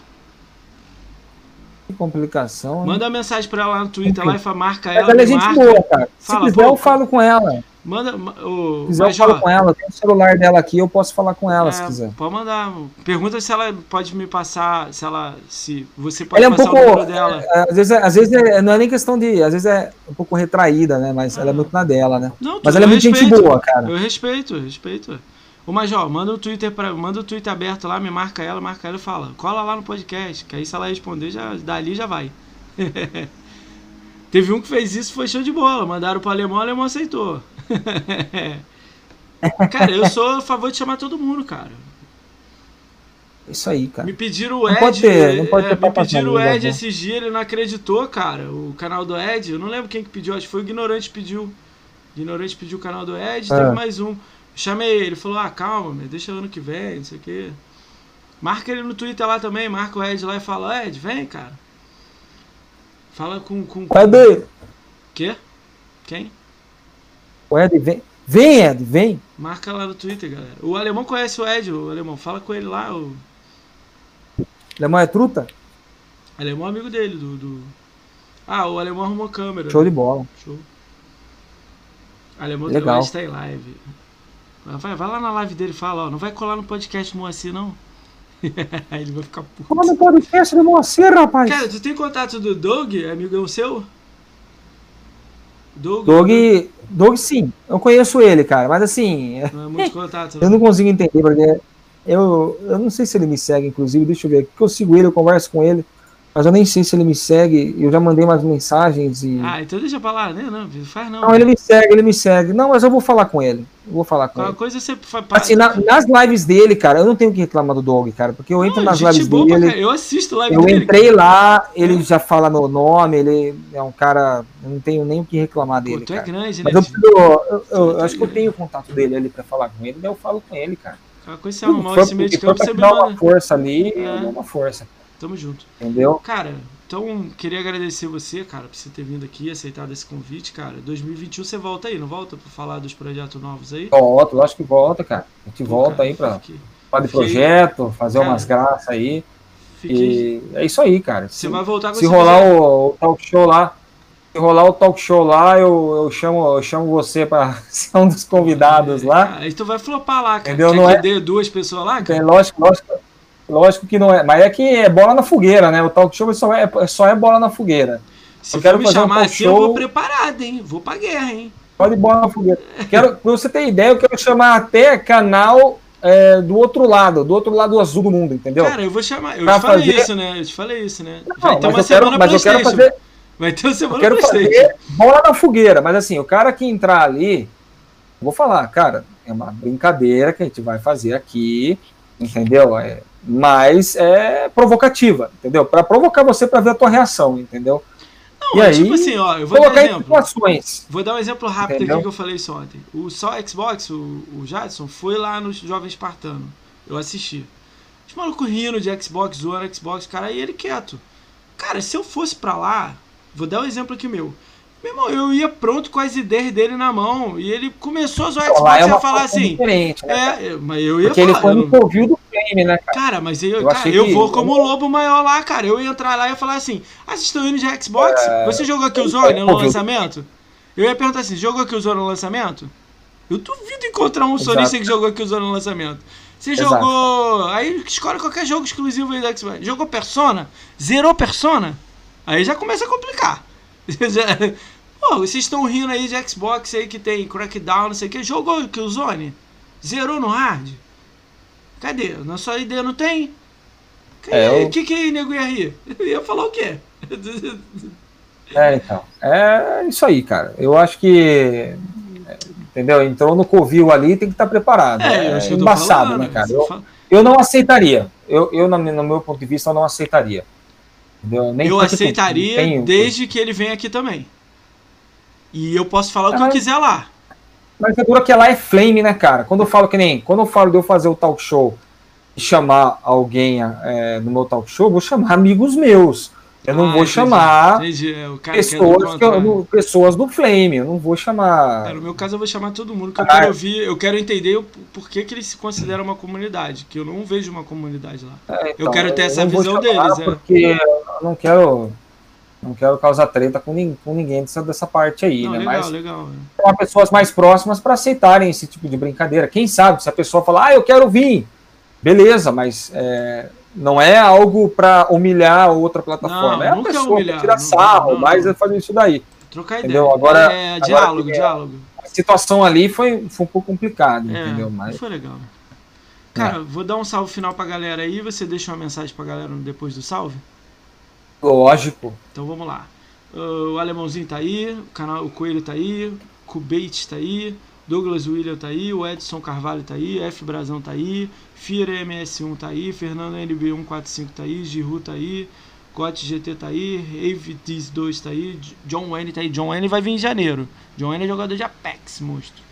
Que complicação. Manda uma mensagem pra ela no Twitter, lá e fala, marca Mas ela. ela é gente marca. boa, cara. Se Fala, quiser, pô, eu falo com ela. Manda. ma- ô, Se quiser, eu falo ó, com ela. Tenho o celular dela aqui, eu posso falar com ela se É, quiser. Pode mandar. Pergunta se ela pode me passar, se ela, se você pode Ela é um passar pouco. o número dela. é, às vezes, é- às vezes é- não é nem questão de. Às vezes é um pouco retraída, né? Mas ela é Ah. muito na dela, né? Não, Mas ela é muito gente respeito. boa, cara. Eu respeito, eu respeito. Ô Major, manda o Twitter para, manda o Twitter aberto lá, me marca ela, marca ela e fala, cola lá no podcast, que aí se ela responder, já, dali já vai. Teve um que fez isso, foi show de bola. Mandaram pro alemão, o alemão aceitou. cara, eu sou a favor de chamar todo mundo, cara. Isso aí, cara. Me pediram o Não Ed. pode ter- não pode é, ter me papas na pediram o língua, Ed né? esses dias, ele não acreditou, cara. O canal do Ed, eu não lembro quem que pediu, acho que foi o Ignorante que pediu. Ignorante pediu o canal do Ed, É. teve mais um. Chamei ele, falou: ah, calma, meu, deixa ano que vem, não sei o quê. Marca ele no Twitter lá também, marca o Ed lá e fala: Ed, vem, cara. Fala com. com, com... Ed, Quê? Quem? o Ed, vem. Vem, Ed, vem. Marca lá no Twitter, galera. O alemão conhece o Ed, o alemão. Fala com ele lá, o Alemão é truta? alemão é amigo dele, do. do... Ah, o alemão arrumou câmera. Show de bola. Show. Alemão. Legal. está em live. Vai, vai lá na live dele e fala, ó, não vai colar no podcast Moacir, não. Aí ele vai ficar puto. Fala no podcast do Moacir, rapaz. Cara, tu tem contato do Doug, amigão seu? Doug? Doug, Doug, sim. Eu conheço ele, cara. Mas assim, Não é muito contato, eu não consigo entender, porque eu, eu não sei se ele me segue, inclusive. Deixa eu ver. Porque eu sigo ele, eu converso com ele. Mas eu nem sei se ele me segue. Eu já mandei umas mensagens e. Ah, então deixa pra lá, né? Não, faz não. Não, ele me segue, ele me segue. Não, mas eu vou falar com ele. Eu vou falar com Qualquer ele. coisa você faz. Assim, na- nas lives dele, cara, eu não tenho que reclamar do Dog, cara, porque eu entro Não, nas lives boa dele, caralho. Eu assisto live eu dele. entrei lá, ele já fala meu nome, ele é um cara, eu não tenho nem o que reclamar Pô, dele, tu é cara. grande, né? Mas eu, eu, eu- eu tá acho que eu tenho o contato dele ali pra falar com ele, daí eu falo com ele, cara. Qualquer coisa você arrumar esse meio de campo, você me uma manda. força ali, É. eu dou uma força, Tamo junto. entendeu? Cara, então queria agradecer você, cara, por você ter vindo aqui, aceitado esse convite, cara. 2021 você volta aí, não volta pra falar dos projetos novos aí? Volta, eu acho que volta, cara. A gente Pô, volta cara, aí pra fique- falar de projeto, fazer Cara, umas graças aí. fiquei- E é isso aí, cara. Você Se- vai voltar com Se rolar o, o talk show lá, se rolar o talk show lá, eu, eu, chamo, eu chamo você para ser um dos convidados lá. Aí tu vai flopar lá, cara. Entendeu? Quer Não que é- dê duas pessoas lá, É, cara? lógico, lógico, lógico que não é. Mas é que é bola na fogueira, né? O talk show só é, só é bola na fogueira. Se eu quero me um chamar talk assim, eu vou show- preparado, hein? Vou pra guerra, hein? Pode bola na fogueira. Quero, pra você ter ideia, eu quero chamar até canal é, do outro lado, do outro lado azul do mundo, entendeu? Cara, eu vou chamar. Eu Pra te falei fazer- isso, né? Eu te falei isso, né? Não, Vai ter uma eu quero, semana mas eu quero fazer, Vai ter uma eu semana quero PlayStation. fazer bola na fogueira. Mas assim, o cara que entrar ali, eu vou falar, cara, é uma brincadeira que a gente vai fazer aqui, entendeu? É, mas é provocativa, entendeu? Para provocar você para ver a tua reação, entendeu? Não, E é aí, tipo assim, ó, eu vou dar um Colocar em exemplo. situações. Vou dar um exemplo rápido Entendeu? aqui que eu falei isso ontem. O só Xbox, o, o Jadson, foi lá no Jovem Espartano. Eu assisti. Os malucos rindo de Xbox, zoando Xbox, cara, e ele quieto. Cara, se eu fosse pra lá, vou dar um exemplo aqui meu. Meu irmão, eu ia pronto com as ideias dele na mão. E ele começou a zoar Xbox é e ia falar assim. né? É, mas eu ia Porque ele falar. foi eu no não- do Né, cara? Cara, mas eu, Eu cara, eu que- vou como lobo maior lá, cara. Eu ia entrar lá e ia falar assim: Ah, vocês estão indo de Xbox? Você jogou aqui o Zone no lançamento? Eu ia perguntar assim: jogou aqui o Zone no lançamento? Eu duvido encontrar um Exato. sonista que jogou aqui o Zone no lançamento. Você Exato. jogou. Aí escolhe qualquer jogo exclusivo aí da Xbox. Jogou Persona? Zerou Persona? Aí já começa a complicar. Pô, vocês estão rindo aí de Xbox aí que tem Crackdown, não sei o que. Jogou o Killzone? Zerou no hard? Cadê? Na sua ideia não tem? O que, É, eu- que que nego ia rir? Eu ia falar o quê? É, então. É isso aí, cara. Eu acho que. Entendeu? Entrou no covil ali, tem que estar preparado. É, eu É, embaçado, falando, né, cara? Eu, eu não aceitaria. Eu, eu no, meu ponto de vista, eu não aceitaria. Entendeu? Nem Eu aceitaria tem- desde que ele venha aqui também. E eu posso falar o que Ah, eu mas- quiser lá. Mas é dura que lá é flame, né, cara? Quando eu falo que nem. Quando eu falo de eu fazer o talk show e chamar alguém é, no meu talk show, eu vou chamar amigos meus. Eu não Ah, vou entendi. chamar Entendi, é, do pessoas, que eu- no- pessoas do Flame. Eu não vou chamar. É, no meu caso eu vou chamar todo mundo, que eu quero é. ouvir, eu quero entender o por que, eles se consideram uma comunidade, que eu não vejo uma comunidade lá. É, então, quero ter essa não vou visão deles, é. Porque eu não quero. Não quero causar treta com, nin- com ninguém dessa, dessa parte aí, Não, né? legal, Mas legal. chamar pessoas mais próximas para aceitarem esse tipo de brincadeira. Quem sabe, se a pessoa falar, ah, eu quero vir, beleza, mas é, não é algo para humilhar outra plataforma. Não, é a é pessoa humilhar, que tira não, sarro, não, mas é fazer isso daí. Trocar Entendeu? ideia. Agora- é, diálogo, que- diálogo. A situação ali foi, foi um pouco complicada, É, entendeu? Mas foi legal. Cara, vou dar um salve final pra galera aí, você deixa uma mensagem pra galera depois do salve? Lógico. Então vamos lá. Uh, o Alemãozinho tá aí, o, canal, o Coelho tá aí, Kubate tá aí, Douglas William tá aí, o Edson Carvalho tá aí, F Brazão tá aí, Fira MS1 tá aí, Fernando NB145 tá aí, Giru tá aí, Gotti GT tá aí, Rave 2 tá aí, John Wayne tá aí. John Wayne vai vir em janeiro. John Wayne é jogador de Apex, monstro.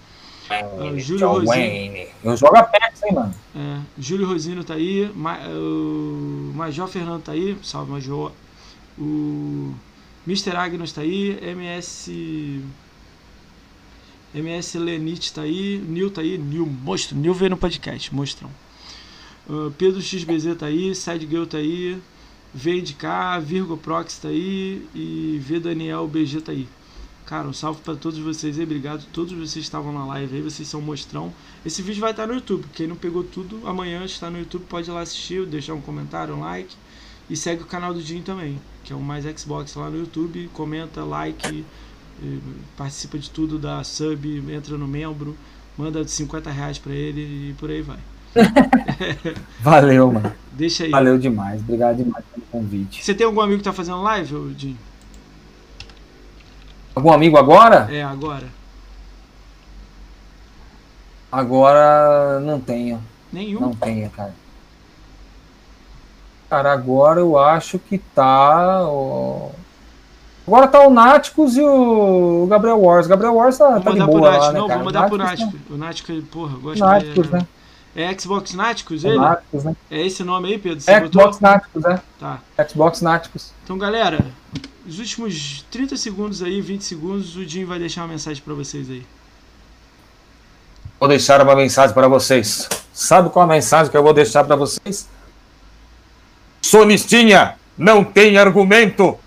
Uh, Júlio John Rosino. Wayne. Eu jogo Apex, hein, mano? É, Júlio Rosino tá aí, Ma, o Major Fernando tá aí, salve Major. O Mr. Agnus tá aí, MS. MS Lenite tá aí, Nil tá aí, Nil, monstro, Nil veio no podcast, monstrão. Uh, Pedro XBZ tá aí, Sidegirl tá aí, V de K, Virgo Prox tá aí e V Daniel BG tá aí. Cara, um salve pra todos vocês aí, obrigado. Todos vocês estavam na live aí, vocês são mostrão. Esse vídeo vai estar no YouTube. Quem não pegou tudo, amanhã está no YouTube, pode ir lá assistir, deixar um comentário, um like. E segue o canal do Jim também, que é o Mais Xbox lá no YouTube. Comenta, like, participa de tudo, dá sub, entra no membro, manda 50 reais pra ele e por aí vai. Valeu, mano. Deixa aí. Valeu demais. Obrigado demais pelo convite. Você tem algum amigo que tá fazendo live, Jim? Algum amigo agora? É, agora. Agora não tenho. Nenhum. Não tenho, cara. Cara, agora eu acho que tá. o- Agora tá o Náticos e o Gabriel Wars. Gabriel Wars tá, Vou tá de mandar pro boa lá, né, Não, cara? vou mandar pro Náticos Nático. O Nático, porra, eu gosto Náticos, dele. né? É Xbox Náticos O ele? Náticos, né? É esse nome aí, Pedro? Você botou? Xbox Náticos, né? Tá. Xbox Náticos. Então, galera, os últimos 30 segundos aí, 20 segundos, o Jim vai deixar uma mensagem pra vocês aí. Vou deixar uma mensagem para vocês. Sabe qual a mensagem que eu vou deixar para vocês? Sonistinha, não tem argumento.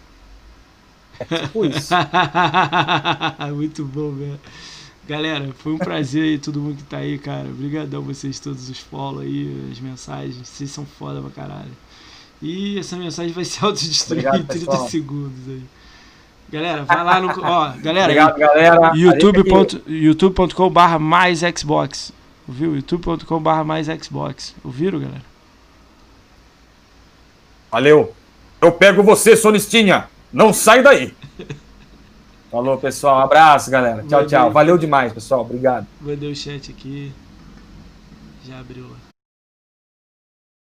Tipo isso. Muito bom, velho. Galera, foi um prazer aí, todo mundo que tá aí, cara. Obrigadão vocês todos os follow aí, as mensagens. Vocês são foda pra caralho. E essa mensagem vai se autodestruir Obrigado, em 30 pessoal. segundos aí. Galera, vai lá no. Ó, galera, Obrigado, galera. youtube.com youtube barra mais Xbox. Ouviu? barra mais Xbox. Ouviram, galera? Valeu. Eu pego você, Sonistinha. Não sai daí. Falou, pessoal. Um abraço, galera. Tchau, Valeu. tchau. Valeu demais, pessoal. Obrigado. Mandei o chat aqui. Já abriu lá.